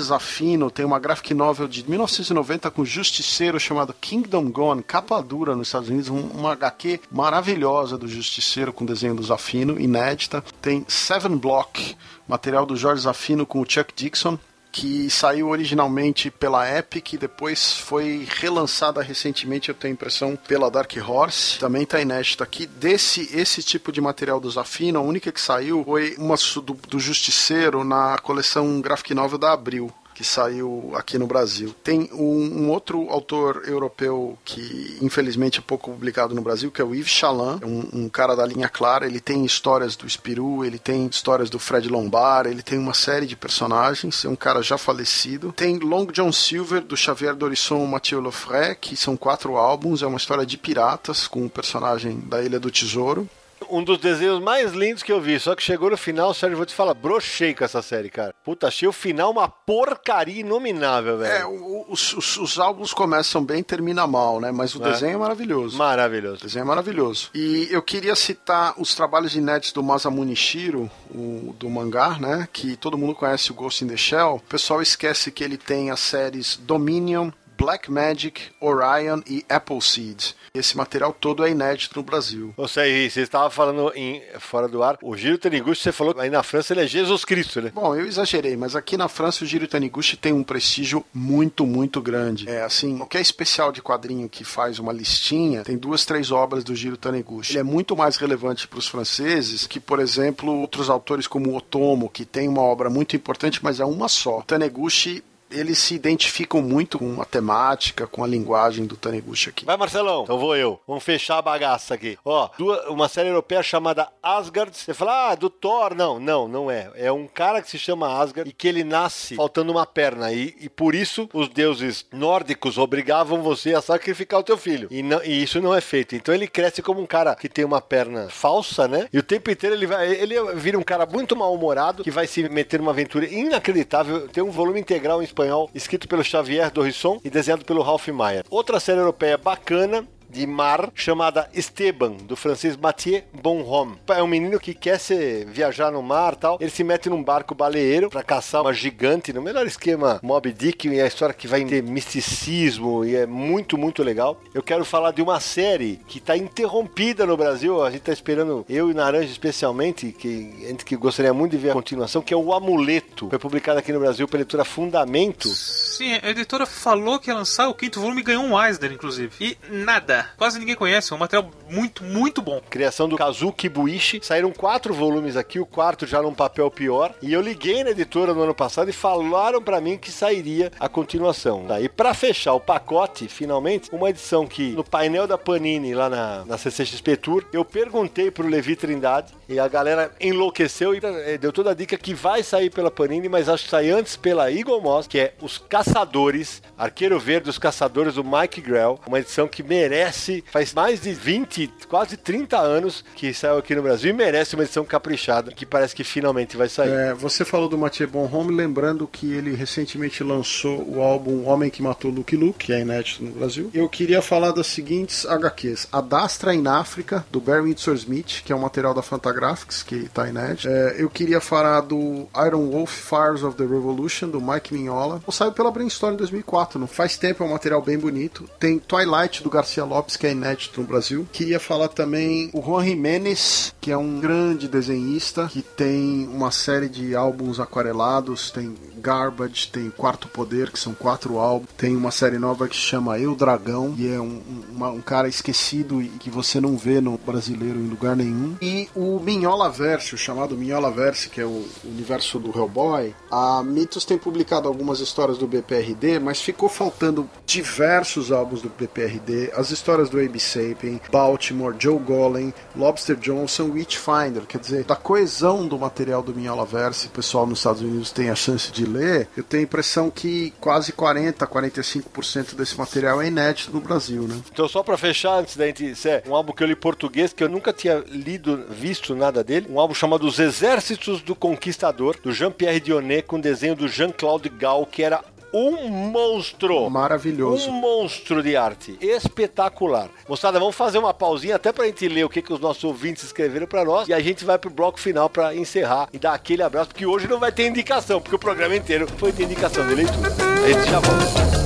Zafino, tem uma graphic novel de 1990 com Justiceiro chamado Kingdom Gone, capa dura nos Estados Unidos, um, uma HQ maravilhosa do Justiceiro com desenho do Zafino, inédita. Tem Seven Block, material do Jorge Zafino com o Chuck Dixon, que saiu originalmente pela Epic depois foi relançada recentemente, eu tenho a impressão, pela Dark Horse. Também está inédito aqui. Desse esse tipo de material do Zafino, a única que saiu foi uma do, do Justiceiro na coleção Graphic Novel da Abril que saiu aqui no Brasil. Tem um, um, outro autor europeu que infelizmente é pouco publicado no Brasil, que é o Yves Chaland, é um, um, cara da linha clara. Ele tem histórias do Spirou, ele tem histórias do Fred Lombard, ele tem uma série de personagens. É um cara já falecido. Tem Long John Silver, do Xavier Dorisson Mathieu Lofray, que são quatro álbuns. É uma história de piratas com o personagem da Ilha do Tesouro um dos desenhos mais lindos que eu vi. Só que chegou no final, Sérgio, vou te falar, brochei com essa série, cara. Puta, achei o final uma porcaria inominável, velho. É, os, os, os, álbuns começam bem e terminam mal, né? Mas o é. desenho é maravilhoso. Maravilhoso. O desenho é maravilhoso. E eu queria citar os trabalhos inéditos do Masamune Shiro, o, do mangá, né? Que todo mundo conhece o Ghost in the Shell. O pessoal esquece que ele tem as séries Dominion, Black Magic, Orion e Appleseed. Esse material todo é inédito no Brasil. Ou seja, você estava falando em, fora do ar, o Giro Taniguchi, você falou que aí na França ele é Jesus Cristo, né? Bom, eu exagerei, mas aqui na França o Giro Taniguchi tem um prestígio muito, muito grande. É assim, qualquer especial de quadrinho que faz uma listinha, tem duas, três obras do Giro Taniguchi. Ele é muito mais relevante para os franceses que, por exemplo, outros autores como Otomo, que tem uma obra muito importante, mas é uma só. Taniguchi eles se identificam muito com a temática, com a linguagem do Taniguchi aqui. Vai, Marcelão. Então vou eu. Vamos fechar a bagaça aqui. Ó, duas, uma série europeia chamada Asgard. Você fala, ah, do Thor. Não, não, não é. É um cara que se chama Asgard e que ele nasce faltando uma perna. E, e por isso os deuses nórdicos obrigavam você a sacrificar o teu filho. E, não, e isso não é feito. Então ele cresce como um cara que tem uma perna falsa, né? E o tempo inteiro ele vai. Ele vira um cara muito mal-humorado que vai se meter numa aventura inacreditável. Tem um volume integral em espanhol espanhol, escrito pelo Xavier Dorrisson e desenhado pelo Ralph Mayer. Outra série europeia bacana de mar chamada Esteban, do francês Mathieu Bonhomme. É um menino que quer se viajar no mar tal. Ele se mete num barco baleeiro para caçar uma gigante, no melhor esquema Mob Dick, e é a história que vai ter misticismo e é muito, muito legal. Eu quero falar de uma série que está interrompida no Brasil. A gente está esperando, eu e Naranja especialmente, que a gente que gostaria muito de ver a continuação, que é o Amuleto. Foi publicado aqui no Brasil pela editora Fundamento. Sim, a editora falou que ia lançar o quinto volume e ganhou um Eisner, inclusive. E nada. Quase ninguém conhece. É um material muito, muito bom. Criação do Kazuki Buishi. Saíram quatro volumes aqui, o quarto já num papel pior. E eu liguei na editora no ano passado e falaram para mim que sairia a continuação. E para fechar o pacote, finalmente, uma edição que no painel da Panini, lá na, na CCXP Tour, eu perguntei pro Levi Trindade e a galera enlouqueceu e eh, deu toda a dica que vai sair pela Panini, mas acho que sai antes pela Eagle Moss, que é Os Caçadores, Arqueiro Verde, Os Caçadores, do Mike Grell. Uma edição que merece, faz mais de 20, quase 30 anos que saiu aqui no Brasil e merece uma edição caprichada, que parece que finalmente vai sair. É, você falou do Mathieu Bonhomme, lembrando que ele recentemente lançou o álbum Homem que Matou Luke Luke, que é inédito no Brasil. Eu queria falar das seguintes HQs. A Dastra in África, do Barry Windsor Smith, que é um material da Fantagraphics, que tá inédito. É, eu queria falar do Iron Wolf Fires of the Revolution, do Mike Mignola. Saiu pela Brainstorm em 2004, não faz tempo, é um material bem bonito. Tem Twilight, do Garcia Lopes, que é inédito no Brasil. Queria falar também o Juan Jimenez, que é um grande desenhista, que tem uma série de álbuns aquarelados, tem Garbage, tem Quarto Poder, que são quatro álbuns. Tem uma série nova que chama Eu Dragão, e é um, uma, um cara esquecido e que você não vê no brasileiro em lugar nenhum. E o Minhola Verso, chamado Minhola Verso, que é o universo do Hellboy. A Mitos tem publicado algumas histórias do BPRD, mas ficou faltando diversos álbuns do BPRD, as histórias do Abe Sapien, Baltimore, Joe Golem, Lobster Johnson, Witchfinder. Quer dizer, da coesão do material do Minhola Verso, o pessoal nos Estados Unidos tem a chance de ler, eu tenho a impressão que quase 40, 45% desse material é inédito no Brasil, né? Então, só pra fechar, antes da gente. Isso é um álbum que eu li português, que eu nunca tinha lido, visto nada dele. Um álbum chamado Os Exércitos do Conquistador, do Jean-Pierre Dionnet, com desenho do Jean-Claude Gall, que era um monstro. Maravilhoso. Um monstro de arte. Espetacular. Moçada, vamos fazer uma pausinha até pra gente ler o que, que os nossos ouvintes escreveram pra nós. E a gente vai pro bloco final pra encerrar e dar aquele abraço, porque hoje não vai ter indicação, porque o programa inteiro foi de indicação de leitura. A gente já volta.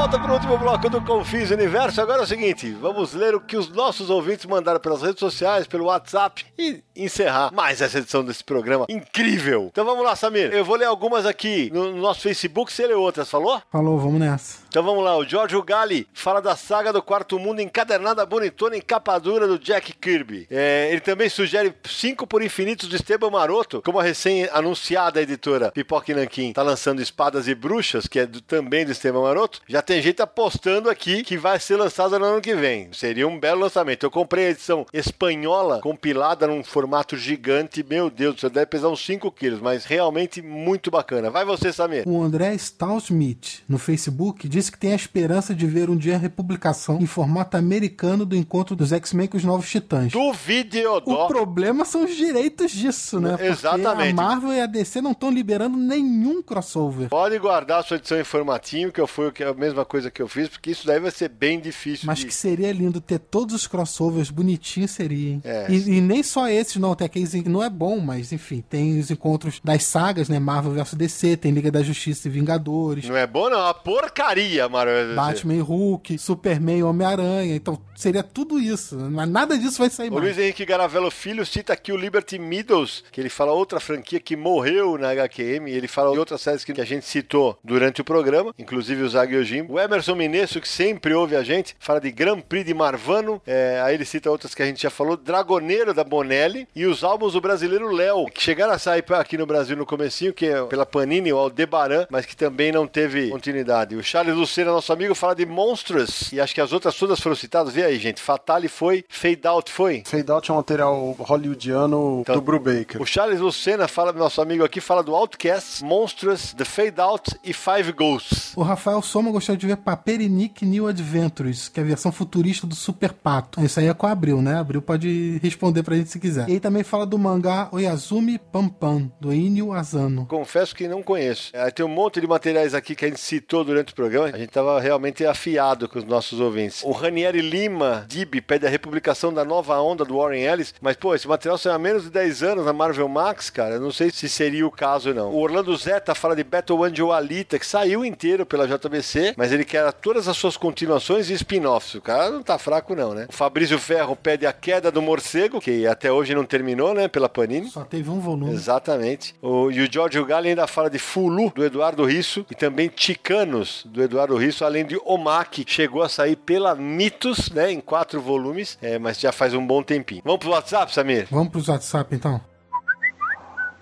Volta para o último bloco do Confins Universo. Agora é o seguinte: vamos ler o que os nossos ouvintes mandaram pelas redes sociais, pelo WhatsApp e encerrar mais essa edição desse programa incrível. Então vamos lá, Samir. Eu vou ler algumas aqui no nosso Facebook, você lê outras, falou? Falou, vamos nessa. Então vamos lá, o Giorgio Gali fala da saga do Quarto Mundo encadernada bonitona em capa dura do Jack Kirby. É, ele também sugere cinco por infinitos do Esteban Maroto, como a recém-anunciada editora Pipoca e Nanquim tá lançando Espadas e Bruxas, que é do- também do Esteban Maroto. Já tem gente apostando aqui que vai ser lançada no ano que vem. Seria um belo lançamento. Eu comprei a edição espanhola, compilada num formato gigante. Meu Deus, você deve pesar uns 5 quilos, mas realmente muito bacana. Vai você, Samir. O André Stausmith, no Facebook, disse que tem a esperança de ver um dia a republicação em formato americano do encontro dos X-Men com os Novos Titãs. Do Videodó. O problema são os direitos disso, né? Porque Exatamente. a Marvel e a DC não estão liberando nenhum crossover. Pode guardar a sua edição em formatinho, que eu fui que a mesma coisa que eu fiz, porque isso daí vai ser bem difícil. Mas de... que seria lindo ter todos os crossovers bonitinhos, seria, hein? É. E, e nem só esses, não. Tem aqueles que não é bom, mas enfim, tem os encontros das sagas, né? Marvel vs DC, tem Liga da Justiça e Vingadores. Não é bom, não. É uma porcaria, Marvel. Batman e Hulk, Superman e Homem-Aranha. Então seria tudo isso. Mas nada disso vai sair O mais. Luiz Henrique Garavello Filho cita aqui o Liberty Meadows, que ele fala outra franquia que morreu na HQM, ele fala de outras séries que a gente citou durante o programa, inclusive o Zag Yojimbo. O Emerson Minesso, que sempre ouve a gente, fala de Grand Prix de Marvano, é, aí ele cita outras que a gente já falou, Dragoneiro da Bonelli, e os álbuns do brasileiro Léo, que chegaram a sair aqui no Brasil no comecinho, que é pela Panini, o Aldebaran, mas que também não teve continuidade. O Charles Lucena, nosso amigo, fala de Monstrous, e acho que as outras todas foram citadas. Vê aí, gente, Fatale foi, Fade Out foi, Fade Out é um material hollywoodiano Então, do Brubaker. o Charles Lucena fala, nosso amigo aqui, fala do Outcast, Monstrous, The Fade Out e Five Ghosts. O Rafael Soma gostaria de ver Paperinik New Adventures, que é a versão futurista do Super Pato. Isso aí é com a Abril, né? Abril pode responder pra gente se quiser. E aí também fala do mangá Oyazumi Pampan, do Inyo Asano. Confesso que não conheço. É, tem um monte de materiais aqui que a gente citou durante o programa. A gente tava realmente afiado com os nossos ouvintes. O Ranieri Lima, Dib, pede a republicação da nova onda do Warren Ellis. Mas, pô, esse material saiu há menos de 10 anos na Marvel Max, cara. Eu não sei se seria o caso, não. O Orlando Zeta fala de Battle Angel Alita, que saiu inteiro pela JBC, mas ele quer todas as suas continuações e spin-offs. O cara não tá fraco, não, né? O Fabrício Ferro pede a queda do morcego, que até hoje não terminou, né? Pela Panini. Só teve um volume. Exatamente. O, e o George Galli ainda fala de Fulu, do Eduardo Risso, e também Ticanos, do Eduardo Risso, além de Omaki, que chegou a sair pela Mitos, né, em quatro volumes, é, mas já faz um bom tempinho. Vamos pro WhatsApp, Samir? Vamos pros WhatsApp então?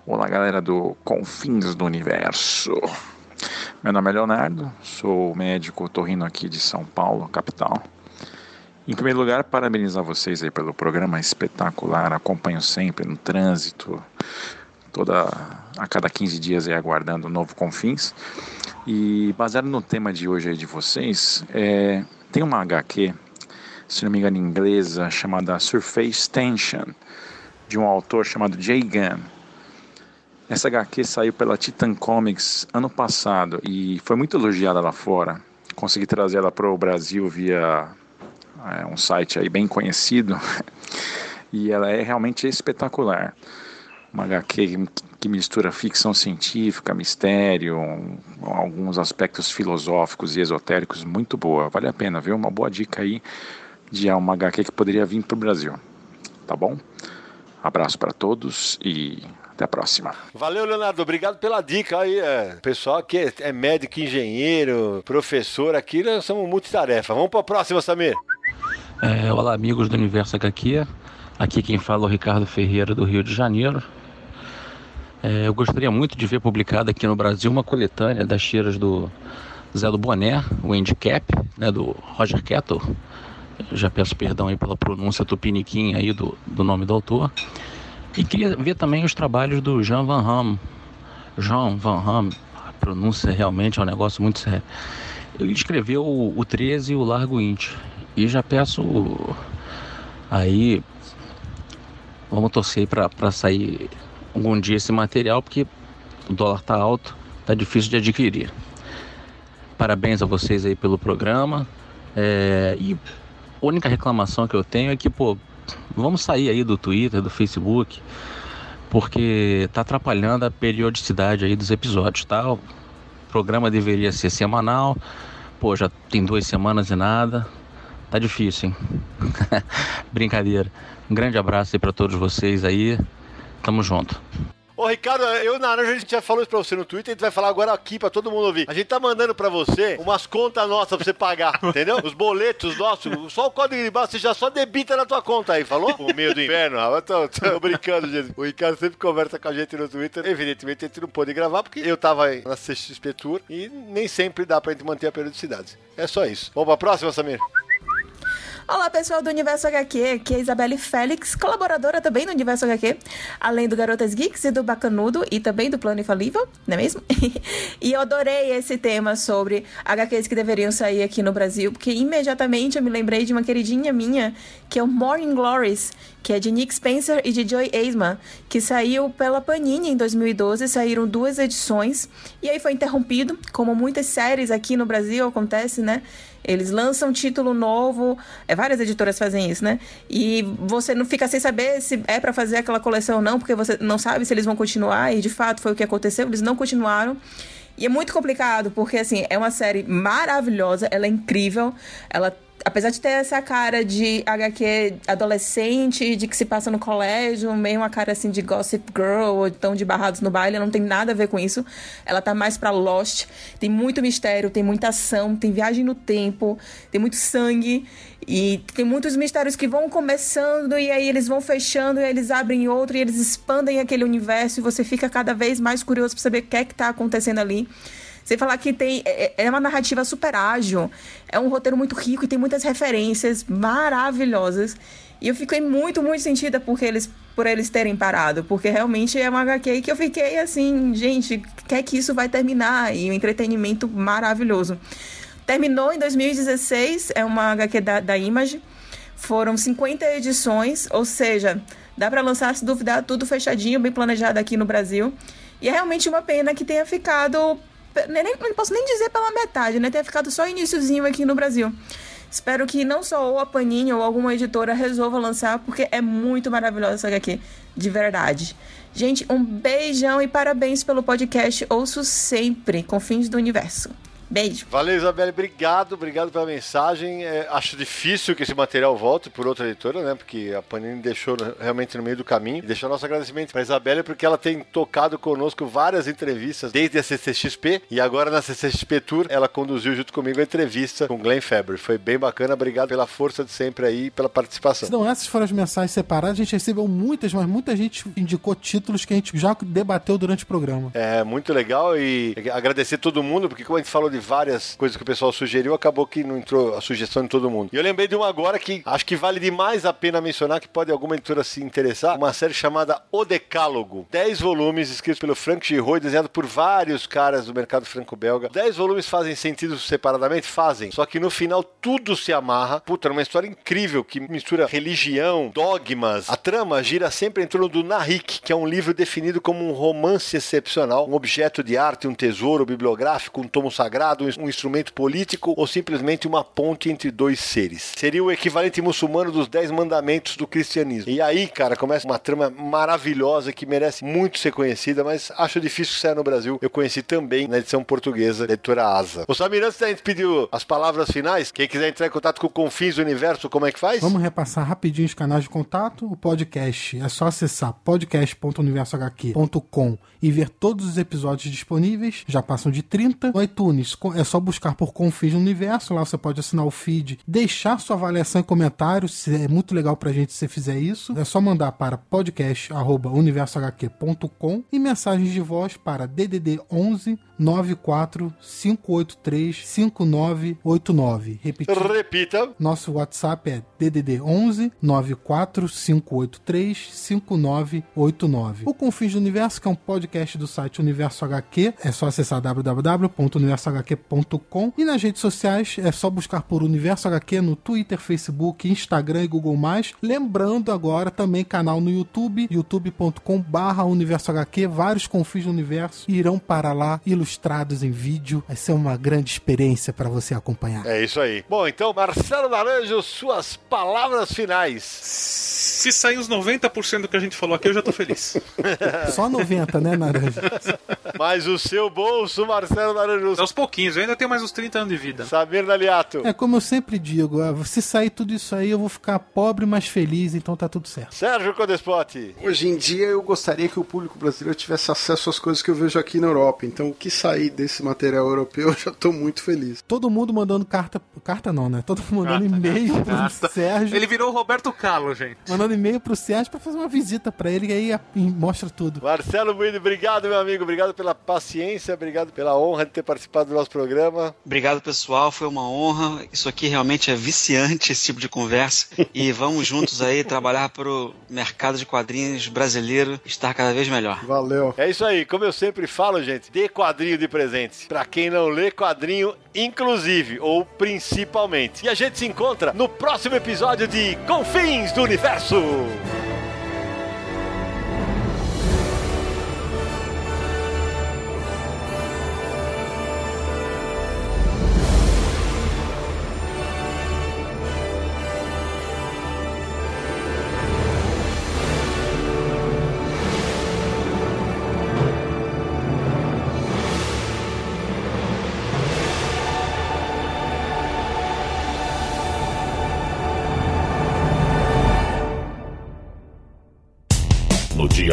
Olá, galera do Confins do Universo. Meu nome é Leonardo, sou médico torrino aqui de São Paulo, capital. Em primeiro lugar, parabenizar vocês aí pelo programa espetacular, acompanho sempre no trânsito, toda a cada 15 dias aí aguardando o novo Confins. E baseado no tema de hoje aí de vocês, é, tem uma HQ, se não me engano, inglesa, chamada Surface Tension, de um autor chamado Jay Gunn. Essa HQ saiu pela Titan Comics ano passado e foi muito elogiada lá fora. Consegui trazer ela para o Brasil via é, um site aí bem conhecido e ela é realmente espetacular. Uma HQ que- mistura ficção científica, mistério, um- alguns aspectos filosóficos e esotéricos muito boa. Vale a pena, viu? Uma boa dica aí de uma HQ que poderia vir para o Brasil. Tá bom? Abraço para todos e até a próxima. Valeu, Leonardo. Obrigado pela dica aí. É. Pessoal que é, é médico, engenheiro, professor aqui, nós somos multitarefa. Vamos para a próxima, Samir. É, olá, amigos do Universo HQ. Aqui quem fala é o Ricardo Ferreira, do Rio de Janeiro. É, eu gostaria muito de ver publicada aqui no Brasil uma coletânea das tiras do Zé do Boné, o Handicap, né, do Roger Kettle. Já peço perdão aí pela pronúncia tupiniquim aí do, do nome do autor. E queria ver também os trabalhos do Jean Van Ham. Jean Van Ham, a pronúncia realmente é um negócio muito sério. Ele escreveu o, o 13 e o Largo Int. E já peço aí, vamos torcer para sair algum dia esse material, porque o dólar tá alto, tá difícil de adquirir. Parabéns a vocês aí pelo programa. É, e a única reclamação que eu tenho é que, pô, vamos sair aí do Twitter, do Facebook, porque tá atrapalhando a periodicidade aí dos episódios, tá? O programa deveria ser semanal, pô, já tem duas semanas e nada, tá difícil, hein? Brincadeira. Um grande abraço aí pra todos vocês aí, tamo junto. Ô, Ricardo, eu e Naranja, a gente já falou isso pra você no Twitter, a gente vai falar agora aqui pra todo mundo ouvir. A gente tá mandando pra você umas contas nossas pra você pagar, entendeu? Os boletos nossos, só o código de barra, você já só debita na tua conta aí, falou? O meio do inferno, rapaz. Tô, tô brincando, gente. O Ricardo sempre conversa com a gente no Twitter. Evidentemente, a gente não pôde gravar porque eu tava aí na CXP Tour e nem sempre dá pra gente manter a periodicidade. É só isso. Vamos pra próxima, Samir? Olá, pessoal do Universo HQ, aqui é a Isabelle Félix, colaboradora também do Universo HQ, além do Garotas Geeks e do Bacanudo e também do Plano Infalível, não é mesmo? e eu adorei esse tema sobre HQs que deveriam sair aqui no Brasil, porque imediatamente eu me lembrei de uma queridinha minha, que é o Morning Glories, que é de Nick Spencer e de Joy Eisman, que saiu pela Panini em 2012, saíram duas edições, e aí foi interrompido, como muitas séries aqui no Brasil acontece, né? Eles lançam título novo, é, várias editoras fazem isso, né? E você não fica sem saber se é para fazer aquela coleção ou não, porque você não sabe se eles vão continuar, e de fato foi o que aconteceu, eles não continuaram. E é muito complicado, porque assim, é uma série maravilhosa, ela é incrível, ela apesar de ter essa cara de HQ adolescente, de que se passa no colégio, meio uma cara assim de Gossip Girl ou então de Barrados no Baile, não tem nada a ver com isso. Ela tá mais pra Lost. Tem muito mistério, tem muita ação, tem viagem no tempo, tem muito sangue e tem muitos mistérios que vão começando e aí eles vão fechando e aí eles abrem outro e eles expandem aquele universo e você fica cada vez mais curioso para saber o que é que tá acontecendo ali. Sem falar que tem é, é uma narrativa super ágil, é um roteiro muito rico e tem muitas referências maravilhosas. E eu fiquei muito, muito sentida porque eles, por eles terem parado, porque realmente é uma HQ que eu fiquei assim, gente, quer que isso vai terminar? E um entretenimento maravilhoso. Terminou em 2016, é uma HQ da, da Image. Foram 50 edições, ou seja, dá para lançar, se duvidar, tudo fechadinho, bem planejado aqui no Brasil. E é realmente uma pena que tenha ficado nem, não posso nem dizer pela metade, né? Ter ficado só iníciozinho aqui no Brasil. Espero que não só ou a Panini ou alguma editora resolva lançar, porque é muito maravilhosa essa HQ, de verdade. Gente, um beijão e parabéns pelo podcast. Ouço sempre, com fins do universo. Beijo. Valeu, Isabelle. Obrigado, obrigado pela mensagem. É, acho difícil que esse material volte por outra editora, né? Porque a Panini deixou realmente no meio do caminho. Deixou nosso agradecimento para Isabelle, porque ela tem tocado conosco várias entrevistas desde a CCXP e agora na CCXP Tour ela conduziu junto comigo a entrevista com Glenn Faber. Foi bem bacana. Obrigado pela força de sempre aí e pela participação. Se não essas foram as mensagens separadas, a gente recebeu muitas, mas muita gente indicou títulos que a gente já debateu durante o programa. É muito legal e agradecer todo mundo, porque como a gente falou de várias coisas que o pessoal sugeriu, acabou que não entrou a sugestão de todo mundo. E eu lembrei de uma agora que acho que vale demais a pena mencionar, que pode alguma editora se interessar, uma série chamada O Decálogo. 10 volumes escritos pelo Frank Giroux, desenhado por vários caras do mercado franco-belga. 10 volumes fazem sentido separadamente? Fazem. Só que no final tudo se amarra. Puta, é uma história incrível que mistura religião, dogmas. A trama gira sempre em torno do Narik, que é um livro definido como um romance excepcional, um objeto de arte, um tesouro bibliográfico, um tomo sagrado, um instrumento político ou simplesmente uma ponte entre dois seres. Seria o equivalente muçulmano dos Dez Mandamentos do cristianismo. E aí, cara, começa uma trama maravilhosa que merece muito ser conhecida, mas acho difícil saia no Brasil. Eu conheci também na edição portuguesa da editora Asa. O Samir, antes da gente as palavras finais, quem quiser entrar em contato com o Confins Universo, como é que faz? Vamos repassar rapidinho os canais de contato. O podcast é só acessar podcast.universohq.com e ver todos os episódios disponíveis. Já passam de 30. No iTunes é só buscar por Confins no Universo. Lá você pode assinar o feed, deixar sua avaliação e comentários. É muito legal pra gente se você fizer isso. É só mandar para podcast@universohq.com e mensagens de voz para DDD 11 94 583 5989. Repetindo. Repita. Nosso WhatsApp é DDD 11 94 583 5989. O Confins do Universo, que é um podcast do site Universo HQ, é só acessar www.universohq.com e nas redes sociais é só buscar por Universo HQ no Twitter, Facebook, Instagram e Google+. Lembrando agora também canal no YouTube, youtube.com/barra Universo HQ. Vários Confins do Universo irão para lá ilustrados em vídeo. Vai ser uma grande experiência para você acompanhar. É isso aí. Bom, então, Marcelo Naranjo, suas palavras finais. Se sair uns 90% do que a gente falou aqui, eu já tô feliz. Só 90, né, Naranja? Mas o seu bolso, Marcelo Naranjus. Aos pouquinhos, eu ainda tenho mais uns 30 anos de vida. Samir Naliato. É como eu sempre digo, ah, se sair tudo isso aí, eu vou ficar pobre, mas feliz, então tá tudo certo. Sérgio Codespot. Hoje em dia eu gostaria que o público brasileiro tivesse acesso às coisas que eu vejo aqui na Europa. Então o que sair desse material europeu eu já tô muito feliz. Todo mundo mandando carta. Carta não, né? Todo mundo mandando e-mail pro Sérgio. Ele virou o Roberto Carlos, gente. Mandando e-mail pro Sérgio pra fazer uma visita pra ele e aí mostra tudo. Marcelo Bueno, obrigado, meu amigo. Obrigado pela paciência, obrigado pela honra de ter participado do nosso programa. Obrigado, pessoal. Foi uma honra. Isso aqui realmente é viciante, esse tipo de conversa. E vamos juntos aí trabalhar para o mercado de quadrinhos brasileiro estar cada vez melhor. Valeu. É isso aí, como eu sempre falo, gente, dê quadrinho de presente. Pra quem não lê quadrinho, inclusive, ou principalmente. E a gente se encontra no próximo episódio de Confins do Universo.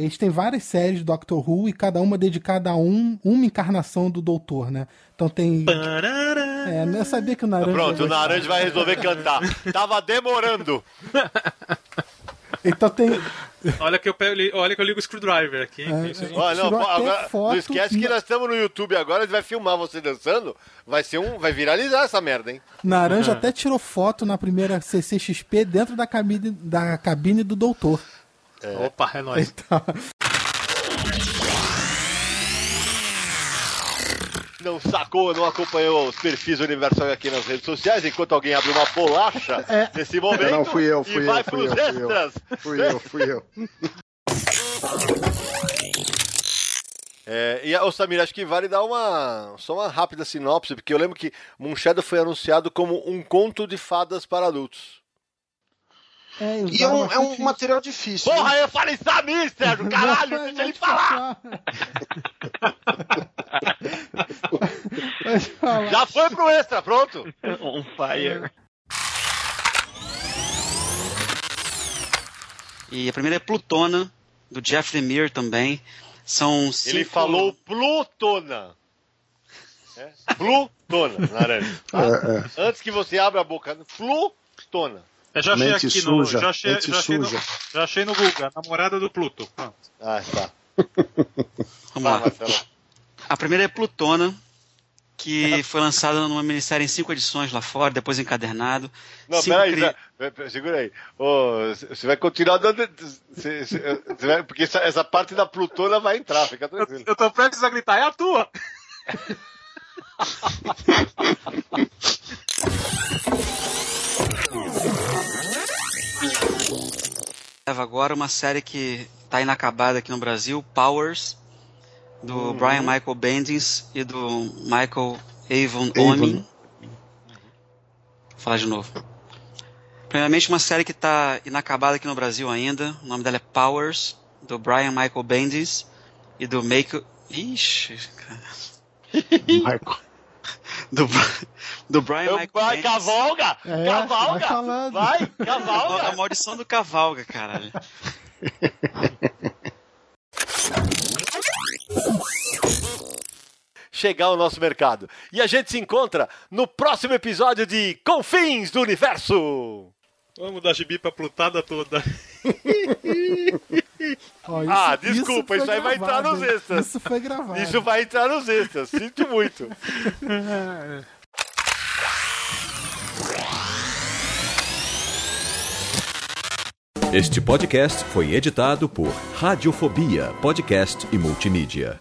Eles têm várias séries do Doctor Who e cada uma dedicada a um, uma encarnação do Doutor, né? Então tem. É, eu sabia que o Naranja. Pronto, o. Naranja vai resolver cantar. Tava demorando. Então tem. Olha que eu, pego, olha que eu ligo o screwdriver aqui. hein? É, Olha, não, agora, foto não esquece que nós estamos no YouTube agora, ele vai filmar você dançando. Vai ser um. Vai viralizar essa merda, hein? Naranja até tirou foto na primeira CCXP dentro da cabine, da cabine do Doutor. Opa, é nóis. Então, Não sacou, não acompanhou os perfis do Universo aqui nas redes sociais, enquanto alguém abre uma bolacha É. nesse momento. Não, fui eu, e fui eu, vai fui pros eu, fui eu. extras. Fui eu, fui eu. É, e, ô Samir, acho que vale dar uma só uma rápida sinopse, porque eu lembro que Moonshadow foi anunciado como um conto de fadas para adultos. É, E é um, é um material difícil. Porra, né? eu falei Samir, Sérgio, caralho, deixa ele falar! Falar. Já foi pro extra, pronto? On fire. E a primeira é Plutona, do Jeff Lemire também. São cinco... Ele falou Plutona. É? Plutona, laranja. tá? É, Antes que você abra a boca, Plutona. Eu já achei Mente aqui suja, no. Já achei, mente já, achei no, suja. já achei no Google, a namorada do Pluto. Pronto. Ah, tá. Vamos lá. A primeira é Plutona, que foi lançada numa minissérie em cinco edições lá fora, depois encadernado. Não, peraí, cri- pera- segura aí. Você vai continuar dando. você- você vai- porque essa, essa parte da Plutona vai entrar, fica tranquilo. Eu tô prestes a gritar, é a tua! agora uma série que está inacabada aqui no Brasil, Powers, do Brian Michael Bendis e do Michael Avon. Oeming. Vou falar de novo. Primeiramente, uma série que está inacabada aqui no Brasil ainda. O nome dela é Powers, do Brian Michael Bendis e do Make. Ixi, cara. Michael. Do, do Brian Eu- Michael vai, Bendis. cavalga! É, cavalga! vai falando. Vai, A cavalga! maldição do cavalga, caralho. Chegar ao nosso mercado. E a gente se encontra no próximo episódio de Confins do Universo! Vamos dar gibi pra plutada toda. Ó, Ah, desculpa, foi isso aí vai entrar nos extras. Isso foi gravado. Isso vai entrar nos extras, sinto muito. Este podcast foi editado por Radiofobia, podcast e multimídia.